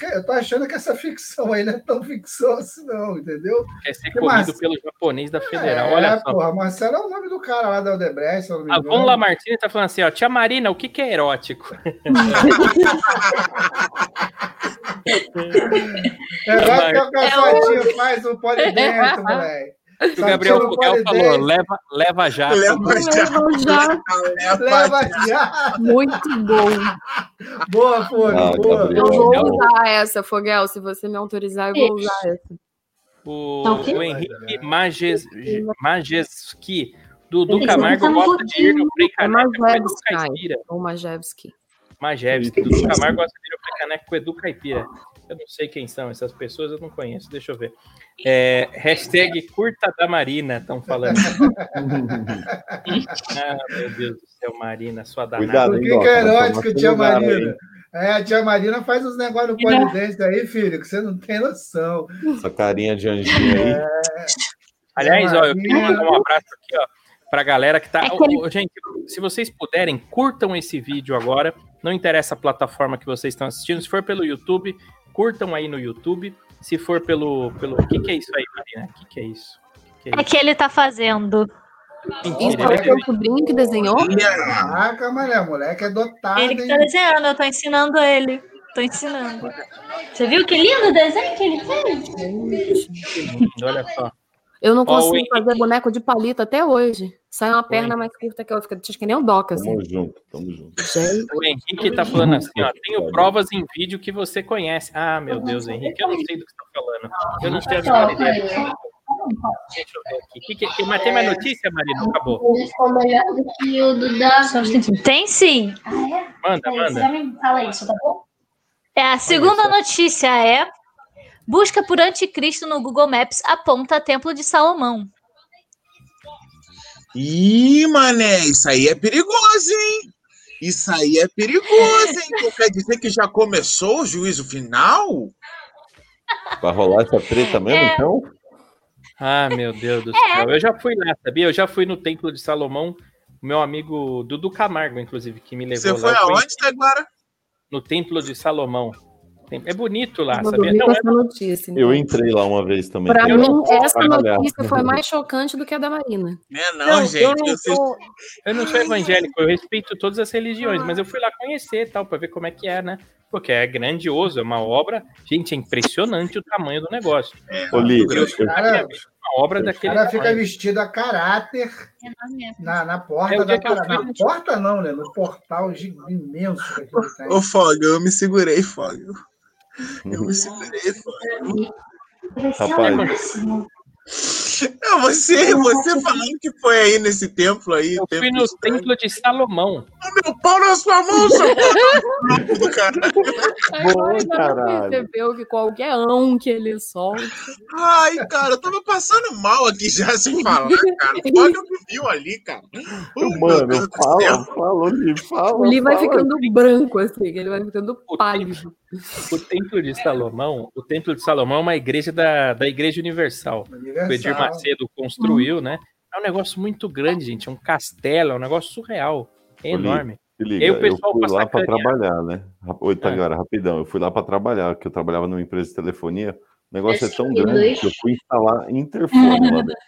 Eu tô achando que essa ficção aí não é tão ficção assim, não, entendeu? quer ser Que comido massa. pelo japonês da Federal. é, Olha só. porra, Marcelo é o nome do cara lá da Odebrecht, A. Von Lamartine tá falando assim, ó, tia Marina, o que que é erótico? É, vai que o caçadinho faz o polidento, moleque. O Gabriel Fogal falou, leva, leva já. Leva já. Leva já. Leva Leva já. já. Muito bom. Boa, Fogo, Ah, boa. Gabriel. Eu vou usar essa, Foguel. Se você me autorizar, eu vou usar essa. O, Tá o Henrique Majes, Majeski, do Eles Camargo não tão gosta de ir no Frei É Caneca com Edu. Caipira. Ou Majewski. Majewski, do Camargo gosta de ir no Frei Caneca com Edu Caipira. Eu não sei quem são essas pessoas, eu não conheço, deixa eu ver. É, hashtag curta da Marina, estão falando. ah, meu Deus do céu, Marina, sua danada. Cuidado, Por hein, é tomar erótico, tia aí. Marina? É, a tia Marina faz uns negócios no polidense aí, filho, que você não tem noção. Essa carinha de anjinho aí. Aliás, ó, eu queria Marina. mandar um abraço aqui, ó, pra galera que tá. É ô, gente, se vocês puderem, curtam esse vídeo agora. Não interessa a plataforma que vocês estão assistindo. Se for pelo YouTube, curtam aí no YouTube. Se for pelo. pelo... O que, que é isso aí, Marina? O que, que é isso? O que, que é É isso? que ele tá fazendo. Ele- seu sobrinho que desenhou? Caraca, mané, moleque é dotado, Ele que hein? tá desenhando, eu tô ensinando ele. Tô ensinando. Você viu que lindo o desenho que ele fez? Olha só. Eu não consigo Henrique- fazer boneco de palito até hoje. Sai uma perna mais curta que eu fico. Acho que nem o Doca, assim. Tamo junto, tamo junto. Gente, O Henrique tá falando assim, ó. Tenho provas em vídeo que você conhece. Ah, meu Deus, Henrique, eu não sei do que você tá falando. Eu não tenho a menor ideia. Deixa eu ver aqui. Que que- que- mas tem mais notícia, Marina? Acabou. Ficou melhor do que o do. Tem sim. Manda, Você manda. já me fala isso, tá bom? É, a segunda notícia é: busca por anticristo no Google Maps aponta Templo de Salomão. Ih, mané, isso aí é perigoso, hein? Isso aí é perigoso, hein? Então quer dizer que já começou o juízo final? Vai rolar essa treta mesmo, É. então? Ah, meu Deus do céu. Eu já fui lá, sabia? Eu já fui no Templo de Salomão. O meu amigo Dudu Camargo, inclusive, que me levou Você lá. foi Eu fui aonde, agora? No Templo de Salomão. Tem- É bonito lá, eu sabia? Não, é essa notícia. Eu então. entrei lá uma vez também. Pra Eu mim, não- essa notícia foi mais chocante do que a da Marina. É não, Não, gente. eu, não sou, eu não sou evangélico, eu respeito todas as religiões, mas eu fui lá conhecer tal, pra ver como é que é, né? Porque é grandioso, é uma obra. Gente, é impressionante o tamanho do negócio. Eu- Cara, Uma obra o daquele cara fica tamanho. vestido a caráter na, na porta É, da eu fui- Na porta não, né? No portal imenso que aquilo tem. Ô, Foga, eu me segurei, Foga. Eu me segurei, Foga. Rapaz, Não, você, você falando que foi aí nesse templo aí. Eu templo fui no estranho. Templo de Salomão. Meu pau na sua mão, seu pau do caralho. Percebeu que qualquer ão que ele solta. Ai, cara, eu tava passando mal aqui já sem falar, cara. Olha o que viu ali, cara. Oh, mano, fala, fala, fala. O Li vai ficando branco, assim, ele vai ficando O pálido. O Templo de Salomão, o Templo de Salomão é uma igreja da, da Igreja Universal. O Edir Universal. Macedo construiu, né? É um negócio muito grande, gente. É um castelo, é um negócio surreal. É enorme. Se liga, E aí o eu pessoal fui lá para trabalhar, né? Oi, tá agora, rapidão. Eu fui lá para trabalhar, que eu trabalhava numa empresa de telefonia. O negócio é tão Esse grande que eu fui instalar interfone lá dentro.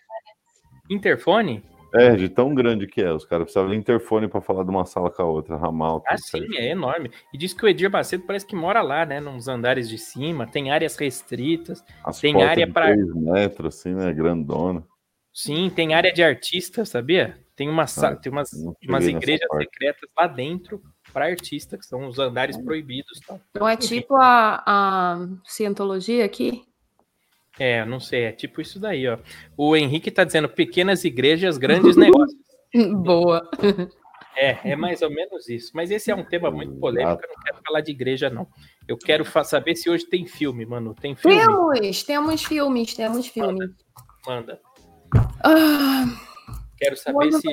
Interfone? É, de tão grande que é. Os caras precisavam de interfone para falar de uma sala com a outra, ramal. tudo Ah, sim, certo. é enorme. E diz que o Edir Macedo parece que mora lá, né? Nos andares de cima, tem áreas restritas. As tem área pra- 3 metros, assim, né? Grandona. Sim, tem área de artistas, sabia? Tem, uma, Ah, tem umas, umas igrejas secretas lá dentro para artistas, que são os andares proibidos. Tal. Então é tipo a, a cientologia aqui? É, não sei, é tipo isso daí, ó. O Henrique tá dizendo pequenas igrejas, grandes negócios. Boa. É, é mais ou menos isso. Mas esse é um tema muito polêmico, eu não quero falar de igreja, não. Eu quero saber se hoje tem filme, mano. Tem filme? Temos, temos filmes, temos filmes. Manda. Ah, Quero saber se.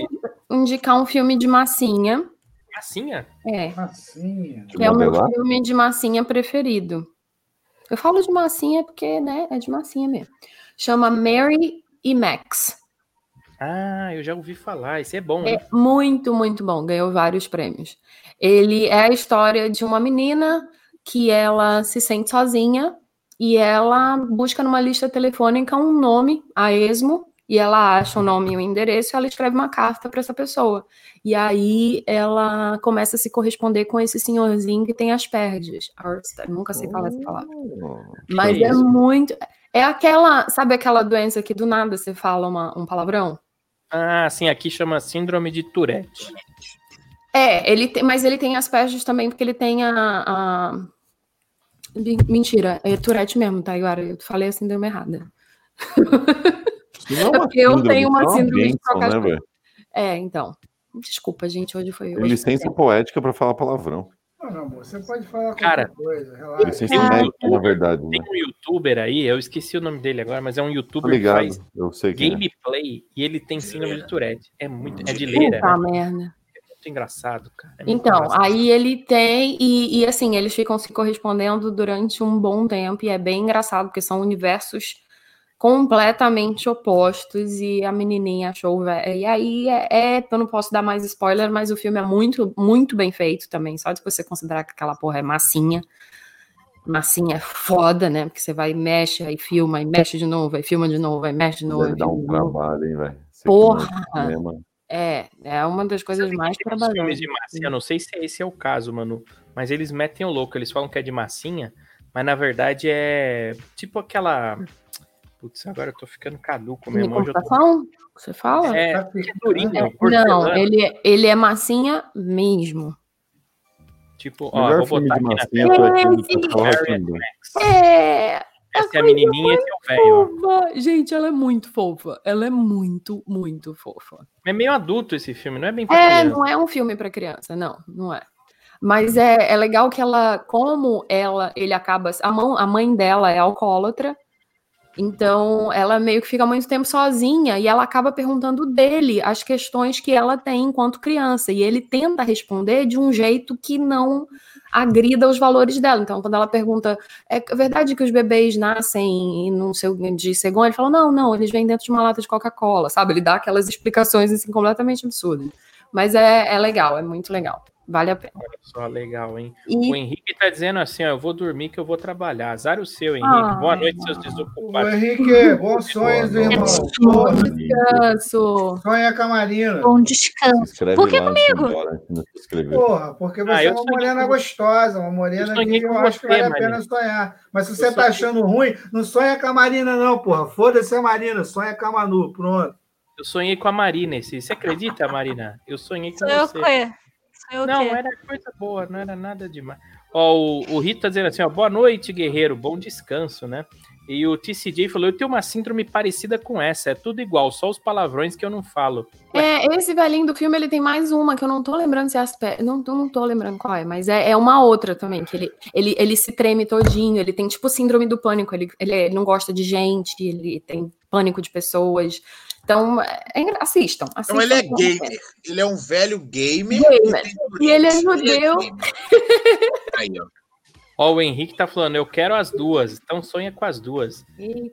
indicar um filme de massinha. Massinha? É, Massinha. Que é o meu filme de massinha preferido. Eu falo de massinha porque, né, é de massinha mesmo. Chama Mary e Max. Ah, eu já ouvi falar. Esse é bom, né? É muito, muito bom. Ganhou vários prêmios. Ele é a história de uma menina que ela se sente sozinha e ela busca numa lista telefônica um nome a esmo e ela acha o nome e o endereço e ela escreve uma carta para essa pessoa. E aí ela começa a se corresponder com esse senhorzinho que tem Asperges. Ars- Nunca sei falar essa palavra. Mas que é isso? muito. É aquela, sabe aquela doença que do nada você fala uma- um palavrão? Ah, sim, aqui chama Síndrome de Tourette. É, ele tem, mas ele tem Asperges também, porque ele tem a. a- Mentira, é Tourette mesmo, tá, Iara? Eu falei a síndrome errada. É É uma eu tenho uma é síndrome de trocar né? É, então. Desculpa, gente, hoje foi. Tem Hoje licença foi poética para falar palavrão. Não, não, amor, você pode falar Cara, qualquer coisa, relaxa. Licença Tem um na youtuber- verdade, né? Tem um youtuber aí, eu esqueci o nome dele agora, mas é um youtuber que ligado, faz eu sei que é. gameplay e ele tem síndrome de Tourette. É muito. É de leira, Puta né? merda. muito engraçado, cara. É muito Então, engraçado. aí ele tem, e, e assim, eles ficam se correspondendo durante um bom tempo, e é bem engraçado, porque são universos completamente opostos, e a menininha achou. ve- E aí, é, é- eu não posso dar mais spoiler, mas o filme é muito, muito bem feito também, só de você considerar que aquela porra é massinha. Massinha é foda, né? Porque você vai e mexe, aí filma, e mexe de novo, aí filma de novo, aí mexe de novo. Deve aí dar um trabalho, hein, velho? Porra! é. É, uma das coisas mais trabalhosas. filmes de massinha, eu não sei se esse é o caso, mano, mas eles metem o louco, eles falam que é de massinha, mas na verdade é tipo aquela Putz, agora eu tô ficando caduco, meu De irmão. já tô- computação? Você fala? É, Tá é durinho, É, não, ele, é- ele é massinha mesmo. Tipo, ó, vou filme botar de aqui na tela. Rá-Tim-Bum. Max. É, Essa é a menininha, esse é o velho. Gente, ela é muito fofa. Ela é muito, muito fofa. É meio adulto esse filme, não é bem pra É, criança. não é um filme para criança, não, não é. Mas é, é legal que ela, como ela, ele acaba, a, mão, a mãe dela é alcoólatra, então ela meio que fica muito tempo sozinha e ela acaba perguntando dele as questões que ela tem enquanto criança e ele tenta responder de um jeito que não agrida os valores dela. Então, quando ela pergunta, é verdade que os bebês nascem e não sei de cegonha? Ele fala, não, não, eles vêm dentro de uma lata de Coca-Cola, sabe? Ele dá aquelas explicações assim completamente absurdas. Mas é, é legal, é muito legal. Vale a pena. Olha só, legal, hein? E O Henrique tá dizendo assim, ó, eu vou dormir que eu vou trabalhar. Azar o seu, Henrique. Ah. Boa noite, seus Ô, desocupados. Henrique, bons sonhos, irmão. noite. Porra, descanso. Sonha com a Marina. Bom descanso. Por que embora, inscrever. Porra, porque você Ah, é uma morena com- gostosa, uma morena Eu que eu acho que vale a pena sonhar. Mas se Eu você tá sonhei- achando ruim, não sonha com a Marina, não, porra. Foda-se a Marina, sonha com a Manu, pronto. Eu sonhei com a Marina esse. Você acredita, Marina? Eu sonhei com eu você. o eu o Não, quê? era coisa boa, não era nada demais. Ó, o, o Rito tá dizendo assim, ó, boa noite, guerreiro, bom descanso, né? E o TCJ falou, eu tenho uma síndrome parecida com essa, é tudo igual, só os palavrões que eu não falo. É, esse velhinho do filme, ele tem mais uma, que eu não tô lembrando se é as pe... não, tô- não tô lembrando qual é, mas é, é uma outra também, que ele, ele, ele se treme todinho, ele tem tipo síndrome do pânico, ele, ele não gosta de gente, ele tem pânico de pessoas. Então, é, engra- assistam, assistam. Então ele é gamer. Ele é um velho gamer. Gamer. E ele é judeu. Aí, ó. Ó, o Henrique tá falando, eu quero as duas, então sonha com as duas.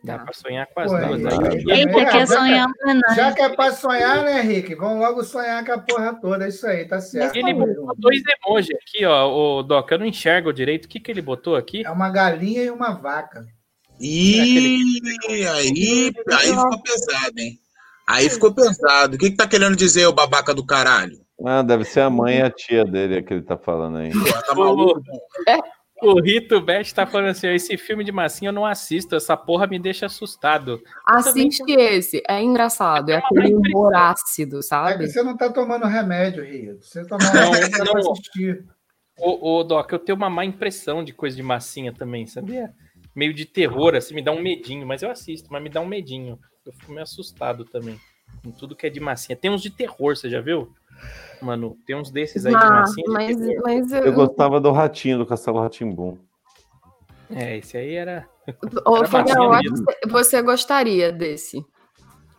Dá Eita. pra sonhar com as Pô, duas aí. Eita, É, quer já sonhar com a Já que é pra sonhar, né, Henrique? Vamos logo sonhar com a porra toda. É isso aí, tá certo. Ele botou dois emojis aqui, ó, o Doc, eu não enxergo direito. O que que ele botou aqui? É uma galinha e uma vaca. Ih, aí, aí ficou pesado, hein? Aí ficou pesado. O que, que tá querendo dizer, o babaca do caralho? Ah, deve ser a mãe e a tia dele que ele tá falando aí. Tá maluco? O Rito Bet tá falando assim, esse filme de massinha eu não assisto, essa porra me deixa assustado. Assiste esse, é engraçado, é aquele humor ácido, É sabe? que você não tá tomando remédio, Rio. Você tomar Não, remédio dá pra não. assistir. Ô, ô, Doc, eu tenho uma má impressão de coisa de massinha também, sabia? Meio de terror, assim, me dá um medinho, mas eu assisto, mas me dá um medinho. Eu fico meio assustado também. Com tudo que é de massinha. Tem uns de terror, você já viu? Mano, tem uns desses aí de Ah, massinha de mas, terror. mas eu, Eu gostava do ratinho, do Castelo Ratimbum. É, esse aí era. Ô, Era massinha que você gostaria desse.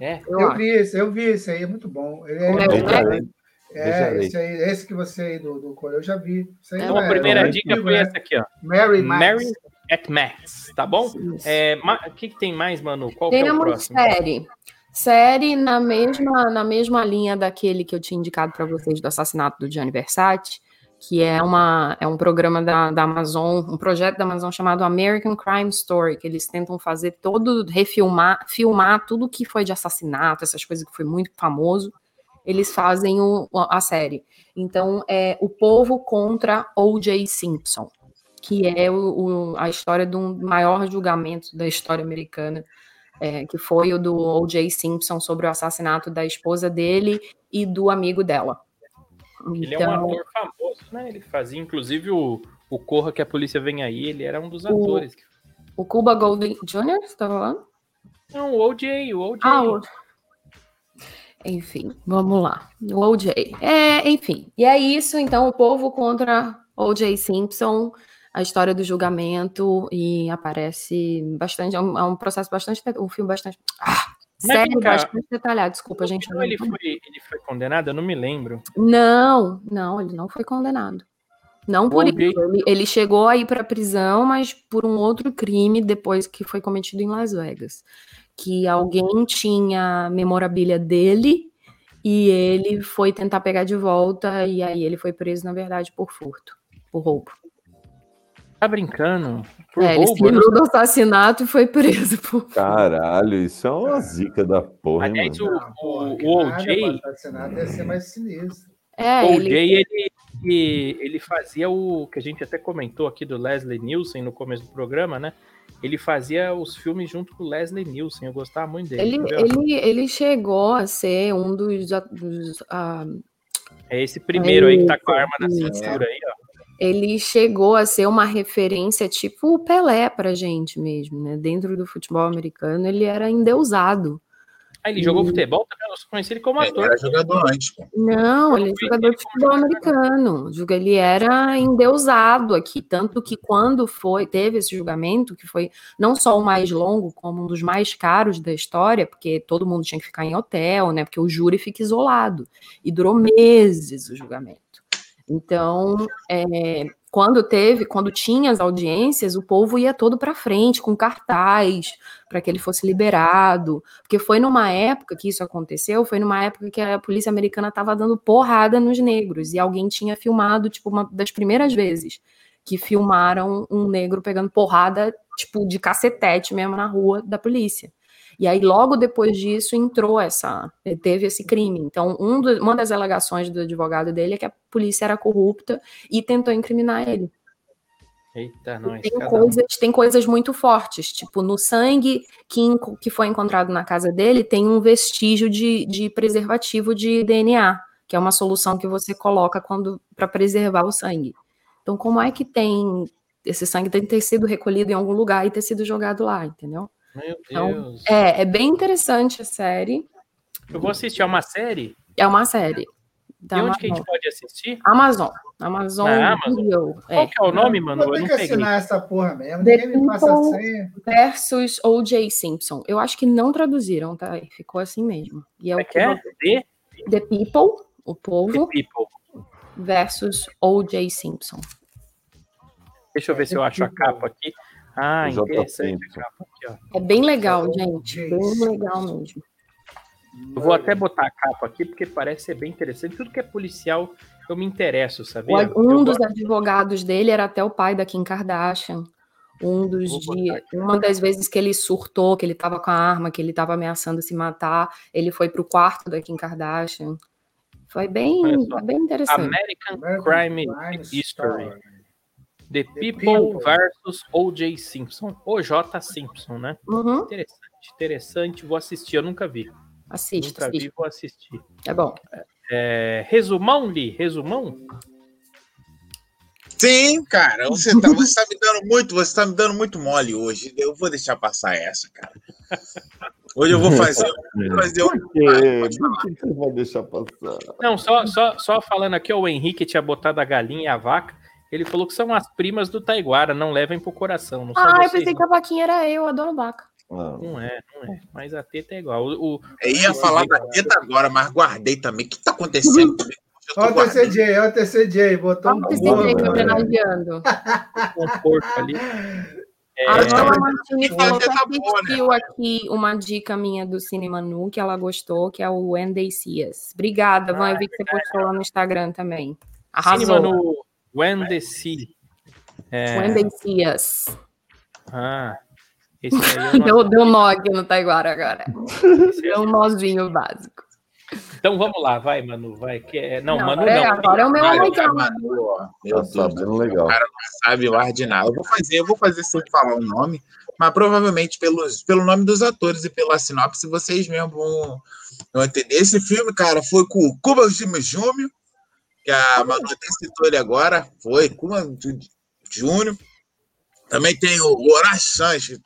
É, Eu, Eu vi esse, eu vi esse aí, é muito bom. Ele é, é é, é? É, esse, aí, esse que você aí do, do Coreia, eu já vi. Isso aí É, Então, a é, primeira é dica foi essa aqui, ó. Mary Max. Mary at Max, tá bom? É, O que, que tem mais, Manu? Qual que é o próximo? série. Série na mesma, na mesma linha daquele que eu tinha indicado para vocês do assassinato do Gianni Versace, que é, uma, é um programa da, da Amazon, um projeto da Amazon chamado American Crime Story, que eles tentam fazer todo, refilmar, filmar tudo que foi de assassinato, essas coisas que foi muito famoso, eles fazem o, a série. Então, é O Povo contra O.J. Simpson, que é o, o- a história de um maior julgamento da história americana, é, que foi o do O.J. Simpson sobre o assassinato da esposa dele e do amigo dela. Ele é um Então, ator famoso, né? Ele fazia, inclusive, o, o Corra que a polícia vem aí, ele era um dos O- atores. o Cuba Golding Jr., você tá falando? Não, o OJ, o OJ. Ah, o... Enfim, vamos lá. O O.J. É, enfim. E é isso, então, o povo contra O.J. Simpson, a história do julgamento, e aparece bastante, é um, é um processo bastante, um filme bastante... Ah, sério, cá, bastante detalhado, desculpa, gente. final ele, foi, ele foi condenado? Eu não me lembro. Não, não, ele não foi condenado. Não por isso. Ele, ele chegou a ir para prisão, mas por um outro crime depois que foi cometido em Las Vegas. Que alguém tinha memorabilia dele e ele foi tentar pegar de volta e aí ele foi preso, na verdade, por furto, por roubo. Tá brincando? Por É, ele se roubo? eu não livrou do assassinato e foi preso por. Caralho, isso é uma zica da porra, hein, Aliás, mano? o, o, o OJ, pra assassinar deve ser mais sinistro. É, o ele, OJ, ele, que ele fazia o que a gente até comentou aqui do Leslie Nielsen no começo do programa, né? Ele fazia os filmes junto com o Leslie Nielsen. Eu gostava muito dele. Ele, ele, ele chegou a ser um dos. dos, ah, É esse primeiro aí que tá com a arma na cintura aí, ó. Ele chegou a ser uma referência tipo o Pelé pra gente mesmo, né? Dentro do futebol americano, ele era endeusado. Ah, ele jogou Hum. futebol também, eu só conheci ele como Ele ator. era jogador antes, pô. Não, ele é jogador ele de futebol americano. Ele era endeusado aqui, tanto que quando foi teve esse julgamento, que foi não só o mais longo, como um dos mais caros da história, porque todo mundo tinha que ficar em hotel, né? Porque o júri fica isolado e durou meses o julgamento. Então, é, quando teve, quando tinha as audiências, o povo ia todo para frente com cartaz para que ele fosse liberado, porque foi numa época que isso aconteceu, foi numa época que a polícia americana estava dando porrada nos negros e alguém tinha filmado, tipo, uma das primeiras vezes que filmaram um negro pegando porrada, tipo, de cacetete mesmo na rua da polícia. E aí, logo depois disso, entrou essa. Teve esse crime. Então, um do- uma das alegações do advogado dele é que a polícia era corrupta e tentou incriminar ele. Eita, nós. Tem um. coisas, tem coisas muito fortes, tipo, no sangue que, que foi encontrado na casa dele, tem um vestígio de, de preservativo de DNA, que é uma solução que você coloca quando para preservar o sangue. Então, como é que tem esse sangue tem que ter sido recolhido em algum lugar e ter sido jogado lá, entendeu? Meu Então, Deus. É, é bem interessante a série. Eu vou assistir a uma série. É uma série. Da e onde que a Amazon. gente pode assistir? Amazon. Amazon Na Amazon? Video. Qual É. que é o nome, mano? Eu ter não que peguei. assinar essa porra mesmo. The Ninguém me passa People- senha. Versus O.J. Simpson. Eu acho que não traduziram, tá? Ficou assim mesmo. E é o é que é? The, The People, o The povo, People. versus O.J. Simpson. Deixa eu ver se eu acho a capa aqui. Ah, interessante a Simpson. capa aqui, ó. É bem legal, gente. O.J. Bem legal mesmo. Eu vou até botar a capa aqui, porque parece ser bem interessante. Tudo que é policial, eu me interesso, sabia? O- Um Eu dos gosto. advogados dele era até o pai da Kim Kardashian. Um dos dias, uma das vezes que ele surtou, que ele tava com a arma, que ele tava ameaçando se matar, ele foi pro quarto da Kim Kardashian. Foi bem, bem interessante. American American Crime Crime History. Story. The The People, People. versus O.J. Simpson. O.J. Simpson, né? Uhum, Interessante, interessante. Vou assistir, eu nunca vi. assiste, nunca vi, assiste. vou assistir. É bom. É, resumão, Li? Resumão? Sim, cara, você tá, você tá me dando muito, você tá me dando muito mole hoje. Eu vou deixar passar essa, cara. Hoje eu vou fazer, vou fazer um. Por quê? Por que você vai deixar passar? Não, só, só, só falando aqui, o Henrique tinha botado a galinha e a vaca. Ele falou que são as primas do Taiguara, não levem pro coração. Não Ah, eu pensei que a vaquinha era eu, adoro vaca. Ah, Não é, não é. Mas a teta é igual. O, o- Eu ia falar da teta agora, mas guardei também. O que tá acontecendo? Olha o. TCJ, olha o TCJ, botou um Olha porra, jeito né? homenageando. conforto ali. É, A Dona É, Martini falou que né? assistiu aqui uma dica minha do Cinema Nu, que ela gostou, que é o See Us. Obrigada, Van. Eu vi que você postou lá no Instagram também. Cinema Arrasou. When the Sea. É, When They See Us. ah, esse aí eu Deu, deu nó aqui no Taiguara agora. Deu um nozinho básico. Então vamos lá, vai, Manu, vai. Que é... Não, Não, Manu é- não. agora é o meu Vai, legal. vai, Manu, tá Deus, sabendo legal. cara não sabe mais de nada. Eu vou fazer, eu vou fazer sem falar o nome, mas provavelmente pelos, pelo nome dos atores e pela sinopse vocês mesmo vão, vão entender. Esse filme, cara, foi com o Cuba Jimmy Júnior, que a Manu até citou ele agora, foi Cuba Júnior. Também tem o Horácio Sanches.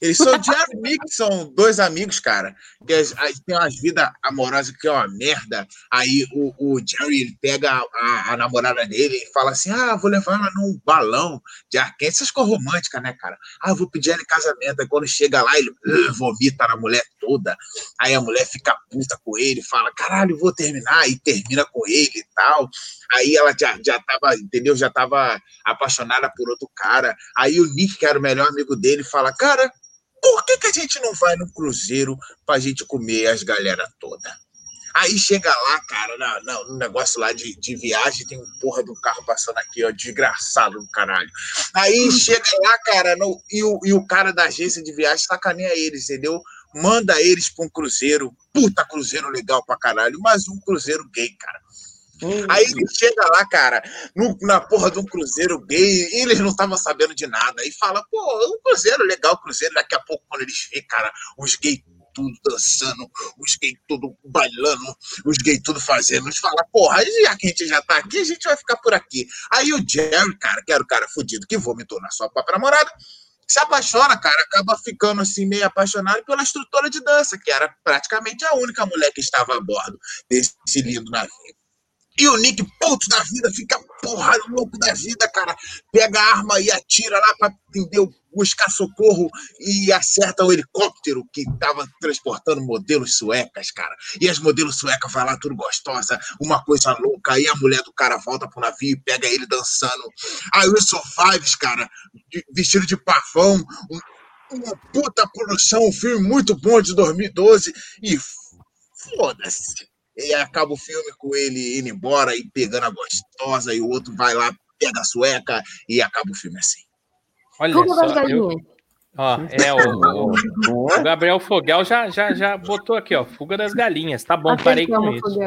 Eles são de amigos, são dois amigos, cara. Que tem umas vidas amorosas que é uma merda. Aí o, o Jerry ele pega a, a- a namorada dele e fala assim: Ah, vou levar ela num balão de ar quente. Essas coisas românticas, né, cara? Ah, vou pedir ela em casamento. Aí quando chega lá, ele "Ugh", vomita na mulher toda. Aí a mulher fica puta com ele, fala: Caralho, vou terminar. E termina com ele e tal. Aí ela já, já tava, entendeu? Já tava apaixonada por outro cara. Aí o Nick, que era o melhor amigo dele, fala: Cara, por que, que a gente não vai no cruzeiro pra gente comer as galera toda? Aí chega lá, cara, na- na- no negócio lá de, de viagem, tem um porra do carro passando aqui, ó, desgraçado do caralho. Aí chega lá, cara, no- e, o, e o cara da agência de viagem sacaneia eles, entendeu? Manda eles pra um cruzeiro, puta cruzeiro legal pra caralho, mas um cruzeiro gay, cara. Aí ele chega lá, cara, no- na porra de um cruzeiro gay, e eles não estavam sabendo de nada. E fala, pô, um cruzeiro legal, cruzeiro. Daqui a pouco, quando eles vê, cara, os gays tudo dançando, os gays tudo bailando, os gays tudo fazendo. Eles falam, porra, já que a gente já tá aqui, a gente vai ficar por aqui. Aí o Jerry, cara, que era o cara fudido que vomitou na sua própria namorada, se apaixona, cara, acaba ficando assim meio apaixonado pela instrutora de dança, que era praticamente a única mulher que estava a bordo desse lindo navio. E o Nick, puto da vida, fica porra louco da vida, cara. Pega a arma e atira lá pra entendeu, buscar socorro e acerta o helicóptero que tava transportando modelos suecas, cara. E as modelos suecas vai lá tudo gostosa, uma coisa louca. Aí a mulher do cara volta pro navio e pega ele dançando. Aí os Survives, cara, vestido de pafão, um- uma puta produção, um filme muito bom de 2012 e foda-se. E aí acaba o filme com ele indo embora e pegando a gostosa, e o outro vai lá, pega a sueca e acaba o filme assim. Olha Fuga das só, eu, galinhas. ó, é o, o- o Gabriel Fogel já, já, já botou aqui, ó, fuga das galinhas. Tá bom, parei com isso.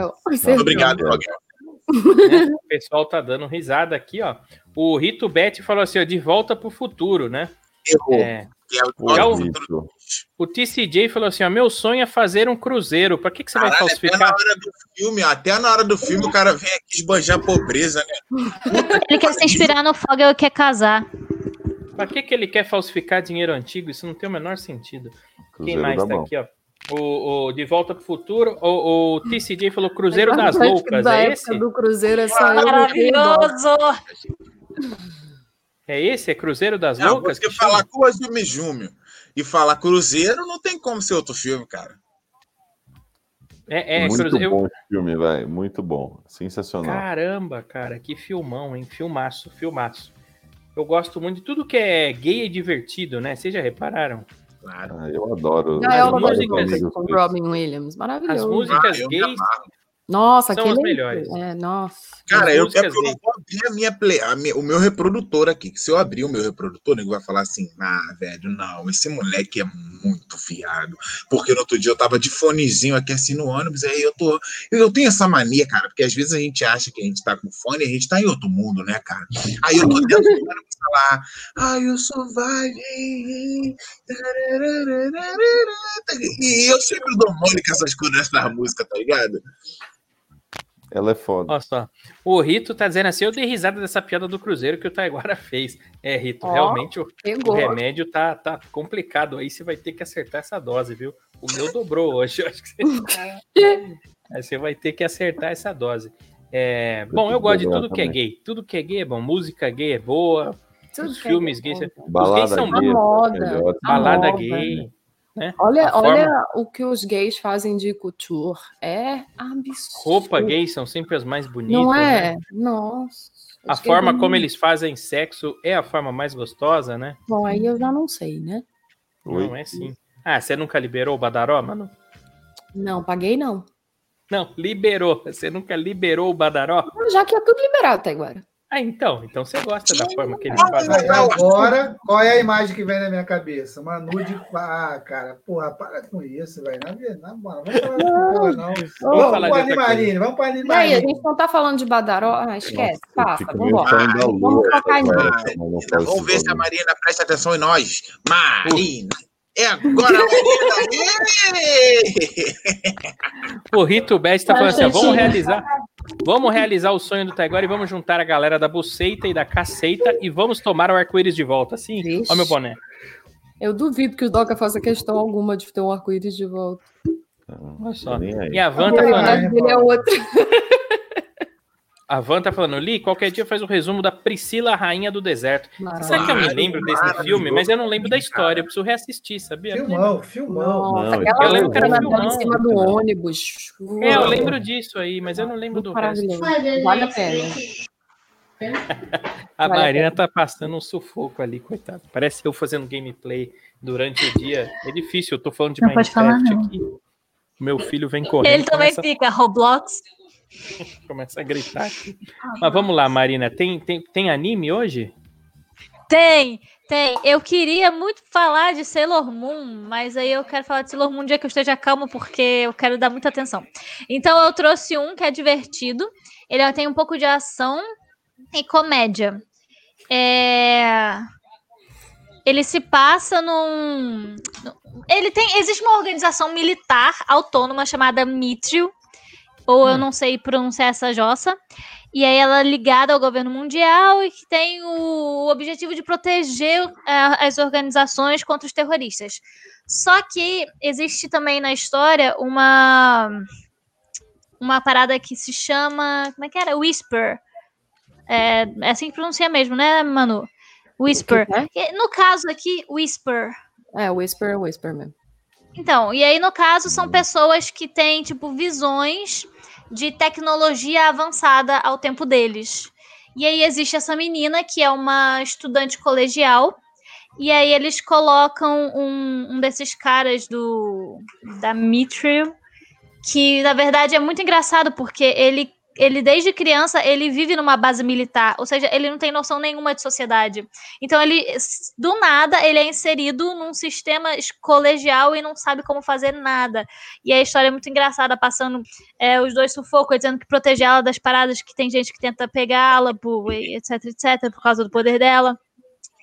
Muito obrigado, Fogel. né? O pessoal tá dando risada aqui, ó. O Rito Bet falou assim, ó, de volta pro futuro, né? Errou. É, é o Já o-. o TCJ falou assim, ó, meu sonho é fazer um cruzeiro. Pra que, que você vai Caralho, até na falsificar? hora do filme, até na hora do filme o cara vem aqui esbanjar pobreza, né? Ele quer se inspirar no Fogel e quer casar. Pra que, que ele quer falsificar dinheiro antigo? Isso não tem o menor sentido. Quem Cruzeiro mais da tá mão. aqui, ó? O, o De Volta pro Futuro, o, o TCJ falou Cruzeiro das Acho que Loucas, da é época esse? do Cruzeiro é só eu. Maravilhoso! É esse? É Cruzeiro das Não, Loucas? você falar Cosme Júnior e falar Cruzeiro não tem como ser outro filme, cara. É, é Muito Cruzeiro. bom esse filme, velho. Muito bom. Sensacional. Caramba, cara, que filmão, hein? Filmaço, filmaço. Eu gosto muito de tudo que é gay e divertido, né? Vocês já repararam? Claro. Ah, eu adoro. Gaiola As das músicas- com Robin Williams. As Maravilhoso. músicas Ah, eu gays. Nossa, são aquele. as melhores. É, nossa. Cara, eu, é eu não vou abrir a minha play, a minha- o meu reprodutor aqui. que Se eu abrir o meu reprodutor, o nego vai falar assim: ah, velho, não, esse moleque é muito fiado. Porque no outro dia eu tava de fonezinho aqui assim no ônibus, aí eu tô. Eu tenho essa mania, cara, porque às vezes a gente acha que a gente tá com fone e a gente tá em outro mundo, né, cara? Aí eu tô dentro do ônibus falar, ai, eu sou vai. E eu sempre dou mole com essas coisas nessas músicas, tá ligado? Ela é foda. Olha só. O Rito tá dizendo assim: eu dei risada dessa piada do Cruzeiro que o Taiguara fez. É, Rito, Ó, realmente o, o remédio tá, tá complicado. Aí você vai ter que acertar essa dose, viu? O meu dobrou hoje. Eu acho que você... Aí você vai ter que acertar essa dose. É, bom, eu gosto de tudo que é gay. Tudo que é gay é bom. Música gay é boa. Tudo Os é filmes bom. gays. Balada são gay, A moda. melhor. Balada moda. gay. Né? Olha, A olha forma- o que os gays fazem de couture. É absurdo. Roupa gay são sempre as mais bonitas. Não né? é? Nossa. A gays forma como eles fazem sexo é a forma mais gostosa, né? Bom, aí eu já não sei, né? Oi? Não é sim. Ah, você nunca liberou o Badaró, mano? Não, paguei não. Não, liberou. Você nunca liberou o Badaró? Já que é tudo liberado até agora. Ah, então. Então você gosta da forma que eles Vamos fazem. Aí, Não, agora, qual é a imagem que vem na minha cabeça? Uma nude. Ah, cara, porra, para com isso, velho. Na, na, moral, vamos falar porra, não. Vamos Vamos de outra Animarine, vamos E aí, a gente não tá falando de Badaró? Ah, esquece. Nossa, Passa, Vamos lua, focar em cara, mim. mas não faz Vamos ver se a. Marina presta atenção em nós. Marina! É agora! O Rito Best tá falando assim: vamos realizar. Vamos realizar o sonho do Taiguara e vamos juntar a galera da Buceita e da Caceita e vamos tomar o arco-íris de volta. Sim, Vixe. ó meu boné. Eu duvido que o Doca faça questão alguma de ter um arco-íris de volta. Olha só. E a Van tá falando, hein? Ele é outra. A Van tá falando, Li, qualquer dia faz o resumo da Priscila, Rainha do Deserto. Sabe que eu me lembro desse filme, mas eu não lembro da história. Eu preciso reassistir, sabia? Filmão, filmão. Nossa, Não, aquela eu lembro que era filmão. em cima do ônibus. É, eu lembro disso aí, mas eu não lembro do resto. Vale a pena. A Vale a Marina tá passando um sufoco ali, coitado. Parece eu fazendo gameplay durante o dia. É difícil, eu tô falando de Não pode Minecraft falar, não. aqui. Meu filho vem correndo. Ele também começa, fica Roblox. começa a gritar aqui. Mas vamos lá, Marina. Tem, tem, tem anime hoje? Tem, tem. Eu queria muito falar de Sailor Moon, mas aí eu quero falar de Sailor Moon um dia que eu esteja calma, porque eu quero dar muita atenção. Então eu trouxe um que é divertido. Ele tem um pouco de ação e comédia. É, Ele se passa num. Ele tem. Existe uma organização militar autônoma chamada Mithril, ou eu não sei pronunciar essa jossa. E aí ela é ligada ao governo mundial e que tem o objetivo de proteger é, as organizações contra os terroristas. Só que existe também na história uma uma parada que se chama. Como é que era? Whisper. É, é assim que pronuncia mesmo, né, Manu? Whisper. E No caso aqui, Whisper. É, Whisper é Whisper mesmo. Então, e aí no caso são pessoas que têm, tipo, visões de tecnologia avançada ao tempo deles. E aí existe essa menina que é uma estudante colegial. E aí eles colocam um, um desses caras do da Mithril, que na verdade é muito engraçado porque ele ele desde criança ele vive numa base militar, ou seja, ele não tem noção nenhuma de sociedade. Então ele do nada ele é inserido num sistema colegial e não sabe como fazer nada. E a história é muito engraçada, passando é, os dois sufocos, dizendo que protege ela das paradas que tem gente que tenta pegá-la, etc, etc, por causa do poder dela.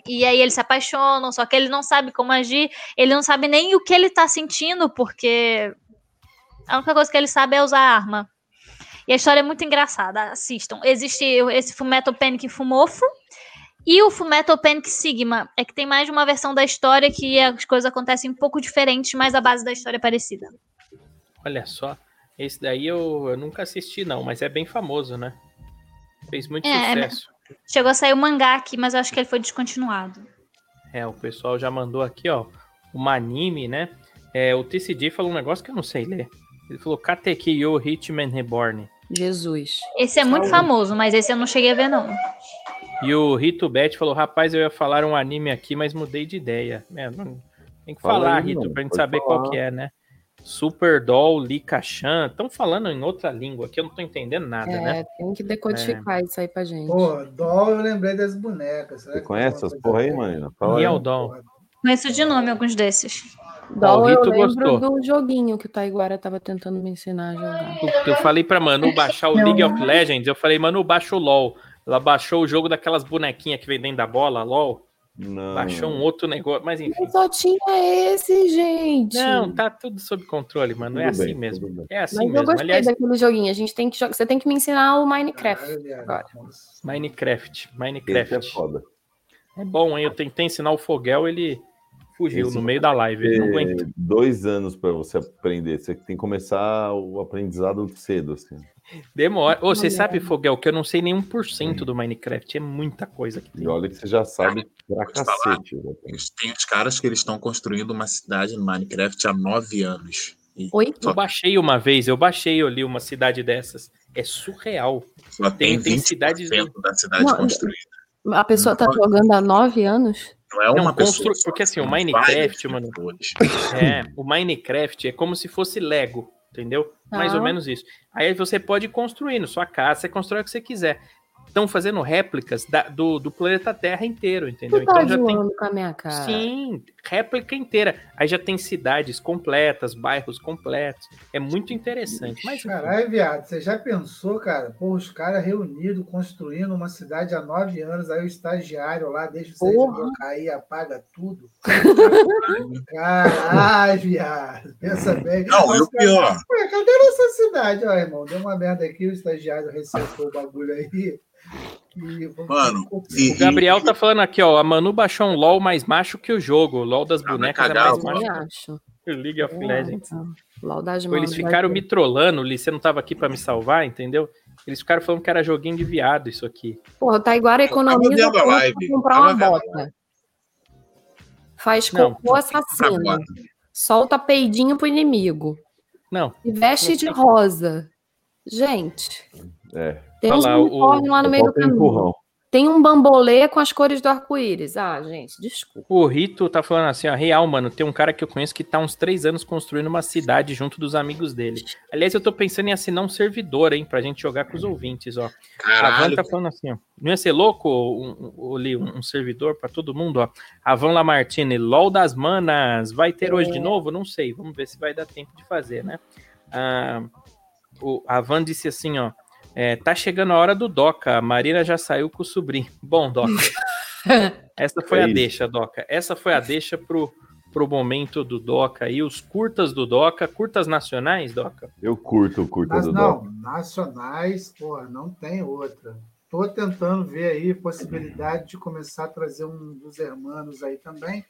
E aí eles se apaixonam, só que ele não sabe como agir, ele não sabe nem o que ele tá sentindo, porque a única coisa que ele sabe é usar arma. E a história é muito engraçada, assistam. Existe esse Fullmetal Panic Fumofo e o Fullmetal Panic Sigma. É que tem mais de uma versão da história que as coisas acontecem um pouco diferentes, mas a base da história é parecida. Olha só. Esse daí eu, eu nunca assisti, não, mas é bem famoso, né? Fez muito É, é- sucesso. Chegou a sair o mangá aqui, mas eu acho que ele foi descontinuado. É, o pessoal já mandou aqui, ó, um anime, né? É, o TCD falou um negócio que eu não sei ler. Ele falou Katekyo Hitman Reborn. Jesus. Esse é muito famoso, mas esse eu não cheguei a ver, não. E o Rito Bet falou, rapaz, eu ia falar um anime aqui, mas mudei de ideia. É, não- Tem que Fala falar, aí, Rito, mano, pra gente pode saber falar. qual que é, né? Super Doll, Lika-chan. Estão falando em outra língua aqui, eu não tô entendendo nada, É, né? tem que decodificar isso aí pra gente. Pô, Doll, eu lembrei das bonecas. Será Você que conhece essas porra aí? Fala E é o Doll. Conheço de nome alguns desses. O eu lembro gostou. do joguinho que o Taiguara tava tentando me ensinar a jogar. Eu, eu falei pra Manu baixar o League of Legends, eu falei, Manu, baixa o LoL. Ela baixou o jogo daquelas bonequinhas que vem dentro da bola, LoL. Não. Baixou um outro negócio, mas enfim. Mas só tinha esse, gente. Não, tá tudo sob controle, mano. É Tudo assim bem, mesmo. É assim Mas eu mesmo. gostei Aliás, daquele joguinho. A gente tem que jogar. Você tem que me ensinar o Minecraft. Caralho, viado. agora. Nossa. Minecraft. Esse é Minecraft. foda. É bom, hein? Eu tentei ensinar o Foguel, ele fugiu Esse no meio da live. Ele não aguentou. É, dois anos pra você aprender. Você tem que começar o aprendizado cedo, assim. Demora. Ô, você sabe, Foguel, que eu não sei nem 1% do Minecraft. É muita coisa que tem. E olha que você já sabe pra Vou te falar. cacete. né? Tem os caras que eles estão construindo uma cidade no Minecraft há nove anos. E Oi? Eu baixei uma vez, eu baixei ali uma cidade dessas. É surreal. só Tem- tem, tem 20% cidades da cidade Não, construída. A pessoa tá jogando há nove anos? Não é Não, uma constru- pessoa. porque assim, o Minecraft, mano, pessoas. É, o Minecraft é como se fosse Lego, entendeu? Mais ou menos isso. Aí você pode ir construindo sua casa, você constrói o que você quiser. Estão fazendo réplicas da- do, do planeta Terra inteiro, entendeu? Tu tá Então já tem. com a minha cara. Sim, réplica inteira. Aí já tem cidades completas, bairros completos. É muito interessante. Mas Caralho, viado, você já pensou, cara? Pô, os caras reunidos, construindo uma cidade há nove anos, aí o estagiário lá deixa o servidor cair, apaga tudo. Caralho, viado, pensa bem. Não, e o pior, Ué, cadê nossa cidade? Ó, irmão, deu uma merda aqui, o estagiário resetou o bagulho aí. Mano, e- o Gabriel tá falando aqui, ó. A Manu baixou um LOL mais macho que o jogo. O LOL das Ah, bonecas é mais macho League of Legends. Lau das Pô, mãos. Eles ficaram me trollando, Li. Você não tava aqui pra me salvar, entendeu? Eles ficaram falando que era joguinho de viado isso aqui. Porra, economiza vendo a live, pra comprar tava uma bota. Faz Não, cocô assassino. Solta peidinho pro inimigo. Não, E veste de rosa. Gente, É. tem lá, o- unicórnios lá no meio do caminho. empurrão. Tem um bambolê com as cores do arco-íris. Ah, gente, desculpa. o Rito tá falando assim, ó, real, mano, tem um cara que eu conheço que tá uns três anos construindo uma cidade junto dos amigos dele. Aliás, eu tô pensando em assinar um servidor, hein, pra gente jogar com os ouvintes, ó. A Van caralho, tá falando assim, ó. Não ia ser louco, um, um, um, um servidor pra todo mundo, ó. A Van Lamartine, LOL das manas, vai ter hoje de novo? Não sei, vamos ver se vai dar tempo de fazer, né? Ah, o, a Van disse assim, ó. É, tá chegando a hora do Doca. A Marina já saiu com o sobrinho. Bom, Doca. Essa foi É a isso. deixa, Doca. Essa foi a deixa pro, pro momento do Doca aí. Os curtas do Doca, curtas nacionais, Doca. Eu curto o curta Mas do não, Doc. nacionais, porra, não tem outra. Tô tentando ver aí possibilidade de começar a trazer um dos hermanos aí também,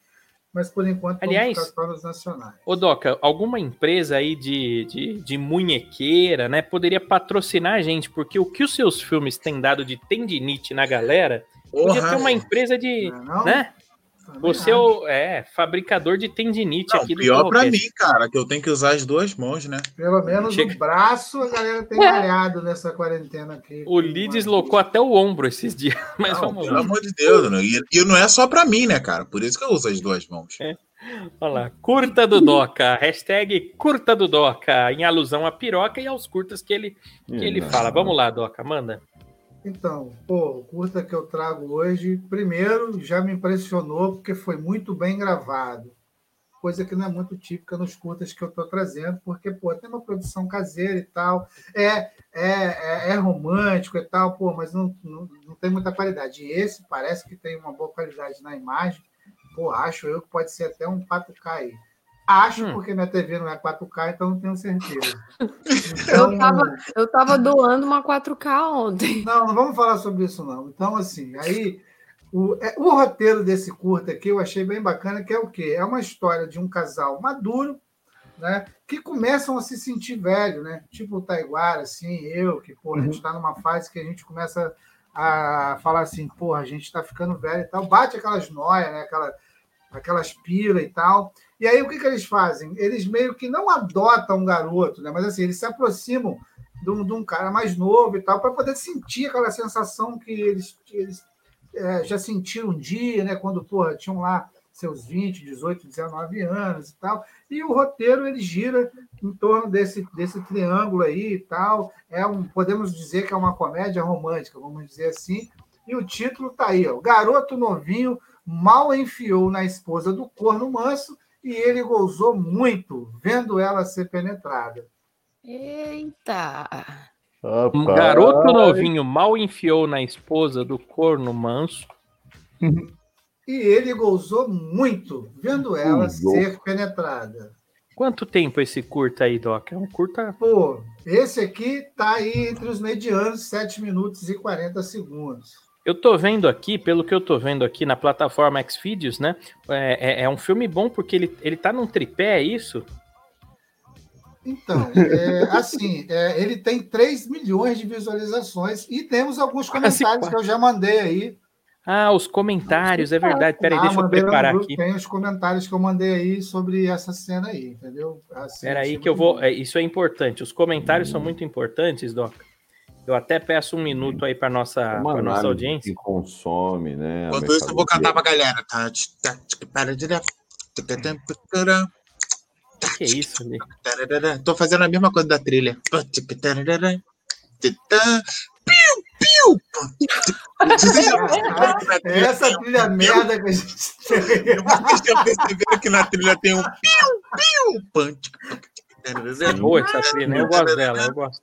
mas por enquanto Aliás- vamos ficar nacionais. Ô, Doca, alguma empresa aí de, de, de munhequeira, né, poderia patrocinar a gente, porque o que os seus filmes têm dado de tendinite na galera, podia ter uma empresa de, Não, é não? né? Você é o é, fabricador de tendinite Não, aqui do pior pra Torrocast. mim, cara, que eu tenho que usar as duas mãos, né? Pelo menos Chega- o braço a galera tem malhado nessa quarentena aqui. O Lee deslocou até o ombro esses dias, mas Não, vamos pelo lá. amor de Deus, né? E, e não é só pra mim, né, cara? Por isso que eu uso as duas mãos. Olha lá, curta do Doca, hashtag curta do Doca, em alusão à piroca e aos curtas que ele, que ele fala. Vamos lá, Doca, manda. Então, pô, o curta que eu trago hoje, primeiro já me impressionou porque foi muito bem gravado. Coisa que não é muito típica nos curtas que eu estou trazendo, porque, pô, tem uma produção caseira e tal, é, é, é, é romântico e tal, pô, mas não, não, não tem muita qualidade. E esse parece que tem uma boa qualidade na imagem, pô, acho eu que pode ser até um 4K aí. Acho, Hum. porque minha TV não é 4K, então não tenho certeza. Eu tava, eu tava doando uma 4K ontem. Não, não vamos falar sobre isso, não. Então, assim, aí o, é, o roteiro desse curta aqui eu achei bem bacana, que é o quê? É uma história de um casal maduro, né? Que começam a se sentir velho, né? Tipo o Taiguara, assim, eu, que, pô, a gente está numa fase que a gente começa a falar assim, porra, a gente está ficando velho e tal, bate aquelas noias, né? Aquela, aquelas pila e tal. E aí o que, que eles fazem? Eles meio que não adotam um garoto, né? Mas assim, eles se aproximam de um, de um cara mais novo e tal, para poder sentir aquela sensação que eles, eles é, já sentiram um dia, né? Quando porra, tinham lá seus 20, 18, 19 anos e tal. E o roteiro ele gira em torno desse, desse triângulo aí e tal. É um, podemos dizer que é uma comédia romântica, vamos dizer assim. E o título tá aí, ó. Garoto novinho mal enfiou na esposa do corno manso e ele gozou muito vendo ela ser penetrada. Eita! Um Rapaz, garoto novinho mal enfiou na esposa do corno manso. E ele gozou muito vendo ela Gozou. ser penetrada. Quanto tempo esse curta aí, Doc? É um curta. Pô, esse aqui tá aí entre os medianos, 7 minutos e 40 segundos. Eu tô vendo aqui, pelo que eu tô vendo aqui na plataforma Xvideos, né? É, é, é um filme bom porque ele, ele tá num tripé, é isso? Então, é, assim, é, ele tem 3 milhões de visualizações e temos alguns Quase comentários que eu já mandei aí. Ah, os comentários, é verdade. Peraí, Ah, deixa eu preparar aqui. Tem os comentários que eu mandei aí sobre essa cena aí, entendeu? Assim, Peraí que eu vou. é, Isso é importante. Os comentários são muito importantes, Doc. Eu até peço um minuto aí para nossa, é uma pra nossa audiência. que consome, né? a Enquanto isso, eu vou cantar pra galera. Tá? Que isso, ali? Tô fazendo a mesma coisa da trilha. Piu, piu. Essa trilha merda que a gente tem. Vocês já perceberam que na trilha tem um piu, piu, punch. É boa essa trilha, né? Eu gosto dela, eu gosto.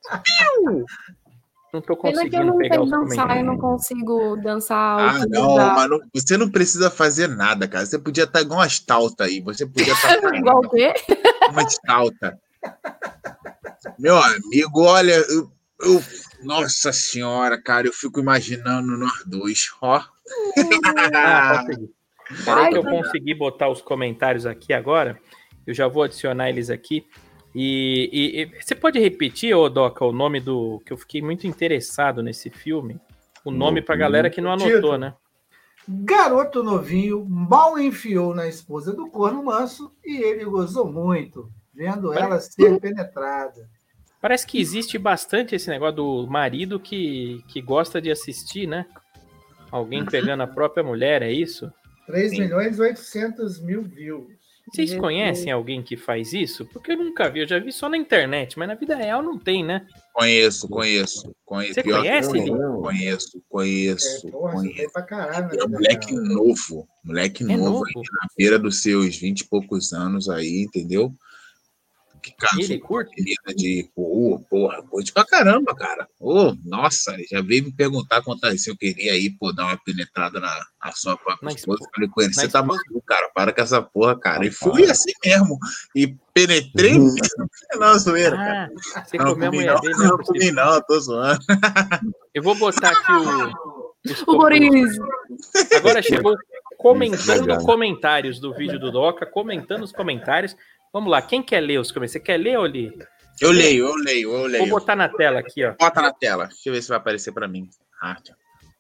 Não tô Pena que eu conseguindo não sei dançar, eu não consigo dançar Ah, não, mas não- você não precisa fazer nada, cara. Você podia estar igual uma estalta aí. Você podia estar Igual o quê? uma estalta. Meu amigo, olha, eu, eu- nossa senhora, cara, eu fico imaginando nós dois, ó. Ah. Peraí que eu consegui botar os comentários aqui agora. Eu já vou adicionar eles aqui. E, e- e você pode repetir, ô Doca, o nome do. que eu fiquei muito interessado nesse filme? O nome pra galera que não anotou, Título. né? Garoto novinho mal enfiou na esposa do corno manso e ele gozou muito, vendo ela ser penetrada. Parece que existe bastante esse negócio do marido que, que gosta de assistir, né? Alguém pegando a própria mulher, é isso? 3 Sim. milhões e 800 mil views. Vocês Jesus. conhecem alguém que faz isso? Porque eu nunca vi, eu já vi só na internet, mas na vida real não tem, né? Conheço, conheço, conheço. Você Pior conhece, Li? Não, Conheço, É, conheço, porra, conheço. pra caralho. É um né, moleque cara? novo, moleque É novo, novo. aí, na beira dos seus vinte e poucos anos aí, entendeu? Que casou Ele curte? menina de, pô, porra, curte pra caramba, cara. Ô, nossa, já veio me perguntar quantas se eu queria aí, pô, dar uma penetrada na, na sua própria Na esposa. Falei com ele, você tá maluco, cara, para com essa porra, cara. E fui para. assim mesmo. E penetrei Uhum. mesmo. Não, zoeira, cara. Ah, você Não, comeu a comi mulher não, dele, não, não é possível. comi não, tô zoando. Eu vou botar aqui o. O Boris. Agora chegou comentando comentários do vídeo do Doca, comentando os comentários. Vamos lá, quem quer ler os comentários? Você quer ler ou ler? Eu leio, eu leio, eu Vou leio. botar na tela aqui, ó. Bota na tela. Deixa eu ver se vai aparecer pra mim. Ah,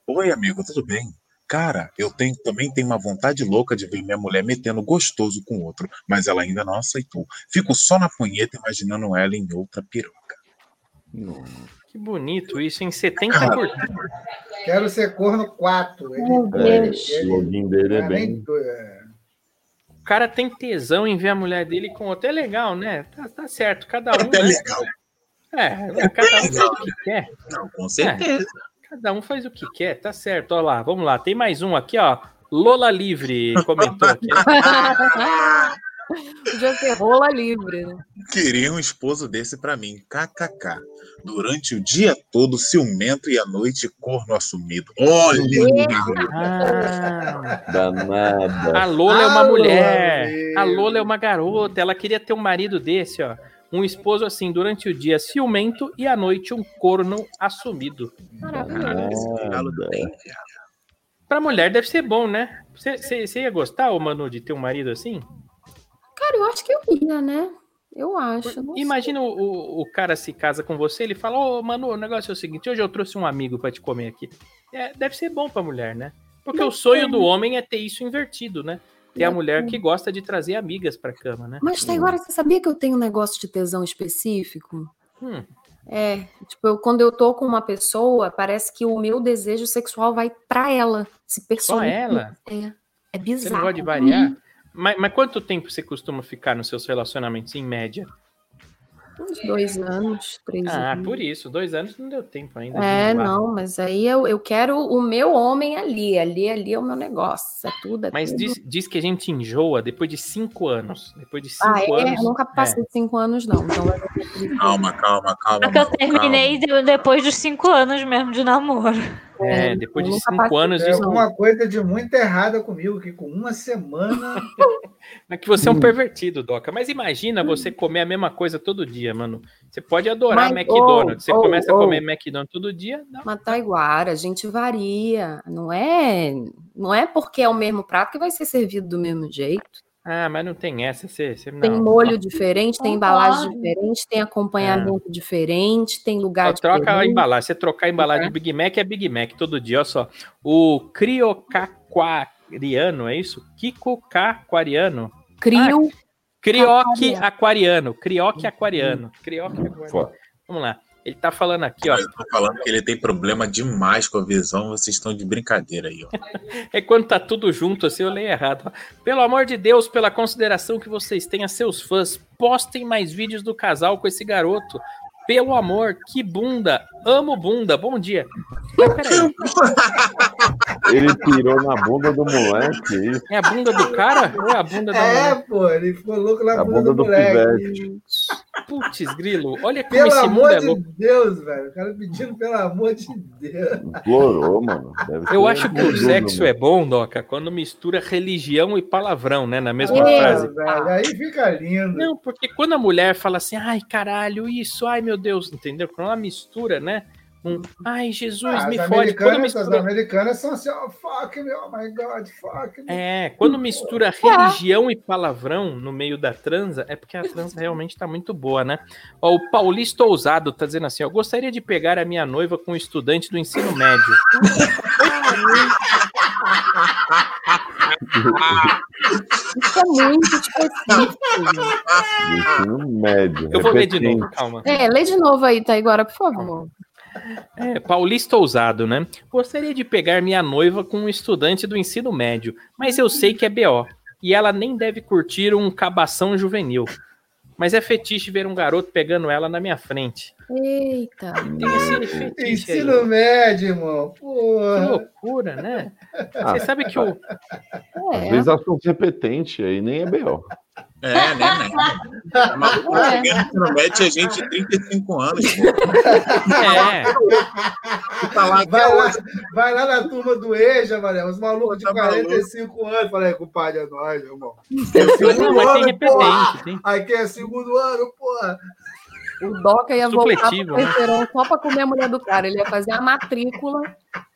Oi, amigo, tudo bem? Cara, eu tenho, também tenho uma vontade louca de ver minha mulher metendo gostoso com outro, mas ela ainda não aceitou. Fico só na punheta imaginando ela em outra piroca. Que bonito isso, em 70 Cara. curtidas. Quero ser corno 4. Ele, É, login dele é é bem. nem do- é. O cara tem tesão em ver a mulher dele com outro. É legal, né? Tá, tá certo, cada um. Até né? legal. É, cada um faz o que quer. Não, com certeza. Cada um faz o que quer, tá certo. Olha lá, vamos lá. Tem mais um aqui, ó. Lola Livre comentou aqui. Podia ser rola livre, né? Queria um esposo desse pra mim. KKK. Durante o dia todo, ciumento e à noite, corno assumido. Olha! Ah, Danada. a Lola é uma mulher. Lola, A Lola é uma garota. Ela queria ter um marido desse, ó. Um esposo assim, durante o dia ciumento e à noite um corno assumido. Maravilhoso. Nada. Pra mulher deve ser bom, né? Você ia gostar, ô Manu, de ter um marido assim? Cara, eu acho que eu ia, né? Eu acho. não. Imagina o, o, cara se casa com você, ele fala, ô Manu, o negócio é o seguinte, hoje eu trouxe um amigo pra te comer aqui. É, deve ser bom pra mulher, né? Porque o sonho do homem é ter isso invertido, né? Ter a mulher que gosta de trazer amigas pra cama, né? Mas tá, agora você sabia que eu tenho um negócio de tesão específico? Hum, É, tipo, eu- quando eu tô com uma pessoa, parece que o meu desejo sexual vai pra ela. Se só personifica. ela? É, é Você bizarro. não gosta de variar? Mas, mas quanto tempo você costuma ficar nos seus relacionamentos, em média? Uns dois anos, três Ah, anos. por isso. Dois anos não deu tempo ainda. É, não, mas aí eu, eu quero o meu homem ali. Ali, ali é o meu negócio. É tudo. É Mas tudo. diz, diz que a gente enjoa depois de cinco anos. Depois de cinco Ah, é? anos. Eu nunca passei de cinco anos, não. Então Calma, calma, calma. Porque eu terminei de- depois dos cinco anos mesmo de namoro. É, É, depois de cinco anos Tem de alguma coisa de muito errada comigo, que com uma semana. É que você é um Hum. pervertido, Doca. Mas imagina você comer a mesma coisa todo dia, mano. Você pode adorar Mas, McDonald's. Você oh, oh, começa a oh. comer McDonald's todo dia. Não. Mas Taiguara, a gente varia. Não é, não é porque é o mesmo prato que vai ser servido do mesmo jeito. Ah, mas não tem essa. Você, você, Tem não. molho diferente, tem embalagem diferente, tem acompanhamento diferente, tem lugar Só troca a diferente. embalagem. Você trocar a embalagem de Big Mac é Big Mac todo dia. Olha só. O criocaquariano, é isso? Kiko Caquariano. Crio Crioque aquariano. Crioque aquariano. Crioque aquariano. Vamos lá. Ele tá falando aqui, ó. Eu tô falando que ele tem problema demais com a visão, vocês estão de brincadeira aí, ó. É quando tá tudo junto, assim, eu leio errado. Pelo amor de Deus, pela consideração que vocês têm a seus fãs, postem mais vídeos do casal com esse garoto. Pelo amor, que bunda. Amo bunda. Bom dia. Ele pirou na bunda do moleque. é isso? é a bunda do cara ou é a bunda da É, mulher? pô, ele ficou louco na A bunda, bunda do do moleque. Putz, grilo. Olha como Pelo esse mundo amor é de louco. Deus, velho. O cara pedindo pelo amor de Deus. Implorou, mano. Deve Eu acho que o sexo mano. é bom, Doca, quando mistura religião e palavrão, né? Na mesma É. frase. velho. Aí fica lindo. Não, porque quando a mulher fala assim, ai, caralho, isso, ai, meu Deus, entendeu? Quando ela mistura, né? Um, ai, Jesus, Ah, me fode. Quando americanas, as mistura, americanas são assim, oh, fuck me, oh my god, fuck me. é, quando mistura religião e palavrão no meio da transa, é porque a transa realmente tá muito boa, né? Ó, o Paulista Ousado tá dizendo assim, ó, gostaria de pegar a minha noiva com um estudante do ensino médio. Isso é muito específico. Ensino médio. Eu vou ler de novo, calma. É, lê de novo aí, Taiguara, por favor. É, Paulista Ousado, né? Gostaria de pegar minha noiva com um estudante do ensino médio, mas eu sei que é BO. E ela nem deve curtir um cabação juvenil. Mas é fetiche ver um garoto pegando ela na minha frente. Eita. Tem esse fetiche aí. Ensino médio, irmão. Que Porra. loucura, né? Ah, Você sabe que o. Às É, vezes assunto repetente aí nem é B.O. É, né, né? Tá maluco? É. Ensino médio é gente de 35 anos, pô. É, Tá lá Vai lá, vai lá na turma do EJA, Mané, os malucos de Tá 45 anos. Falei, compadre, é nóis, irmão. não, Segundo mas tem ano, porra. repetente, tem. Aqui é segundo ano, porra. O Doca ia voltar pro né? terceirão só pra comer a mulher do cara. Ele ia fazer a matrícula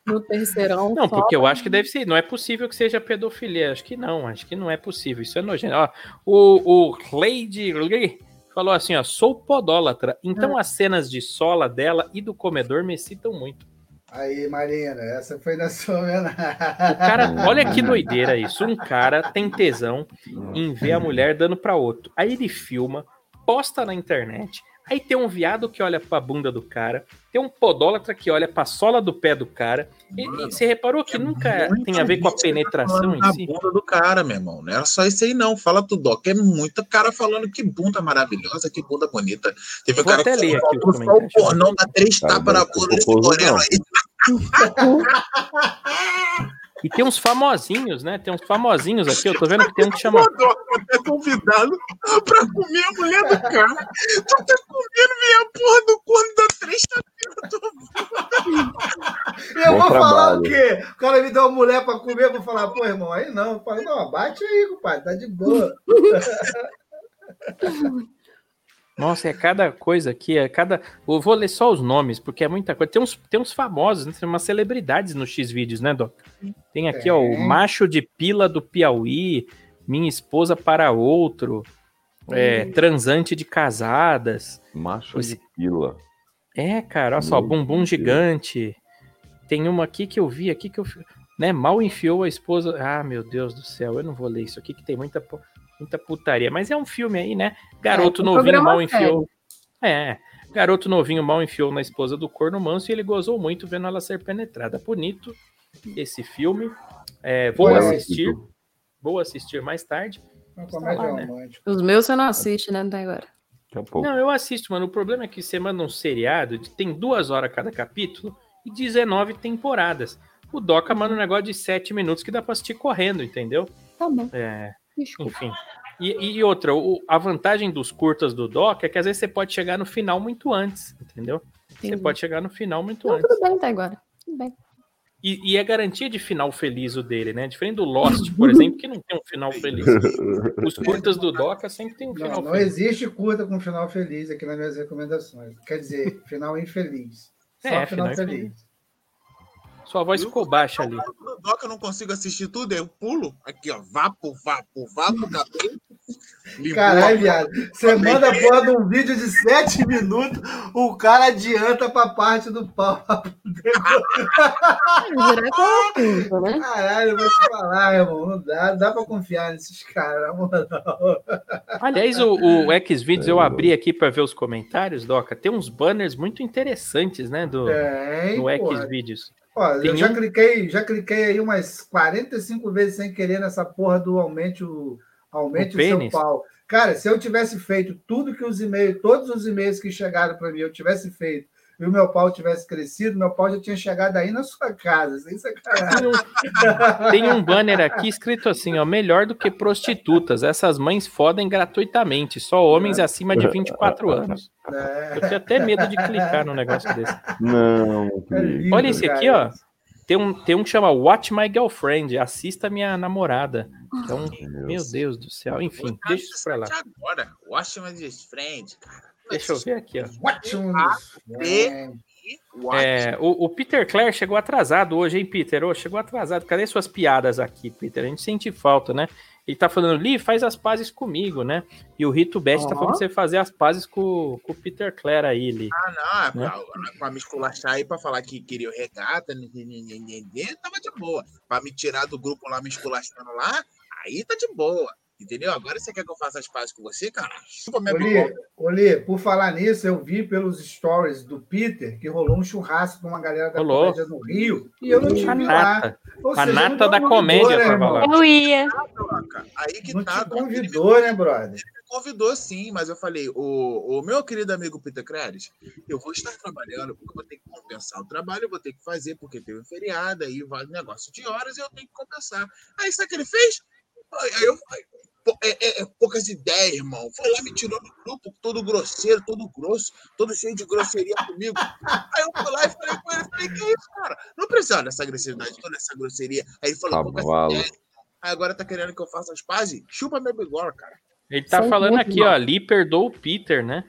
no terceirão. Não, só porque eu pra- acho que deve ser. Não é possível que seja pedofilia. Acho que não, acho que não é possível. Isso é nojento. Ó, o, o Lady Lee falou assim: ó, sou podólatra. Então Ah. as cenas de sola dela e do comedor me citam muito. Aí, Marina, essa foi na sua homenagem. O cara, olha que doideira isso. Um cara tem tesão em ver a mulher dando pra outro. Aí ele filma, posta na internet. Aí tem um viado que olha pra bunda do cara, tem um podólatra que olha pra sola do pé do cara. E, e você reparou que É nunca tem a ver com a que penetração em na si? bunda do cara, meu irmão. Não era só isso aí, não. Fala tudo, Doc. É muito cara falando que bunda maravilhosa, que bunda bonita. Teve um Vou cara até que ler aqui só o pornão dá três tapas na bunda desse moreno aí. E tem uns famosinhos, né? Tem uns famosinhos aqui. Eu tô vendo que tem um que chama. O Doc é convidado pra comer a mulher do cara. Tu tá comendo minha porra do corno da três Eu vou falar o trabalho. quê? O cara me dá uma mulher pra comer, eu vou falar, pô, irmão, aí não. Eu falo, não, bate aí, compadre, tá de boa. Nossa, é cada coisa aqui, é cada. Eu vou ler só os nomes, porque é muita coisa. Tem uns, tem uns famosos, né? tem umas celebridades no X-Vídeos, né, Doc? Tem aqui, ó, o macho de pila do Piauí, minha esposa para outro, é, transante de casadas. Macho Esse- de pila. É, cara, olha só, Meu bumbum Deus. gigante. Tem uma aqui que eu vi aqui que eu. Né, mal enfiou a esposa. Ah, meu Deus do céu, eu não vou ler isso aqui que tem muita, muita putaria. Mas é um filme aí, né? Garoto É, novinho mal enfiou. É, garoto novinho mal enfiou na esposa do corno manso e ele gozou muito vendo ela ser penetrada. Bonito esse filme. É, vou Foi assistir. Vou assistir mais tarde. Lá, né? romântica. Os meus você não assiste, né? Até agora. Não, eu assisto, mano. O problema é que você manda um seriado, de- tem duas horas cada capítulo e 19 temporadas. O Doca manda um negócio de 7 minutos que dá pra assistir correndo, entendeu? Tá bom. É, Desculpa. enfim. E, e outra, o- a vantagem dos curtas do Doc é que às vezes você pode chegar no final muito antes, entendeu? Você Entendi. pode chegar no final muito Não, antes. tudo bem até agora. Tudo bem. E, e é garantia de final feliz o dele, né? Diferente do Lost, por exemplo, que não tem um final feliz. Os curtas do Doca sempre tem um Não, final não feliz. existe curta com final feliz aqui nas minhas recomendações. Quer dizer, final infeliz. Só É, final, final feliz. infeliz. Sua voz ficou baixa ali. No Doc eu não consigo assistir tudo, eu pulo. Aqui, ó. Vapo, vapo, vapo, cabelo. Caralho, viado. Você manda a porra de um vídeo de 7 minutos, o cara adianta pra parte do pau. Né? Caralho, eu vou te falar, irmão. Não dá, dá pra confiar nesses caras, na moral. Aliás, o, o Xvideos, eu abri aqui para ver os comentários, Doca. Tem uns banners muito interessantes, né? Do, Tem, no porra. Xvideos. Ó, eu já um- cliquei, já cliquei aí umas 45 vezes sem querer nessa porra do aumente o, aumente O o, seu pau. Cara, se eu tivesse feito tudo que os e-mails, todos os e-mails que chegaram para mim, eu tivesse feito e o meu pau tivesse crescido, meu pau já tinha chegado aí na sua casa, sem sacanagem. Tem um, banner aqui escrito assim, ó, melhor do que prostitutas. Essas mães fodem gratuitamente, só homens acima de 24 anos. É, Eu tenho até medo de clicar num negócio desse. Não, é lindo, Olha esse aqui, cara. ó. Tem um, tem um que chama Watch My Girlfriend, assista minha namorada. Que é um, meu Deus do céu. Enfim, deixa isso pra lá. Agora, Watch My Friend, cara. Deixa eu ver aqui, ó. E- Watch. É, o, o Peter Clare chegou atrasado hoje, hein, Peter? Ô, chegou atrasado. Cadê suas piadas aqui, Peter? A gente sente falta, né? Ele tá falando, Lee, faz as pazes comigo, né? E o Rito Best tá Ó. falando pra você fazer as pazes com, com o Peter Clare aí, Lee. Ah, não, é Né? pra, pra me esculachar aí, pra falar que queria o regata, né, né, né, né, né, tava de boa. Pra me tirar do grupo lá, me esculachando lá, aí tá de boa. Entendeu? Agora você quer que eu faça as pazes com você, cara? Chupa minha. Olê, por falar nisso, eu vi pelos stories do Peter que rolou um churrasco com uma galera da Rolou. comédia no Rio e eu não tive lá. nata. Ou A seja, nata da comédia, né, pra falar. Eu ia. Troca. Aí que Não tá. te convidou, né, brother? me convidou sim, mas eu falei, o, o meu querido amigo Peter Creres, eu vou estar trabalhando, porque eu vou ter que compensar o trabalho, eu vou ter que fazer, porque teve um feriado, aí vai negócio de horas e eu tenho que compensar. Aí sabe o que ele fez? Aí aí eu, É, é- é poucas ideias, irmão. Foi lá, me tirou do grupo, todo grosseiro, todo grosso, todo cheio de grosseria comigo. Aí eu fui lá e falei com ele, falei, que isso, cara? Não precisava dessa agressividade, toda essa grosseria. Aí ele falou, poucas Cavalo. ideias. Aí agora tá querendo que eu faça as pazes? Chupa meu bigode, cara. Ele tá São falando aqui, ó, ali perdoou o Peter, né?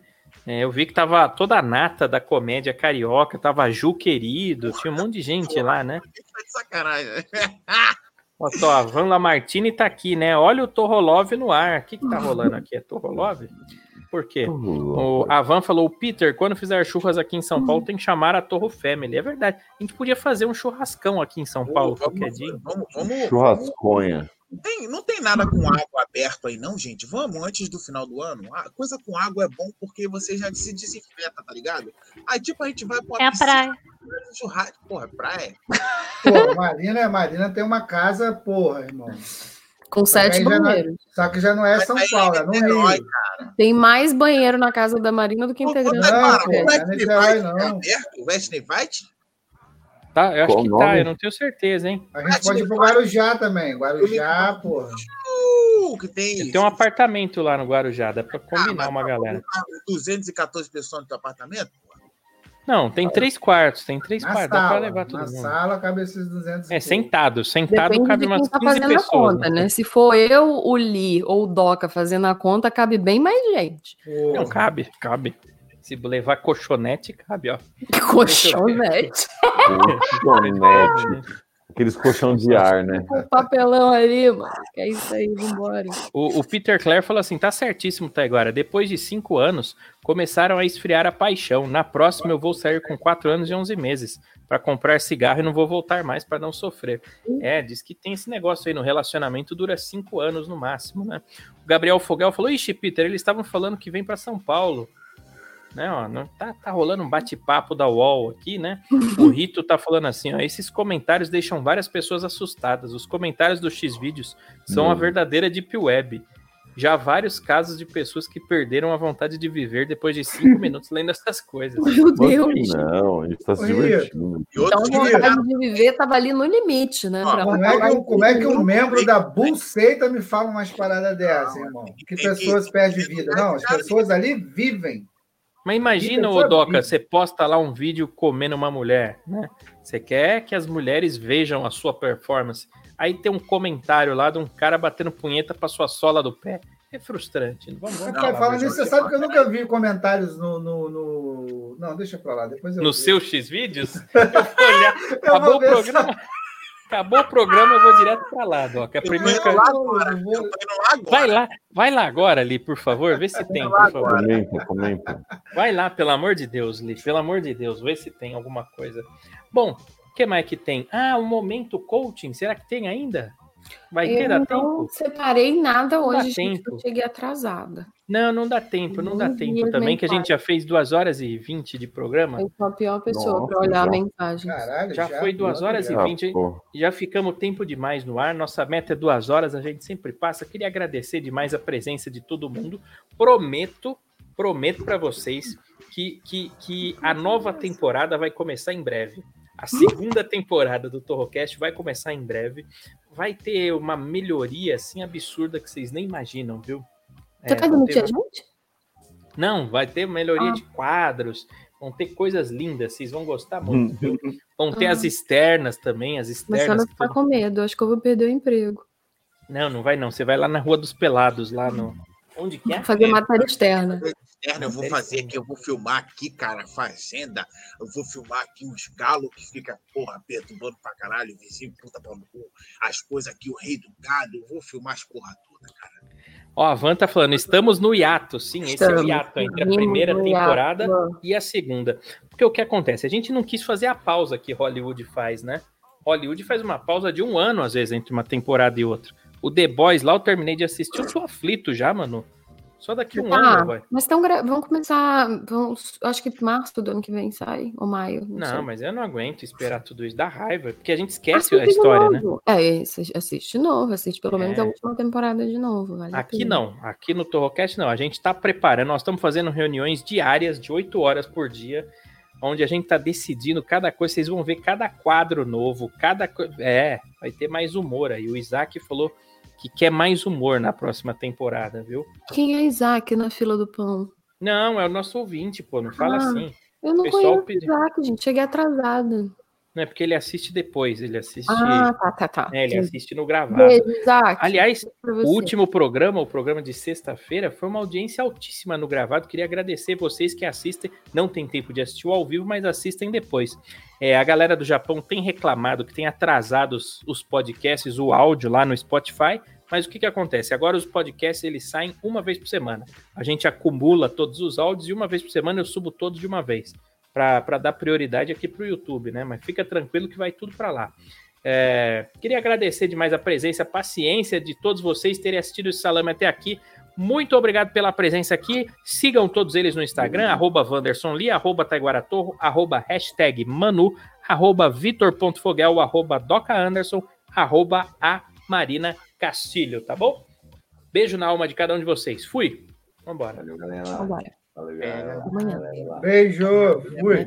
É, eu vi que tava toda a nata da comédia carioca, tava Ju Querido, tinha um monte de gente lá, né? Tá de sacanagem. Ó, só, a Van Lamartine tá aqui, né? Olha o Torrolov no ar. O que que tá rolando aqui? É Torrolov? Por quê? O, a Van falou, Peter, quando fizer churras aqui em São Paulo, tem que chamar a Torro Family. É verdade. A gente podia fazer um churrascão aqui em São Paulo qualquer dia. Vamos, vamos, Churrasconha. Não tem, não tem nada com água aberto aí, não, gente. Vamos antes do final do ano. A coisa com água é bom porque você já se desinfeta, tá ligado? Aí, tipo, a gente vai pra É a piscina, praia. um churrasco. Porra, praia. Pô, Marina, Marina tem uma casa, porra, irmão. Com sete aí já não- banheiros. Só que já não é São Aí Paulo, é no Niterói, Rio. Tem mais banheiro na casa da Marina do que integrante. Não, Cara, pô, o não é não. é aberto? O West Invite? Tá, eu acho Qual que o tá, nome? eu não tenho certeza, hein? A gente pode ir pro Guarujá também. Guarujá, porra. Uh, que tem. Tem um apartamento lá no Guarujá, dá pra Ah, combinar mas uma tá galera. colocando 214 pessoas no teu apartamento? Não, tem três quartos, tem três Na quartos, dá pra sala. levar todo Na mundo. sala cabe esses 200 e É, sentado, sentado Depende cabe de umas tá 15 fazendo a pessoas. conta, né? né? Se for eu, o Li ou o Doca fazendo a conta, cabe bem mais gente. Pô, Não, cabe, cabe. Se levar colchonete, cabe, ó. Colchonete. Colchonete. Aqueles colchão de ar, né? O papelão ali, mano. É isso aí, vambora. O, o Peter Clare falou assim: tá certíssimo, Taiguara. Depois de cinco anos, começaram a esfriar a paixão. Na próxima, eu vou sair com quatro anos e 11 meses para comprar cigarro e não vou voltar mais para não sofrer. É, diz que tem esse negócio aí no relacionamento, dura cinco anos no máximo, né? O Gabriel Fogel falou: Ixi, Peter, eles estavam falando que vem para São Paulo. Né, ó, não, tá, tá rolando um bate-papo da UOL aqui, né? O Rito tá falando assim, ó, esses comentários deixam várias pessoas assustadas. Os comentários do X-Vídeos são a Hum. verdadeira Deep Web. Já há vários casos de pessoas que perderam a vontade de viver depois de cinco minutos lendo essas coisas. Meu Deus. Mas Não, a gente tá se divertindo. Então, a vontade de viver tava ali no limite, né? Pra Como é, que, um- como é que um membro da Bullseita me fala umas paradas dessa, irmão? Que pessoas perdem vida. Não, as pessoas ali vivem. Mas imagina, ô Doca, você posta lá um vídeo comendo uma mulher, né? Você quer que as mulheres vejam a sua performance. Aí tem um comentário lá de um cara batendo punheta pra sua sola do pé. É frustrante. Vamos, vamos falar falando mais nisso, você sabe que eu nunca vi comentários no. no, no- Não, deixa pra lá. Depois eu no vejo. seu X-Vídeos, eu vou olhar. Eu Acabou vou o programa. Acabou o programa, eu vou direto pra lá, Doc. A Eu primeira vou lá agora. Eu vou- Eu lá agora. Vai lá, vai lá agora, Li, por favor. Vê se tem, por favor. Comenta, comenta. Vai lá, pelo amor de Deus, Li. Pelo amor de Deus, vê se tem alguma coisa. Bom, o que mais que tem? Ah, o momento coaching. Será que tem ainda? Vai ter, Eu dá não tempo? separei nada Não dá hoje, gente. tempo. Eu cheguei atrasada. Não, não dá tempo, não dá Não tempo também, que a gente já fez duas horas e vinte de programa. Eu sou a pior pessoa para olhar a já. mensagem. Caralho, Já foi duas horas e já. Vinte, pô. Já ficamos tempo demais no ar. Nossa meta é duas horas, a gente sempre passa. Queria agradecer demais a presença de todo mundo. Prometo, prometo para vocês que, que, que a nova temporada vai começar em breve. A segunda temporada do Torrocast vai começar em breve. Vai ter uma melhoria assim absurda que vocês nem imaginam, viu? Você É, tá demitir ter- a gente? Não, vai ter melhoria Ah. de quadros, vão ter coisas lindas, vocês vão gostar muito, viu? Vão ter Ah. as externas também, as Começando externas. a que ficar todo- com medo. Acho que eu vou perder o emprego. Não, não vai não. Você vai lá na Rua dos Pelados, lá no. Onde que é? Vou fazer matéria externa. Externa, eu vou fazer aqui, eu vou filmar aqui, cara, fazenda. Eu vou filmar aqui uns galos que fica, porra, perturbando pra caralho, vizinho, puta pra no cu. As coisas aqui, o rei do gado. Eu vou filmar as porra toda, cara. Ó, a Van tá falando, estamos no hiato. Sim, esse é o Estamos. hiato entre a primeira hiato. temporada e a segunda. Porque o que acontece? A gente não quis fazer a pausa que Hollywood faz, né? Hollywood faz uma pausa de um ano, às vezes, entre uma temporada e outra. O The Boys lá eu terminei de assistir, eu tô aflito já, mano. Só daqui a um ano, Ah, boy. mas tão gra... vamos começar. Vamos... Acho que março do ano que vem sai, ou maio. Não. Não, mas eu não aguento esperar tudo isso. Dá raiva, porque a gente Assiste esquece a de história, né? É, assiste, assiste de novo, assiste pelo menos É. a última temporada de novo. Vale a Aqui não, aqui no Torrocast não. A gente está preparando, nós estamos fazendo reuniões diárias de 8 horas por dia, onde a gente está decidindo cada coisa. Vocês vão ver cada quadro novo, cada É, vai ter mais humor aí. O Isaac falou que quer mais humor na próxima temporada, viu? Quem é Isaac na fila do pão? Não, é o nosso ouvinte, pô, não fala Ah, assim. Eu não Pessoal conheço pediu. Isaac, gente. Cheguei atrasada. Não é porque ele assiste depois, ele assiste. Ah, tá, tá, tá. é, ele Entendi. assiste no gravado. Isaac. Aliás, o último programa, o programa de sexta-feira, foi uma audiência altíssima no gravado. Queria agradecer vocês que assistem. Não tem tempo de assistir ao vivo, mas assistem depois. É, a galera do Japão tem reclamado que tem atrasado os, os podcasts, o áudio lá no Spotify. Mas o que, que acontece? Agora os podcasts eles saem uma vez por semana. A gente acumula todos os áudios e uma vez por semana eu subo todos de uma vez. Para dar prioridade aqui para o YouTube, né? Mas fica tranquilo que vai tudo para lá. É, queria agradecer demais a presença, a paciência de todos vocês terem assistido esse salame até aqui. Muito obrigado pela presença aqui. Sigam todos eles no Instagram, arroba Wanderson Lee, arroba Taiguaratorro, arroba hashtag Manu, arroba Vitor.fogel, arroba Doca Anderson, arroba a Marina Castilho, tá bom? Beijo na alma de cada um de vocês. Fui. Vambora. Valeu, galera. Agora. Valeu, É. Amanhã. Beijo. Fui.